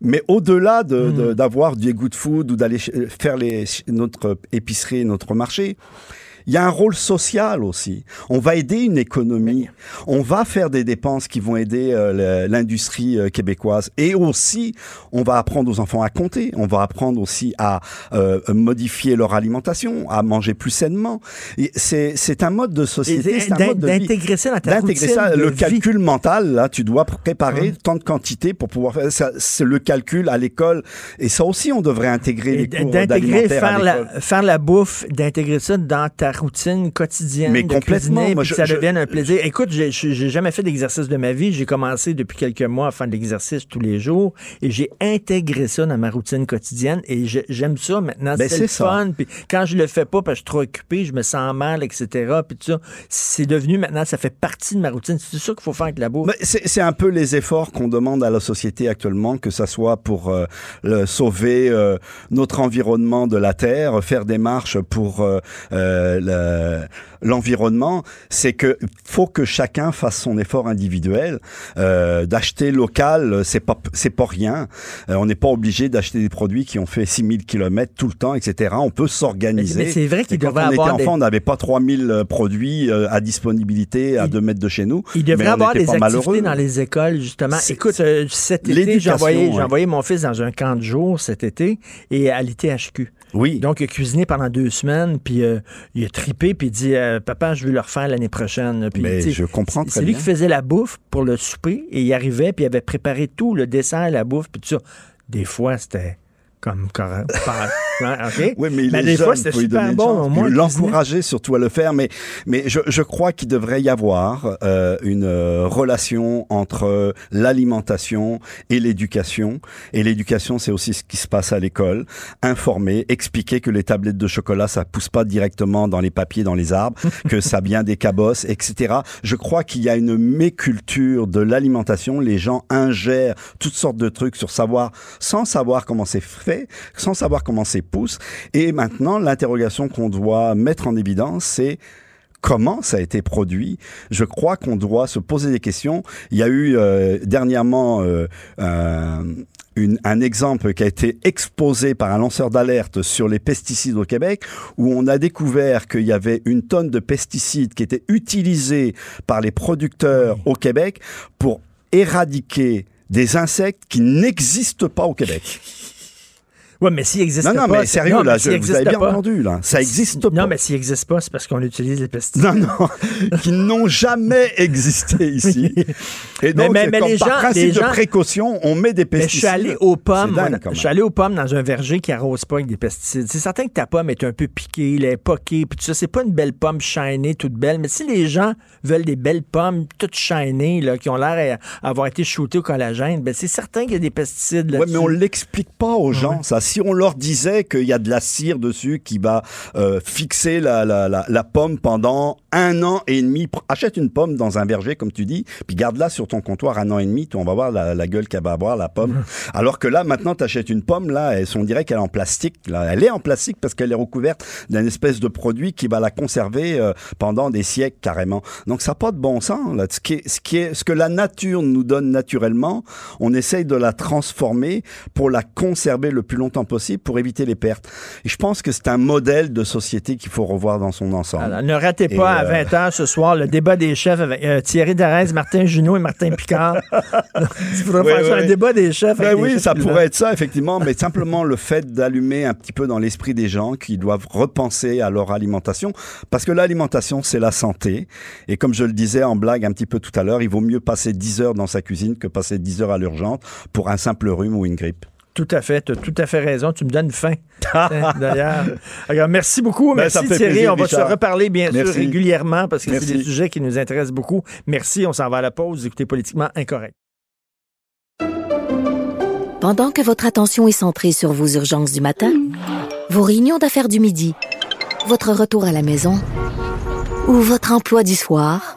Mais au-delà de, de- d'avoir du good food ou d'aller faire les, notre épicerie, notre marché, il y a un rôle social aussi. On va aider une économie. On va faire des dépenses qui vont aider euh, l'industrie euh, québécoise. Et aussi, on va apprendre aux enfants à compter. On va apprendre aussi à euh, modifier leur alimentation, à manger plus sainement. C'est un mode de société. C'est un mode de d'intégrer ça dans ta D'intégrer routine ça, de le vie. calcul mental, là, tu dois préparer Hum. tant de quantité pour pouvoir faire ça. C'est le calcul à l'école. Et ça aussi, on devrait intégrer les cours d'intégrer, d'alimentaire faire la, faire la bouffe, d'intégrer ça dans ta routine quotidienne. Mais de complètement, cuisiner, moi, je- que ça je- devienne un plaisir. Écoute, j'ai jamais fait d'exercice de ma vie. J'ai commencé depuis quelques mois à faire de l'exercice tous les jours et j'ai intégré ça dans ma routine quotidienne et je- j'aime ça maintenant. Ben, c'est le ça. fun. Puis quand je le fais pas parce que je suis trop occupé, je me sens mal, etc. Puis tout ça, c'est devenu maintenant, ça fait partie de ma routine. C'est ça qu'il faut faire avec la bouffe. C'est c'est un peu les efforts qu'on demande à la société actuellement, que ça soit pour euh, le- sauver euh, notre environnement de la terre, faire des marches pour euh, le- l'environnement. C'est que faut que chacun fasse son effort individuel. Euh, d'acheter local, c'est pas c'est pas rien. Euh, on n'est pas obligé d'acheter des produits qui ont fait 6000 kilomètres tout le temps, etc. On peut s'organiser. Mais- c'est vrai qu'il Et quand devrait on était avoir des- enfant, on n'avait pas 3000 euh, produits à disponibilité à 2 mètres de chez nous. Il devrait mais avoir des activités malheureux. dans les écoles, justement. Écoute, cet été, j'ai envoyé, ouais. envoyé mon fils dans un camp de jour cet été et à l'ITHQ. Oui. Donc, il a cuisiné pendant deux semaines, puis euh, il a tripé, puis il dit euh, Papa, je veux le refaire l'année prochaine. Puis, Mais sais, je comprends c'est- lui bien. qui faisait la bouffe pour le souper, et il arrivait, puis il avait préparé tout, le dessert, la bouffe, puis tout ça. Des fois, c'était comme correct. Oui, mais il est des jeune, fois, super bon. Au moins, l'encourager surtout à le faire. Mais, mais je, je crois qu'il devrait y avoir euh, une euh, relation entre l'alimentation et l'éducation. Et l'éducation, c'est aussi ce qui se passe à l'école. Informer, expliquer que les tablettes de chocolat, ça pousse pas directement dans les papiers, dans les arbres, que ça vient des cabosses, etc. Je crois qu'il y a une méculture de l'alimentation. Les gens ingèrent toutes sortes de trucs sur savoir, sans savoir comment c'est fait, sans savoir comment c'est pousse. Et maintenant, l'interrogation qu'on doit mettre en évidence, c'est comment ça a été produit. Je crois qu'on doit se poser des questions. Il y a eu euh, dernièrement euh, un, une- un exemple qui a été exposé par un lanceur d'alerte sur les pesticides au Québec, où on a découvert qu'il y avait une tonne de pesticides qui étaient utilisés par les producteurs au Québec pour éradiquer des insectes qui n'existent pas au Québec. Ouais, mais s'il existe Non, pas. non, mais c'est- sérieux, non, là, mais je- vous avez bien pas- entendu, là. Ça existe Non, pas. mais s'il n'existe pas, c'est parce qu'on utilise les pesticides. Non, non, qui n'ont jamais existé ici. Et donc, mais, mais comme les par gens, principe les de gens- précaution, on met des Mais je pesticides. suis allé aux pommes. Dingue, je suis allé aux pommes dans un verger qui arrose pas avec des pesticides. C'est certain que ta pomme est un peu piquée, elle est poquée, puis tout ça. C'est pas une belle pomme shinée, toute belle. Mais si les gens veulent des belles pommes toutes shinées, là, qui ont l'air à avoir été shootées au collagène, ben c'est certain qu'il y a des pesticides Ouais, là-dessus. mais on l'explique pas aux gens, ça. Si on leur disait qu'il y a de la cire dessus qui va euh, fixer la, la, la, la pomme pendant un an et demi, achète une pomme dans un verger, comme tu dis, puis garde-la sur ton comptoir un an et demi, on va voir la, gueule qu'elle va avoir, la pomme. Alors que là, maintenant, tu achètes une pomme, là, on dirait qu'elle est en plastique. Là. Elle est en plastique parce qu'elle est recouverte d'un espèce de produit qui va la conserver euh, pendant des siècles carrément. Donc ça n'a pas de bon sens. Là. Ce, qui est, ce, qui est, ce que la nature nous donne naturellement, on essaye de la transformer pour la conserver le plus longtemps possible pour éviter les pertes. Et je pense que c'est un modèle de société qu'il faut revoir dans son ensemble. Alors, ne ratez Et, pas à euh, 20h ce soir le débat des chefs avec euh, Thierry Darès, Martin Junot et Martin Picard. Il faudrait Oui, faire ça, oui. un débat des chefs. Ben avec des oui, chefs ça pourrait être ça, effectivement, mais simplement le fait d'allumer un petit peu dans l'esprit des gens qui doivent repenser à leur alimentation, parce que l'alimentation, c'est la santé. Et comme je le disais en blague un petit peu tout à l'heure, il vaut mieux passer 10 heures dans sa cuisine que passer 10 heures à l'urgence pour un simple rhume ou une grippe. Tout à fait, tu as tout à fait raison. Tu me donnes faim. Tiens, D'ailleurs. Merci beaucoup. Ben, merci ça me fait Thierry. plaisir, on va Richard. se reparler bien sûr régulièrement parce que c'est des sujets qui nous intéressent beaucoup. Merci. On s'en va à la pause. Écoutez Politiquement Incorrect. Pendant que votre attention est centrée sur vos urgences du matin, vos réunions d'affaires du midi, votre retour à la maison ou votre emploi du soir,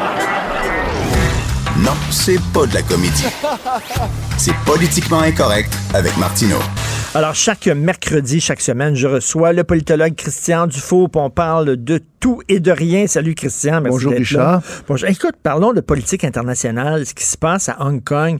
Non, c'est pas de la comédie. C'est politiquement incorrect avec Martineau. Alors, chaque mercredi, chaque semaine, je reçois le politologue Christian Dufault, on parle de tout et de rien. Salut Christian, merci Bonjour, Richard. là. Bonjour. Écoute, parlons de politique internationale, ce qui se passe à Hong Kong.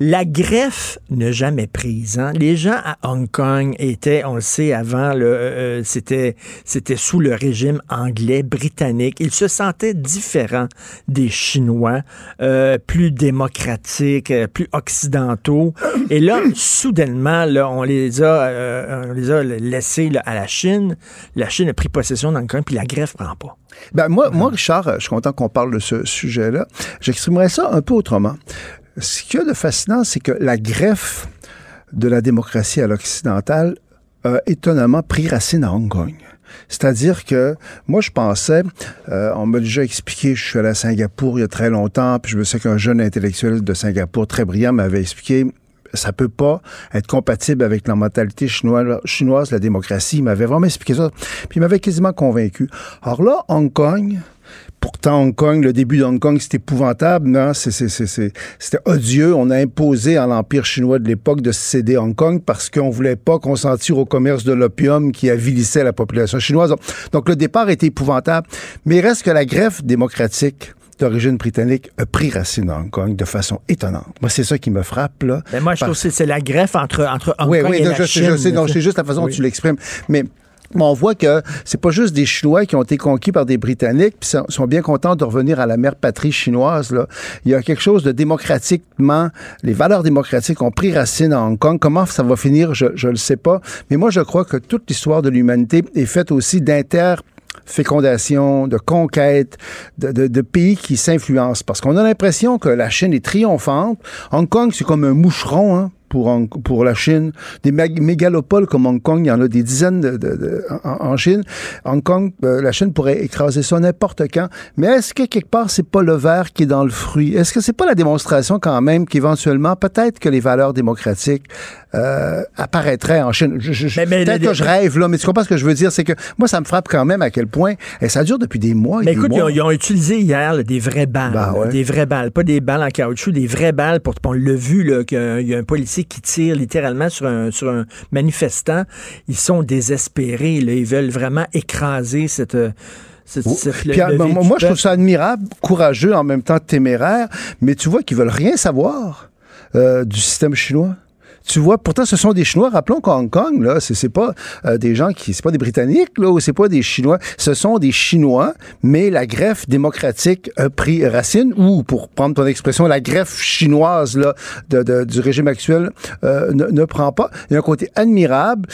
La greffe n'a jamais prise. hein. Les gens à Hong Kong étaient, on le sait avant, le, euh, c'était, c'était sous le régime anglais, britannique. Ils se sentaient différents des Chinois, euh, plus démocratiques, euh, plus occidentaux. Et là, soudainement, là, on les a, euh, on les a laissés là, à la Chine. La Chine a pris possession d'Hong Kong, puis la greffe pas. Ben moi, moi, Richard, je suis content qu'on parle de ce sujet-là. J'exprimerais ça un peu autrement. Ce qu'il y a de fascinant, c'est que la greffe de la démocratie à l'occidental a étonnamment pris racine à Hong Kong. C'est-à-dire que moi, je pensais, euh, on m'a déjà expliqué, je suis allé à Singapour il y a très longtemps, puis je me sais qu'un jeune intellectuel de Singapour très brillant m'avait expliqué ça peut pas être compatible avec la mentalité chinoise, la démocratie. Il m'avait vraiment expliqué ça. Puis il m'avait quasiment convaincu. Alors là, Hong Kong, Pourtant, Hong Kong, le début de Hong Kong, c'était épouvantable, non? C'était odieux. On a imposé à l'Empire chinois de l'époque de céder Hong Kong parce qu'on voulait pas consentir au commerce de l'opium qui avilissait la population chinoise. Donc, le départ était épouvantable. Mais reste que la greffe démocratique d'origine britannique a pris racine à Hong Kong de façon étonnante. Moi, c'est ça qui me frappe, là. Ben moi, je trouve Parce- que c'est la greffe entre, entre Hong oui, Kong oui, et non, la je, sais, Chine. je sais, non, c'est juste la façon Oui. dont tu l'exprimes. Mais mais on voit que c'est pas juste des Chinois qui ont été conquis par des Britanniques, puis sont- bien contents de revenir à la mère patrie chinoise. Là. Il y a quelque chose de démocratiquement, les valeurs démocratiques ont pris racine à Hong Kong. Comment ça va finir, je je le sais pas. Mais moi, je crois que toute l'histoire de l'humanité est faite aussi d'inter fécondation, de conquête, de, de- de pays qui s'influencent. Parce qu'on a l'impression que la Chine est triomphante. Hong Kong, c'est comme un moucheron hein, pour, pour la Chine. Des mégalopoles comme Hong Kong, il y en a des dizaines de, de- de- en, en Chine. Hong Kong, euh, la Chine pourrait écraser ça n'importe quand. Mais est-ce que quelque part, c'est pas le verre qui est dans le fruit? Est-ce que c'est pas la démonstration quand même qu'éventuellement, peut-être que les valeurs démocratiques euh, apparaîtraient en Chine? Peut-être que je rêve, là, mais tu comprends ce que je veux dire? C'est que moi, ça me frappe quand même à quel point, et ça dure depuis des mois et Mais des écoute, ils ont, mois. ils ont utilisé hier là, des vraies balles. Ben là, ouais. Des vraies balles. Pas des balles en caoutchouc, des vraies balles. Pour, on l'a vu, là, qu'il y a un policier qui tire littéralement sur un, sur un manifestant. Ils sont désespérés. Là. Ils veulent vraiment écraser cette. euh, cette- Puis, ben, moi, je trouve ça admirable, courageux, en même temps téméraire, mais tu vois qu'ils veulent rien savoir euh, du système chinois. Tu vois, pourtant, ce sont des Chinois. Rappelons qu'à Hong Kong, là, c'est pas euh, des gens qui, c'est pas des Britanniques, là, ou c'est pas des Chinois. Ce sont des Chinois, mais la greffe démocratique a pris racine, ou, pour prendre ton expression, la greffe chinoise, là, du régime actuel, euh, ne, ne prend pas. Il y a un côté admirable.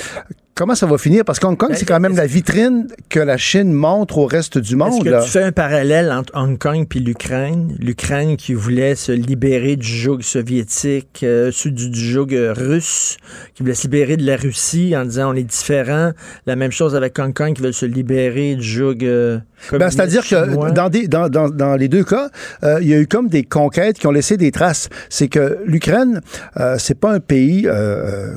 Comment ça va finir? Parce qu'Hong Kong, c'est quand même la vitrine que la Chine montre au reste du Est-ce monde. que là. tu fais un parallèle entre Hong Kong puis l'Ukraine? L'Ukraine qui voulait se libérer du joug soviétique, euh, du, du joug euh, russe, qui voulait se libérer de la Russie en disant on est différent. La même chose avec Hong Kong qui veut se libérer du joug euh, Ben, C'est-à-dire que dans, des, dans, dans, dans les deux cas, euh, il y a eu comme des conquêtes qui ont laissé des traces. C'est que l'Ukraine, c'est pas un pays,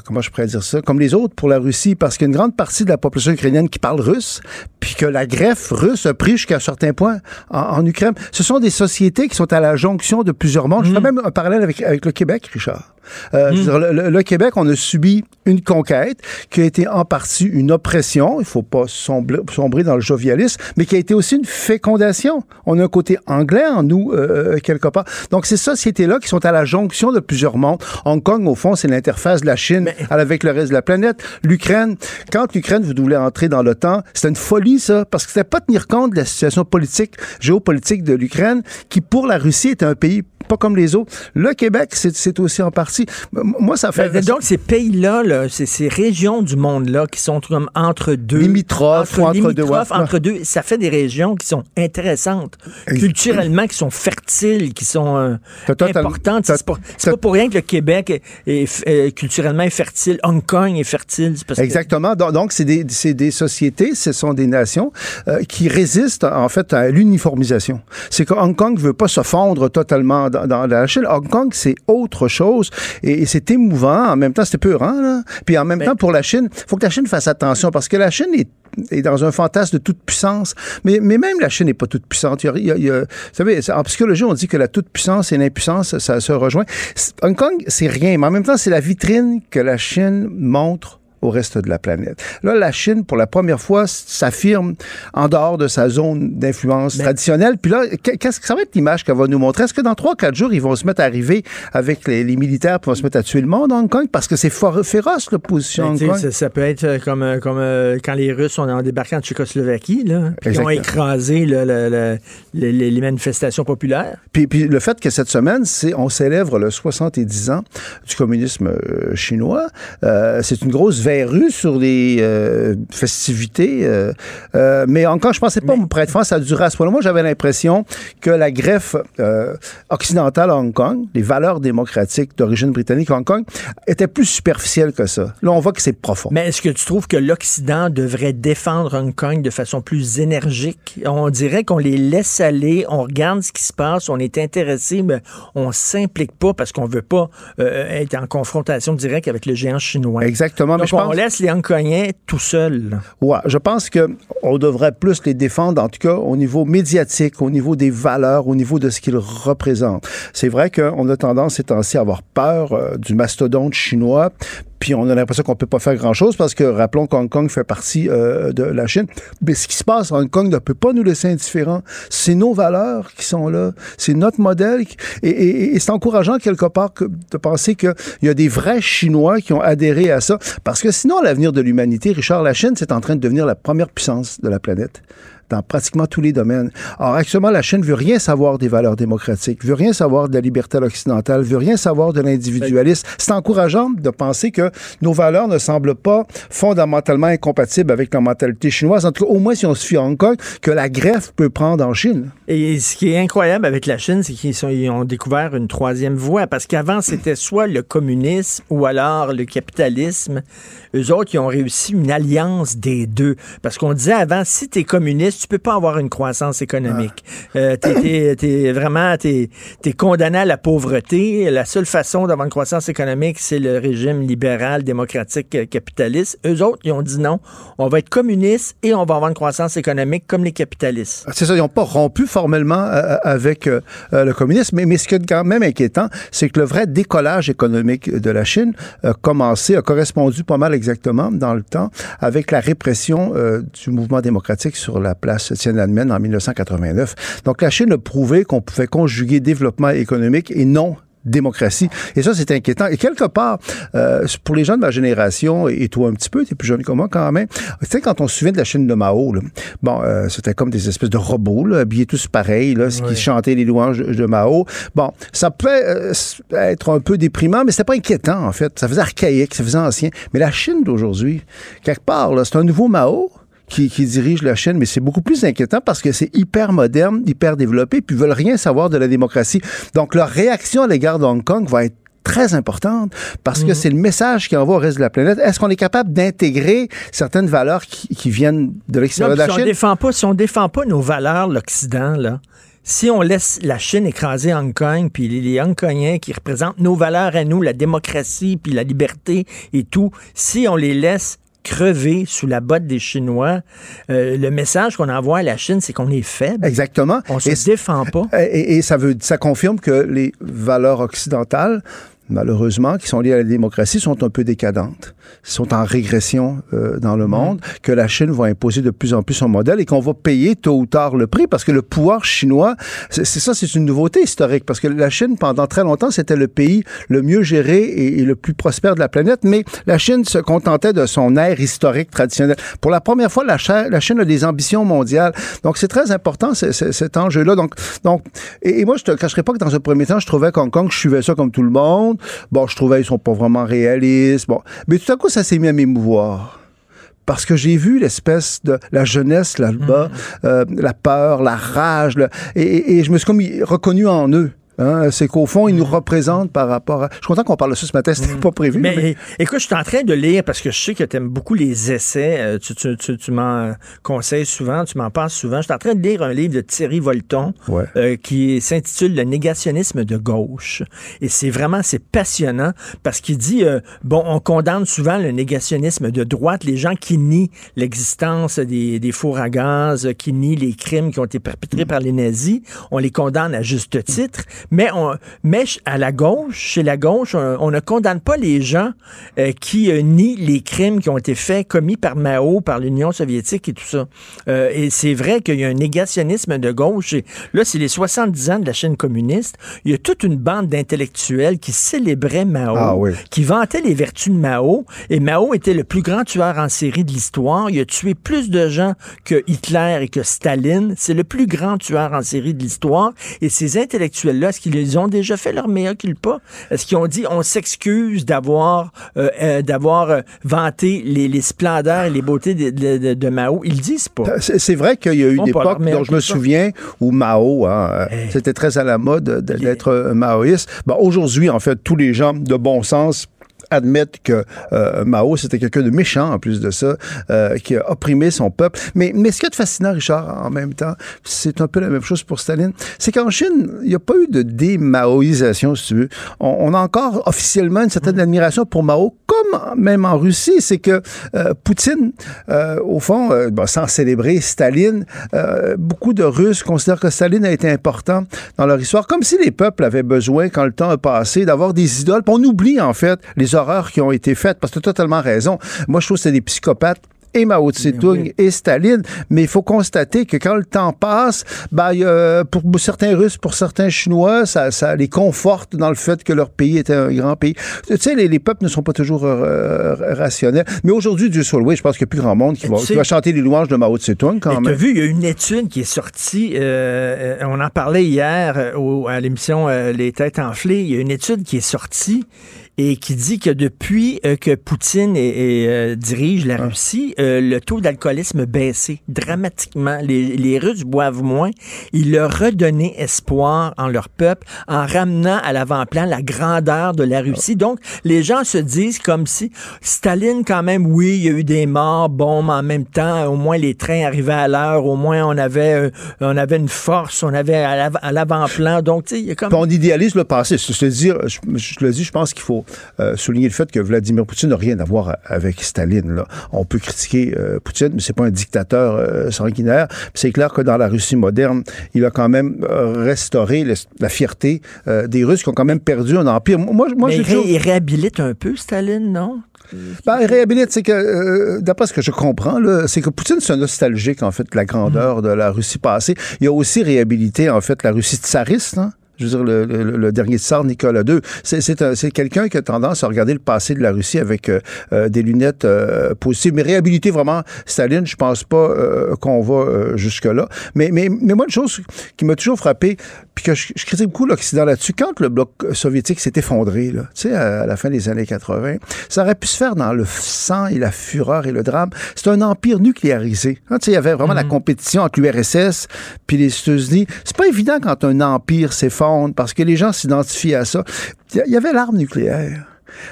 comment je pourrais dire ça, comme les autres pour la Russie, parce qu'il y a une grande partie de la population ukrainienne qui parle russe, puis que la greffe russe a pris jusqu'à un certain point en, en Ukraine. Ce sont des sociétés qui sont à la jonction de plusieurs mondes. Je fais même un parallèle avec, avec le Québec, Richard. Euh, dire, le, Québec, on a subi une conquête qui a été en partie une oppression, il faut pas sombrer, sombrer dans le jovialisme, mais qui a été aussi une fécondation. On a un côté anglais en nous, euh, quelque part. Donc, ces sociétés-là qui sont à la jonction de plusieurs mondes. Hong Kong, au fond, c'est l'interface de la Chine avec le reste de la planète. L'Ukraine, quand l'Ukraine voulait entrer dans l'OTAN, c'était une folie, ça, parce que c'était pas tenir compte de la situation politique, géopolitique de l'Ukraine, qui, pour la Russie, était un pays pas comme les autres. Le Québec, c'est aussi en partie. Moi, ça fait. Ben, donc, ces pays-là, là, ces, ces régions du monde-là qui sont comme entre deux. Limitrophes entre deux, ouais. entre deux, ça fait des régions qui sont intéressantes, culturellement, qui sont fertiles, qui sont euh, importantes. C'est pas, pas pour rien que le Québec est, est, culturellement fertile. Hong Kong est fertile. parce Exactement. Donc, donc, c'est des, des sociétés, ce sont des nations euh, qui résistent en fait à l'uniformisation. C'est que Hong Kong veut pas se fondre totalement dans, dans la Chine. Hong Kong, c'est autre chose et, et c'est émouvant. En même temps, c'est peurant. Là. Puis en même temps, pour la Chine, faut que la Chine fasse attention parce que la Chine est est dans un fantasme de toute puissance. Mais, mais même la Chine n'est pas toute puissante. Il y a- il y a- il y a- vous savez, en psychologie, on dit que la toute puissance et l'impuissance, ça se rejoint. Hong Kong, c'est rien, mais en même temps, c'est la vitrine que la Chine montre au reste de la planète. Là, la Chine, pour la première fois, s'affirme en dehors de sa zone d'influence traditionnelle. Puis là, qu- qu'est-ce que ça va être l'image qu'elle va nous montrer? Est-ce que dans trois, quatre jours, ils vont se mettre à arriver avec les, les militaires, vont se mettre à tuer le monde à Hong Kong? Parce que c'est féroce, l'opposition Ben, ça, ça peut être euh, comme, euh, comme euh, quand les Russes ont, débarqué en Tchécoslovaquie, là, puis ils ont écrasé là, le- le- les, manifestations populaires. Puis, puis le fait que cette semaine, c'est on célèbre le 70 ans du communisme euh, chinois. Euh, c'est une grosse verrue sur les euh, festivités. euh, euh, mais encore, je pensais pas, pour être franc, ça a duré à ce point-là. Moi, j'avais l'impression que la greffe euh, occidentale à Hong Kong, les valeurs démocratiques d'origine britannique à Hong Kong, était plus superficielle que ça. Là, on voit que c'est profond. Mais est-ce que tu trouves que l'Occident devrait défendre Hong Kong de façon plus énergique? On dirait qu'on les laisse aller, on regarde ce qui se passe, on est intéressé, mais on s'implique pas parce qu'on veut pas euh, être en confrontation directe avec le géant chinois. Exactement. mais Donc, je on pense- laisse les Hongkongais tout seuls. Ouais, je pense que on devrait plus les défendre, en tout cas au niveau médiatique, au niveau des valeurs, au niveau de ce qu'ils représentent. C'est vrai qu'on a tendance ces temps-ci à avoir peur euh, du mastodonte chinois. Puis on a l'impression qu'on peut pas faire grand-chose parce que rappelons qu'Hong Kong fait partie euh, de la Chine. Mais ce qui se passe Hong Kong ne peut pas nous laisser indifférents. C'est nos valeurs qui sont là. C'est notre modèle. Et, et- et c'est encourageant quelque part de penser qu'il y a des vrais Chinois qui ont adhéré à ça. Parce que sinon, l'avenir de l'humanité, Richard, la Chine, c'est en train de devenir la première puissance de la planète dans pratiquement tous les domaines. Or, actuellement, la Chine veut rien savoir des valeurs démocratiques, veut rien savoir de la liberté à l'occidentale, veut rien savoir de l'individualisme. C'est encourageant de penser que nos valeurs ne semblent pas fondamentalement incompatibles avec la mentalité chinoise. En tout cas, au moins si on se fie à Hong Kong, que la greffe peut prendre en Chine. Et ce qui est incroyable avec la Chine, c'est qu'ils ont découvert une troisième voie. Parce qu'avant, c'était soit le communisme ou alors le capitalisme. Eux autres, ils ont réussi une alliance des deux. Parce qu'on disait avant, si tu es communiste, tu peux pas avoir une croissance économique. Euh, t'es, vraiment, t'es, t'es condamné à la pauvreté. La seule façon d'avoir une croissance économique, c'est le régime libéral, démocratique, euh, capitaliste. Eux autres, ils ont dit non. On va être communiste et on va avoir une croissance économique comme les capitalistes. C'est ça, ils n'ont pas rompu formellement euh, avec euh, euh, le communisme, mais, mais ce qui est quand même inquiétant, c'est que le vrai décollage économique de la Chine a commencé, a correspondu pas mal exactement dans le temps avec la répression du mouvement démocratique sur la place Tiananmen en 1989. Donc la Chine a prouvé qu'on pouvait conjuguer développement économique et non démocratie. Et ça, c'est inquiétant. Et quelque part, euh, pour les gens de ma génération, et toi un petit peu, tu es plus jeune que moi quand même, tu sais, quand on se souvient de la Chine de Mao, là, bon, euh, c'était comme des espèces de robots, là, habillés tous pareils, là, qui chantaient les louanges de, Mao. Bon, ça peut euh, être un peu déprimant, mais c'était pas inquiétant, en fait. Ça faisait archaïque, ça faisait ancien. Mais la Chine d'aujourd'hui, quelque part, c'est un nouveau Mao qui, qui dirige la Chine, mais c'est beaucoup plus inquiétant parce que c'est hyper moderne, hyper développé, puis ils veulent rien savoir de la démocratie. Donc leur réaction à l'égard de Hong Kong va être très importante parce que c'est le message qui envoie au reste de la planète. Est-ce qu'on est capable d'intégrer certaines valeurs qui, qui viennent de l'extérieur de la si on défend pas, si on défend pas nos valeurs, l'Occident, là, si on laisse la Chine écraser Hong Kong, puis les, Hongkongais qui représentent nos valeurs à nous, la démocratie, puis la liberté et tout, si on les laisse crever sous la botte des Chinois, euh, le message qu'on envoie à la Chine, c'est qu'on est faible. Exactement. On se Et- défend pas. Et, et ça veut, ça confirme que les valeurs occidentales, malheureusement, qui sont liées à la démocratie, sont un peu décadentes, sont en régression euh, dans le monde, que la Chine va imposer de plus en plus son modèle et qu'on va payer tôt ou tard le prix parce que le pouvoir chinois, c'est ça, c'est une nouveauté historique parce que la Chine, pendant très longtemps, c'était le pays le mieux géré et, et le plus prospère de la planète, mais la Chine se contentait de son air historique traditionnel. Pour la première fois, la, Chine a des ambitions mondiales. Donc, c'est très important, cet enjeu-là. Donc, donc et, et moi, je te cacherai pas que dans un premier temps, je trouvais qu'Hong Kong, je suivais ça comme tout le monde. Bon, je trouvais qu'ils sont pas vraiment réalistes. Bon. Mais tout à coup, ça s'est mis à m'émouvoir parce que j'ai vu l'espèce de la jeunesse là-bas, euh, la peur, la rage, le- et- et je me suis comme reconnu en eux. Hein, c'est qu'au fond, ils nous représentent par rapport à... Je suis content qu'on parle de ça ce matin, c'était pas prévu. Mais, mais- écoute, je suis en train de lire parce que je sais que tu aimes beaucoup les essais. euh, tu tu, tu, tu m'en conseilles souvent, tu m'en parles souvent. Je suis en train de lire un livre de Thierry Volton Ouais. euh, qui s'intitule Le négationnisme de gauche. Et c'est vraiment, c'est passionnant parce qu'il dit, euh, bon, on condamne souvent le négationnisme de droite, les gens qui nient l'existence des, des fours à gaz, qui nient les crimes qui ont été perpétrés par les nazis. On les condamne à juste titre. Mais, on, mais à la gauche, chez la gauche, on, on ne condamne pas les gens euh, qui euh, nient les crimes qui ont été faits, commis par Mao, par l'Union soviétique et tout ça. Euh, et c'est vrai qu'il y a un négationnisme de gauche. Et là, c'est les 70 ans de la chaîne communiste. Il y a toute une bande d'intellectuels qui célébraient Mao, Ah oui. qui vantaient les vertus de Mao. Et Mao était le plus grand tueur en série de l'histoire. Il a tué plus de gens que Hitler et que Staline. C'est le plus grand tueur en série de l'histoire. Et ces intellectuels-là, est-ce qu'ils ont déjà fait leur mea culpa? Est-ce qu'ils ont dit on s'excuse d'avoir euh, euh, d'avoir euh, vanté les, les splendeurs et les beautés de, de- de- de Mao? Ils le disent pas. C'est vrai qu'il y a eu une leur époque meilleur dont je me souviens où Mao, hein, c'était très à la mode de- d'être maoïste. Bon, Aujourd'hui, en fait, tous les gens de bon sens admettent que euh, Mao, c'était quelqu'un de méchant, en plus de ça, euh, qui a opprimé son peuple. Mais, mais ce qui est fascinant, Richard, en même temps, c'est un peu la même chose pour Staline, c'est qu'en Chine, il n'y a pas eu de démaoïsation, si tu veux. On, on a encore officiellement une certaine admiration pour Mao, comme même en Russie. C'est que euh, Poutine, euh, au fond, euh, bon, sans célébrer Staline, euh, beaucoup de Russes considèrent que Staline a été important dans leur histoire, comme si les peuples avaient besoin, quand le temps a passé, d'avoir des idoles. Puis on oublie, en fait, les horreurs qui ont été faites, parce que tu as totalement raison. Moi, je trouve que c'est des psychopathes et Mao Tse-tung et Staline, mais il faut constater que quand le temps passe, ben, a- pour certains Russes, pour certains Chinois, ça, ça les conforte dans le fait que leur pays était un grand pays. Tu sais, les, les peuples ne sont pas toujours euh, rationnels. Mais aujourd'hui, Dieu soit loué, je pense qu'il n'y a plus grand monde qui va, Tu sais- qui va chanter les louanges de Mao Tse-tung quand même. vu, il y a une étude qui est sortie, euh, euh, on en parlait hier euh, au- à l'émission euh, Les Têtes Enflées, il y a une étude qui est sortie et qui dit que depuis euh, que Poutine euh, dirige la Russie, euh, le taux d'alcoolisme baissé dramatiquement. Les, les Russes boivent moins. Il leur redonné espoir en leur peuple en ramenant à l'avant-plan la grandeur de la Russie. Donc, les gens se disent comme si Staline, quand même, oui, il y a eu des morts, bon, mais en même temps, au moins les trains arrivaient à l'heure, au moins on avait, on avait une force, on avait à l'av- à l'avant-plan. Donc, tu sais, il y a comme... On idéalise le passé. Je te dis, je, je te le dis, je pense qu'il faut euh, souligner le fait que Vladimir Poutine n'a rien à voir avec Staline. Là. On peut critiquer euh, Poutine, mais c'est pas un dictateur euh, sanguinaire. C'est clair que dans la Russie moderne, il a quand même restauré le- la fierté des Russes qui ont quand même perdu un empire. Moi, moi mais il, ré- toujours- il réhabilite un peu Staline, non? Ben, il réhabilite, c'est que, euh, d'après ce que je comprends, c'est que Poutine, c'est un nostalgique, en fait, de la grandeur de la Russie passée. Il a aussi réhabilité, en fait, la Russie tsariste, hein. Je veux dire, le, le- le dernier tsar, Nicolas II, c'est, c'est, un- c'est quelqu'un qui a tendance à regarder le passé de la Russie avec euh, euh, des lunettes euh, positives. Mais réhabiliter vraiment Staline, je pense pas euh, qu'on va jusque-là. Mais, mais, mais moi, une chose qui m'a toujours frappé, puis que je, je critique beaucoup l'Occident là-dessus, quand le bloc soviétique s'est effondré, là, tu sais, à, à la fin des années 80, ça aurait pu se faire dans le sang et la fureur et le drame. C'est un empire nucléarisé. Hein, tu sais, il y avait vraiment la compétition entre l'URSS puis les États-Unis. C'est pas évident quand un empire s'effondre parce que les gens s'identifient à ça. Il y a- il y avait l'arme nucléaire.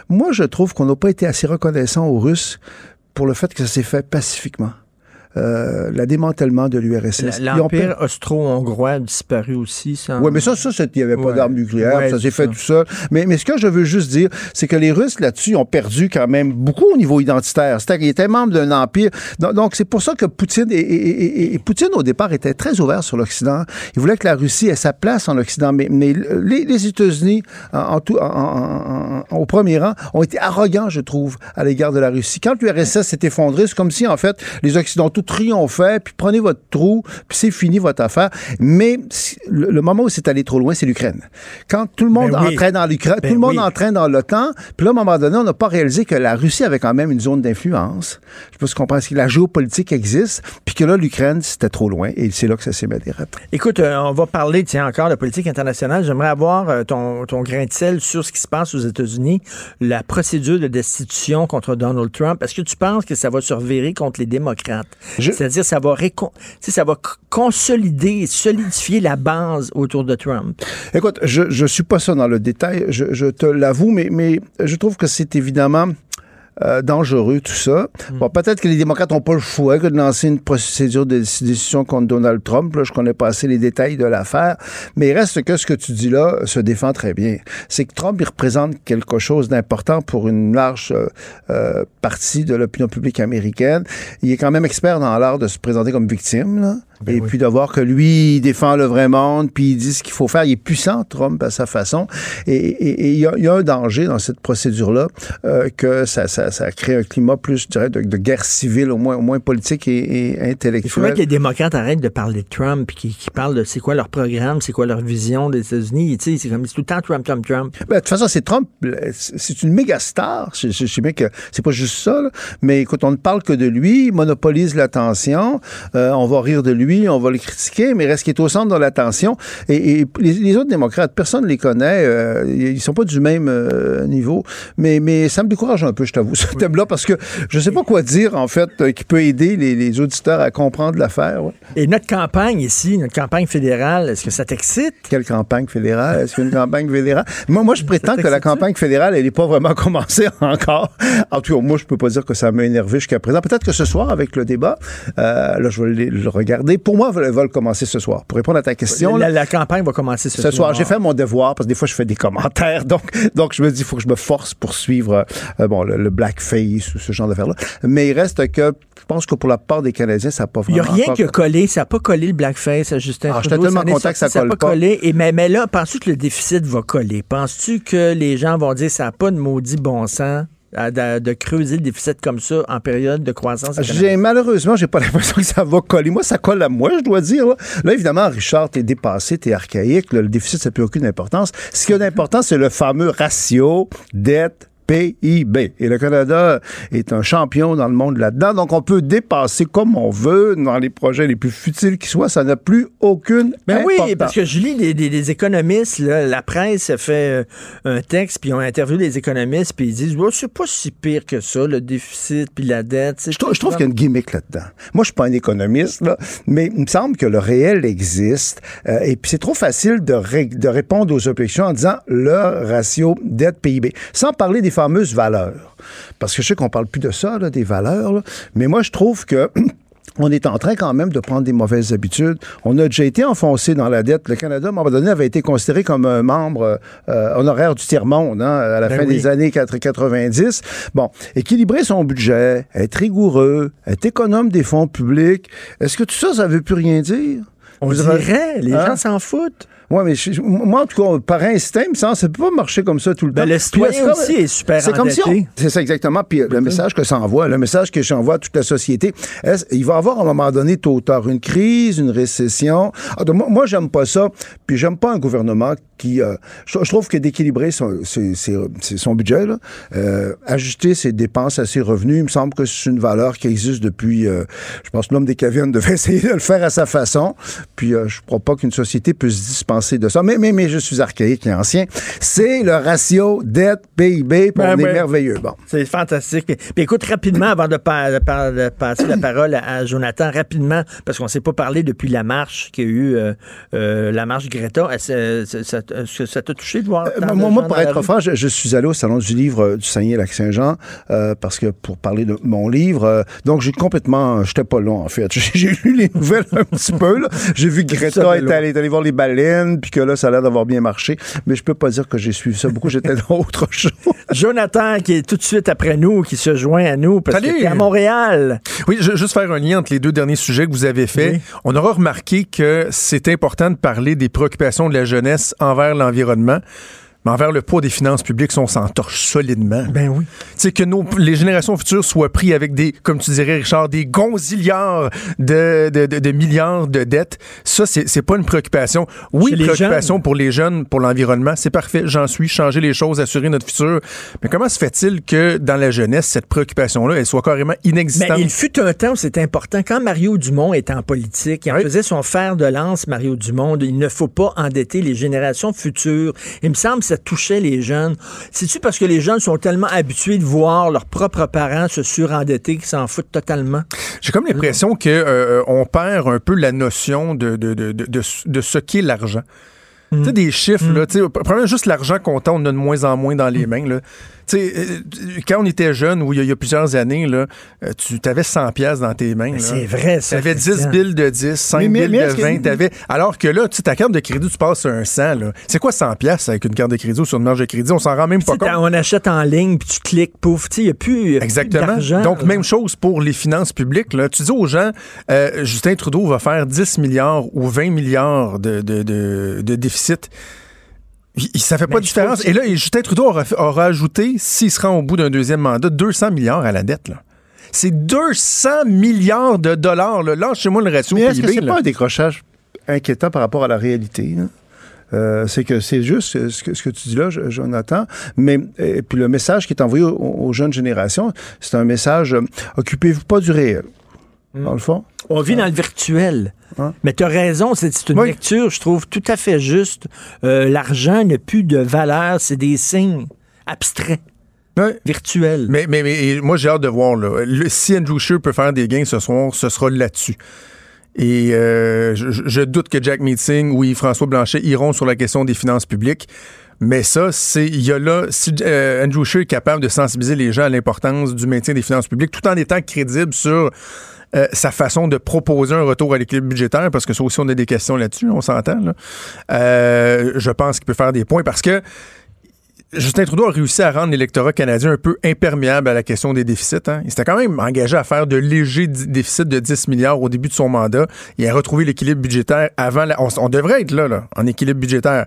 Moi, je trouve qu'on n'a pas été assez reconnaissant aux Russes pour le fait que ça s'est fait pacifiquement. Euh, le démantèlement de l'URSS. Ils ont L'Empire austro-hongrois a disparu aussi. Ça, oui, mais ça, ça, c'est- il n'y avait pas Ouais. d'armes nucléaires, Ouais, ça s'est fait ça. tout seul. Mais, mais ce que je veux juste dire, c'est que les Russes, là-dessus, ont perdu quand même beaucoup au niveau identitaire. C'est-à-dire qu'ils étaient membres d'un empire. Donc, c'est pour ça que Poutine, et, et- et- et Poutine, au départ, était très ouvert sur l'Occident. Il voulait que la Russie ait sa place en Occident. Mais, mais les, les États-Unis, en, en en- au premier rang, ont été arrogants, je trouve, à l'égard de la Russie. Quand l'URSS s'est effondré, c'est comme si, en fait, les Occidentaux triomphaient, puis prenez votre trou, puis c'est fini votre affaire. Mais le, le moment où c'est allé trop loin, c'est l'Ukraine. Quand tout le monde Ben oui. entrait dans l'Ukraine, Ben tout le monde oui. entrait dans l'OTAN, puis là, à un moment donné, on n'a pas réalisé que la Russie avait quand même une zone d'influence. Je sais pas si on pense que la géopolitique existe, puis que là, l'Ukraine, c'était trop loin, et c'est là que ça s'est mis. Écoute, euh, on va parler, tiens, encore de politique internationale. J'aimerais avoir euh, ton, ton grain de sel sur ce qui se passe aux États-Unis, la procédure de destitution contre Donald Trump. Est-ce que tu penses que ça va se revirer contre les démocrates? C'est-à-dire, ça va récon- ça va consolider, solidifier la base autour de Trump. Écoute, je ne suis pas ça dans le détail, je, je te l'avoue, mais, mais je trouve que c'est évidemment euh, dangereux, tout ça. Hmm. Bon, peut-être que les démocrates n'ont pas le choix que de lancer une procédure de décision contre Donald Trump. Là, je connais pas assez les détails de l'affaire, mais il reste que ce que tu dis là se défend très bien. C'est que Trump, il représente quelque chose d'important pour une large euh, euh, partie de l'opinion publique américaine. Il est quand même expert dans l'art de se présenter comme victime, là. Ben et puis de voir que lui, il défend le vrai monde, puis il dit ce qu'il faut faire. Il est puissant, Trump, à sa façon. Et il y, y a un danger dans cette procédure-là, euh, que ça, ça, ça crée un climat plus, je dirais, de, de guerre civile, au moins, au moins politique et, et Il faudrait intellectuelle. que les démocrates arrêtent de parler de Trump, puis qu'ils qu'ils parlent de c'est quoi leur programme, c'est quoi leur vision des États-Unis. Tu sais, c'est comme tout le temps Trump, Trump, Trump. Ben, de toute façon, c'est Trump, c'est une méga star. Je, je- je sais bien que c'est pas juste ça, là. mais écoute, on ne parle que de lui, il monopolise l'attention, euh, on va rire de lui, on va le critiquer, mais reste qu'il est au centre de l'attention. Et, et les, les autres démocrates, personne ne les connaît, euh, ils sont pas du même euh, niveau, mais, mais ça me décourage un peu, je t'avoue, ce thème-là, parce que je sais pas quoi dire, en fait, euh, qui peut aider les, les auditeurs à comprendre l'affaire. ouais. Et notre campagne ici, notre campagne fédérale, est-ce que ça t'excite? Quelle campagne fédérale? Est-ce qu'il y a une campagne fédérale? Moi, moi je prétends que la campagne fédérale, elle n'est pas vraiment commencée encore. En tout cas, moi, je peux pas dire que ça m'a énervé jusqu'à présent. Peut-être que ce soir, avec le débat, euh, là, je vais le, le regarder. Pour moi, elle va le commencer ce soir. Pour répondre à ta question, La, campagne va commencer ce, ce soir, j'ai fait mon devoir parce que des fois, je fais des commentaires. Donc, donc je me dis, il faut que je me force pour suivre euh, bon, le, le blackface ou ce genre d'affaires-là. Mais il reste que, je pense que pour la part des Canadiens, ça n'a pas Il n'y vraiment... a rien qui a collé, ça n'a pas collé le blackface à Justin Ah, Trudeau. tellement content que ça sorti, a colle pas pas. collé. Et mais, mais là, penses-tu que le déficit va coller? Penses-tu que les gens vont dire ça n'a pas de maudit bon sens? De, de creuser le déficit comme ça en période de croissance? J'ai malheureusement, j'ai pas l'impression que ça va coller. Moi, ça colle à moi, je dois dire. Là, Là, évidemment, Richard, t'es dépassé, t'es archaïque. Là, le déficit, ça n'a plus aucune importance. Ce qui a d'important, c'est le fameux ratio dette. PIB. Et le Canada est un champion dans le monde là-dedans. Donc, on peut dépasser comme on veut dans les projets les plus futiles qui soient. Ça n'a plus aucune Ben oui, parce que je lis des, des- des économistes, là, la presse a fait euh, un texte, puis ils ont interviewé des économistes, puis ils disent oh, c'est pas si pire que ça, le déficit, puis la dette. Je trouve, je trouve qu'il y a une gimmick là-dedans. Moi, je suis pas un économiste, là, mais il me semble que le réel existe. euh, et puis, c'est trop facile de, ré- de répondre aux objections en disant le ratio dette-PIB, sans parler des fameuses valeurs. Parce que je sais qu'on parle plus de ça, là, des valeurs, là, mais moi, je trouve que... On est en train quand même de prendre des mauvaises habitudes. On a déjà été enfoncé dans la dette. Le Canada, à un moment donné, avait été considéré comme un membre euh, honoraire du tiers-monde hein, à la Ben fin oui. des années 90. Bon, équilibrer son budget, être rigoureux, être économe des fonds publics, est-ce que tout ça, ça veut plus rien dire? On Vous dirait, les Hein? gens s'en foutent. Ouais, mais je- moi, en tout cas, par instinct, ça peut pas marcher comme ça tout le Ben, temps. le Puis citoyen comme- aussi est super C'est comme si. C'est ça, exactement. Puis euh, le message que ça envoie, le message que j'envoie à toute la société, il va y avoir à un moment donné, tôt ou tard, une crise, une récession? Ah, moi, moi j'aime pas ça. Puis j'aime pas un gouvernement qui... euh, je, je trouve que d'équilibrer son, budget, là, euh, ajuster ses dépenses à ses revenus, il me semble que c'est une valeur qui existe depuis... euh, je pense que l'homme des cavernes devait essayer de le faire à sa façon. Puis je crois pas qu'une société peut se de ça. Mais, mais, mais je suis archaïque et ancien. C'est le ratio dette-PIB. puis Ben ouais. merveilleux. Bon. C'est fantastique. Puis, puis écoute, rapidement, avant de, pa- de pa- de passer la parole à, à Jonathan, rapidement, parce qu'on ne s'est pas parlé depuis la marche qu'il y a eu, euh, euh, la marche Greta. Est-ce ça- est-ce que ça t'a touché de voir Euh, moi, pour être franc, je, je suis allé au Salon du livre euh, du Saguenay-Lac-Saint-Jean euh, parce que pour parler de mon livre, euh, donc j'ai complètement, j'étais pas long en fait. J'ai lu les nouvelles un petit peu. J'ai vu Greta allée, est allée voir les baleines, puis que là, ça a l'air d'avoir bien marché. Mais je peux pas dire que j'ai suivi ça beaucoup. J'étais dans autre chose. Jonathan, qui est tout de suite après nous, qui se joint à nous, parce Salut. qu'il est à Montréal. Oui, je, juste faire un lien entre les deux derniers sujets que vous avez faits. Oui. On aura remarqué que c'est important de parler des préoccupations de la jeunesse envers l'environnement. Mais envers le poids des finances publiques, on s'entorche solidement. Ben oui. Tu sais, que nos, les générations futures soient pris avec des, comme tu dirais, Richard, des gonzillards de, de, de- de milliards de dettes, ça, c'est pas une préoccupation. Oui, les préoccupation jeunes. pour les jeunes, pour l'environnement, c'est parfait, j'en suis, changer les choses, assurer notre futur. Mais comment se fait-il que dans la jeunesse, cette préoccupation-là, elle soit carrément Mais inexistante? il fut un temps où c'était important. Quand Mario Dumont était en politique, il en faisait son fer de lance, Mario Dumont. Il ne faut pas endetter les générations futures. Il me semble que ça touchait les jeunes. C'est-tu parce que les jeunes sont tellement habitués de voir leurs propres parents se surendetter qu'ils s'en foutent totalement? J'ai comme l'impression que euh, on perd un peu la notion de, de, de, de, de ce qu'est l'argent. Tu sais, des chiffres, là, tu sais, juste l'argent comptant, on a de moins en moins dans les mains, là. Tu sais, euh, quand on était jeune, ou il y, a- il y a plusieurs années, là, euh, tu avais 100 pièces dans tes mains. là. c'est vrai, ça, Tu avais 10 Christian. billes de 10, 5 Mais- mais- billes de est-ce que- 20, t'avais- Alors que là, tu sais, ta carte de crédit, tu passes sur un 100, là. C'est quoi 100 pièces avec une carte de crédit ou sur une marge de crédit? On s'en rend même pas compte. on achète en ligne, puis tu cliques, pouf, tu sais, il n'y a plus, Exactement. Donc, même chose pour les finances publiques. Là. Tu dis aux gens, euh, Justin Trudeau va faire 10 milliards ou 20 milliards de, de, de- de déficit. Ça fait pas de différence. Et là, Justin Trudeau aura, aura ajouté, s'il se rend au bout d'un deuxième mandat, 200 milliards à la dette. Là. C'est 200 milliards de dollars. Là. Lâchez-moi le ratio Mais est-ce que PIB. c'est là. pas un décrochage inquiétant par rapport à la réalité? hein? Euh, c'est que c'est juste euh, ce que, ce que tu dis là, Jo- Jonathan. Mais et puis le message qui est envoyé aux, aux jeunes générations, c'est un message euh, occupez-vous pas du réel. Dans le fond. On vit dans le virtuel. Hein? Mais tu as raison, c'est une lecture, je trouve, tout à fait juste. Euh, L'argent n'a plus de valeur, c'est des signes abstraits. Virtuels. Mais, mais, mais et moi, j'ai hâte de voir. Là. Le- si Andrew Scheer peut faire des gains ce soir, ce sera là-dessus. Et euh, je, je doute que Jack Meeting ou François Blanchet iront sur la question des finances publiques. Mais ça, c'est il y a là si euh, Andrew Scheer est capable de sensibiliser les gens à l'importance du maintien des finances publiques, tout en étant crédible sur euh, sa façon de proposer un retour à l'équilibre budgétaire, parce que ça aussi on a des questions là-dessus, on s'entend. Là. Euh, je pense qu'il peut faire des points parce que Justin Trudeau a réussi à rendre l'électorat canadien un peu imperméable à la question des déficits. Hein. Il s'était quand même engagé à faire de légers déficits de 10 milliards au début de son mandat et à retrouver l'équilibre budgétaire avant. La... On, on devrait être là, là, en équilibre budgétaire.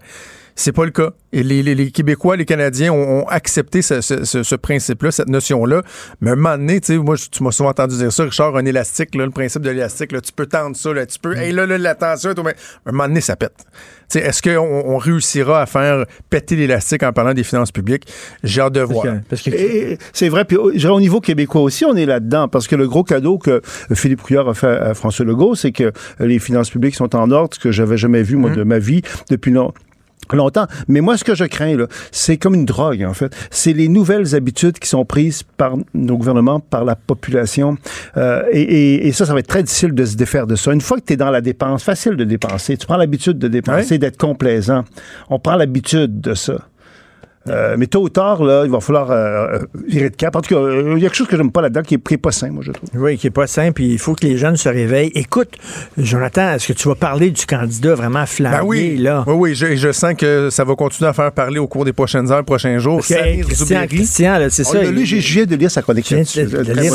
C'est pas le cas. Et les, les- les Québécois, les Canadiens ont, ont accepté ce, ce- ce- ce principe-là, cette notion-là. Mais à un moment donné, tu sais, moi, je- tu m'as souvent entendu dire ça, Richard, un élastique, là, le principe de l'élastique, là, tu peux tendre ça, là, tu peux, hey, là, là, la tension, est au- mais à un moment donné, ça pète. Tu sais, Est-ce qu'on on réussira à faire péter l'élastique en parlant des finances publiques? J'ai hâte de voir. Et C'est vrai. Puis au niveau québécois aussi, on est là-dedans. Parce que le gros cadeau que Philippe Couillard a fait à François Legault, c'est que les finances publiques sont en ordre, ce que j'avais jamais vu, moi, de ma vie, depuis longtemps longtemps. Mais moi, ce que je crains, là, c'est comme une drogue, en fait. C'est les nouvelles habitudes qui sont prises par nos gouvernements, par la population. Euh, et, et- et ça, ça va être très difficile de se défaire de ça. Une fois que tu es dans la dépense, facile de dépenser. Tu prends l'habitude de dépenser, d'être complaisant. On prend l'habitude de ça. Euh, mais tôt ou tard, là, il va falloir euh, virer de cap. En tout cas, euh, il y a quelque chose que j'aime pas là-dedans qui est, qui est pas sain, moi, je trouve. Oui, qui est pas simple. Il faut que les jeunes se réveillent. Écoute, Jonathan, est-ce que tu vas parler du candidat vraiment flamboyant, Ben oui, là? oui, oui, je, je sens que ça va continuer à faire parler au cours des prochaines heures, prochains jours. Hey, Christian, Christian, c'est ça, il- j'ai- Je viens de lire sa chronique.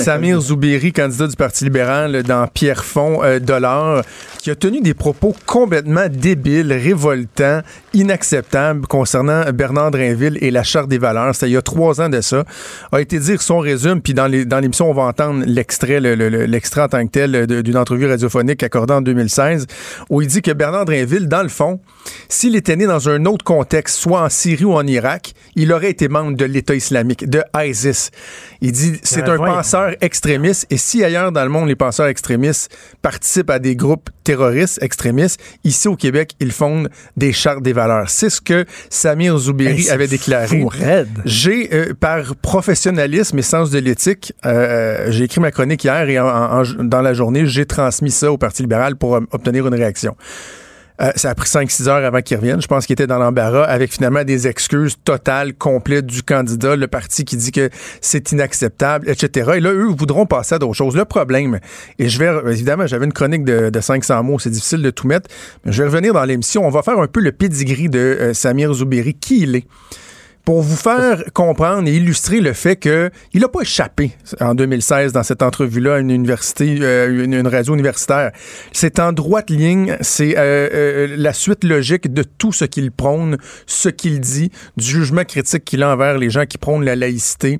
Samir Zouberi, candidat du Parti libéral dans Pierrefonds euh, Dollar, qui a tenu des propos complètement débiles, révoltants, inacceptables concernant Bernard Et la Charte des valeurs. C'était il y a trois ans de ça. A été dire son résume, puis dans l'émission, on va entendre l'extrait, le- le- le- l'extrait en tant que tel d'une entrevue radiophonique accordée en 2016, où il dit que Bernard Drinville, dans le fond, s'il était né dans un autre contexte, soit en Syrie ou en Irak, il aurait été membre de l'État islamique, de ISIS. Il dit, c'est Ben, un voyons. penseur extrémiste, et si ailleurs dans le monde, les penseurs extrémistes participent à des groupes terroristes extrémistes, ici au Québec, ils fondent des chartes des valeurs. C'est ce que Samir Zoubiri c'est avait déclaré. J'ai, euh, par professionnalisme et sens de l'éthique, euh, j'ai écrit ma chronique hier et en- en- en- dans la journée, j'ai transmis ça au Parti libéral pour euh, obtenir une réaction. Euh, ça a pris 5-6 heures avant qu'il revienne. Je pense qu'il était dans l'embarras avec finalement des excuses totales, complètes du candidat, le parti qui dit que c'est inacceptable, etc. Et là, eux voudront passer à d'autres choses. Le problème, et je vais, évidemment, j'avais une chronique de, de 500 mots, c'est difficile de tout mettre, mais je vais revenir dans l'émission. On va faire un peu le pedigree de euh, Samir Zouberi, qui il est? Pour vous faire comprendre et illustrer le fait que il n'a pas échappé en 2016 dans cette entrevue-là à une université, euh, une, une radio universitaire. C'est en droite ligne, c'est euh, euh, la suite logique de tout ce qu'il prône, ce qu'il dit, du jugement critique qu'il a envers les gens qui prônent la laïcité,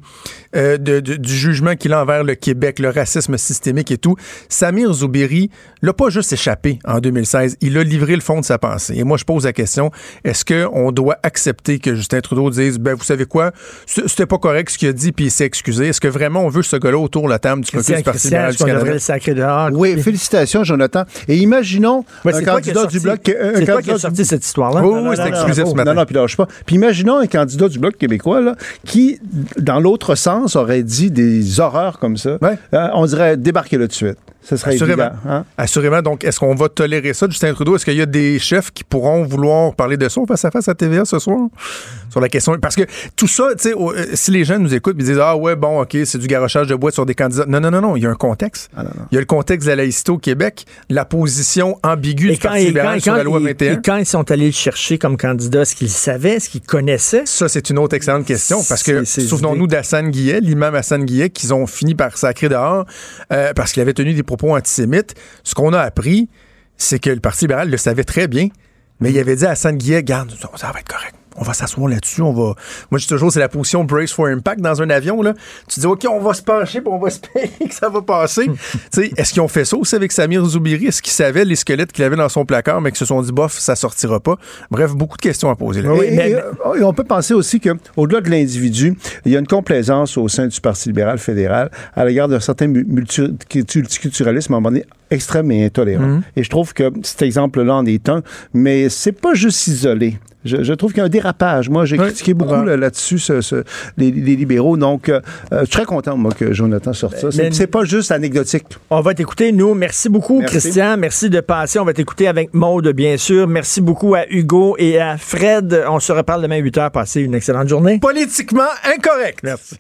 euh, de- de- du jugement qu'il a envers le Québec, le racisme systémique et tout. Samir Zoubiri l'a pas juste échappé en 2016, il a livré le fond de sa pensée. Et moi, je pose la question, est-ce qu'on doit accepter que Justin Trudeau dise ben, vous savez quoi, c'était pas correct ce qu'il a dit, puis il s'est excusé. Est-ce que vraiment on veut ce gars-là autour de la table du caucus Parti Christian, libéral du Canada? le sacrer dehors? Oui, félicitations, Jonathan. Et imaginons Ouais, un candidat sorti- du Bloc... un c'est toi qui as du- sorti cette histoire-là. Oui, oui, c'est exclusif non, ce matin. Non, non, puis lâche pas. Puis imaginons un candidat du Bloc québécois là, qui, dans l'autre sens, aurait dit des horreurs comme ça. Euh, on dirait débarquer là de suite. Ce serait Assurément. évident. hein? Assurément. Donc, est-ce qu'on va tolérer ça, Justin Trudeau? Est-ce qu'il y a des chefs qui pourront vouloir parler de ça au face à face à TVA ce soir? Sur la question. Parce que tout ça, tu sais, euh, si les gens nous écoutent et disent Ah ouais, bon, OK, c'est du garochage de bois sur des candidats. Non, non, non, non. Il y a un contexte. Il y a le contexte de la laïcité au Québec, la position ambiguë du Parti libéral sur la loi et- 21. et quand ils sont allés le chercher comme candidat, est-ce qu'ils savaient, est-ce qu'ils connaissaient? Ça, c'est une autre excellente question parce que souvenons-nous d'Hassan Guillet, l'imam Hassan Guillet, qu'ils ont fini par sacrer dehors euh, parce qu'il avait tenu des propos antisémites. Ce qu'on a appris, c'est que le Parti libéral le savait très bien, mais il avait dit à Hassan Guillet, garde, ça va être correct. On va s'asseoir là-dessus, on va. Moi, je dis toujours, c'est la position brace for impact dans un avion. Là. Tu dis, OK, on va se pencher, puis on va espérer que ça va passer. tu sais, est-ce qu'ils ont fait ça aussi avec Samir Zoubiri? Est-ce qu'ils savaient les squelettes qu'il avait dans son placard, mais qu'ils se sont dit, bof, ça sortira pas? Bref, beaucoup de questions à poser là. Et- et, euh, et on peut penser aussi qu'au-delà de l'individu, il y a une complaisance au sein du Parti libéral fédéral à l'égard d'un certain mu- multi- multiculturalisme, à un moment donné, extrême et intolérant. Mhm. Et je trouve que cet exemple-là en est un, mais c'est pas juste isolé. Je, je trouve qu'il y a un dérapage. Moi, j'ai critiqué beaucoup là- là-dessus ce- ce- les, les libéraux. Donc, euh, euh, je suis très content, moi, que Jonathan sorte ça. C'est pas juste anecdotique. On va t'écouter, nous. Merci beaucoup, Merci. Christian. Merci de passer. On va t'écouter avec Maude, bien sûr. Merci beaucoup à Hugo et à Fred. On se reparle demain à 8 h. Passez une excellente journée. Politiquement incorrect. Merci.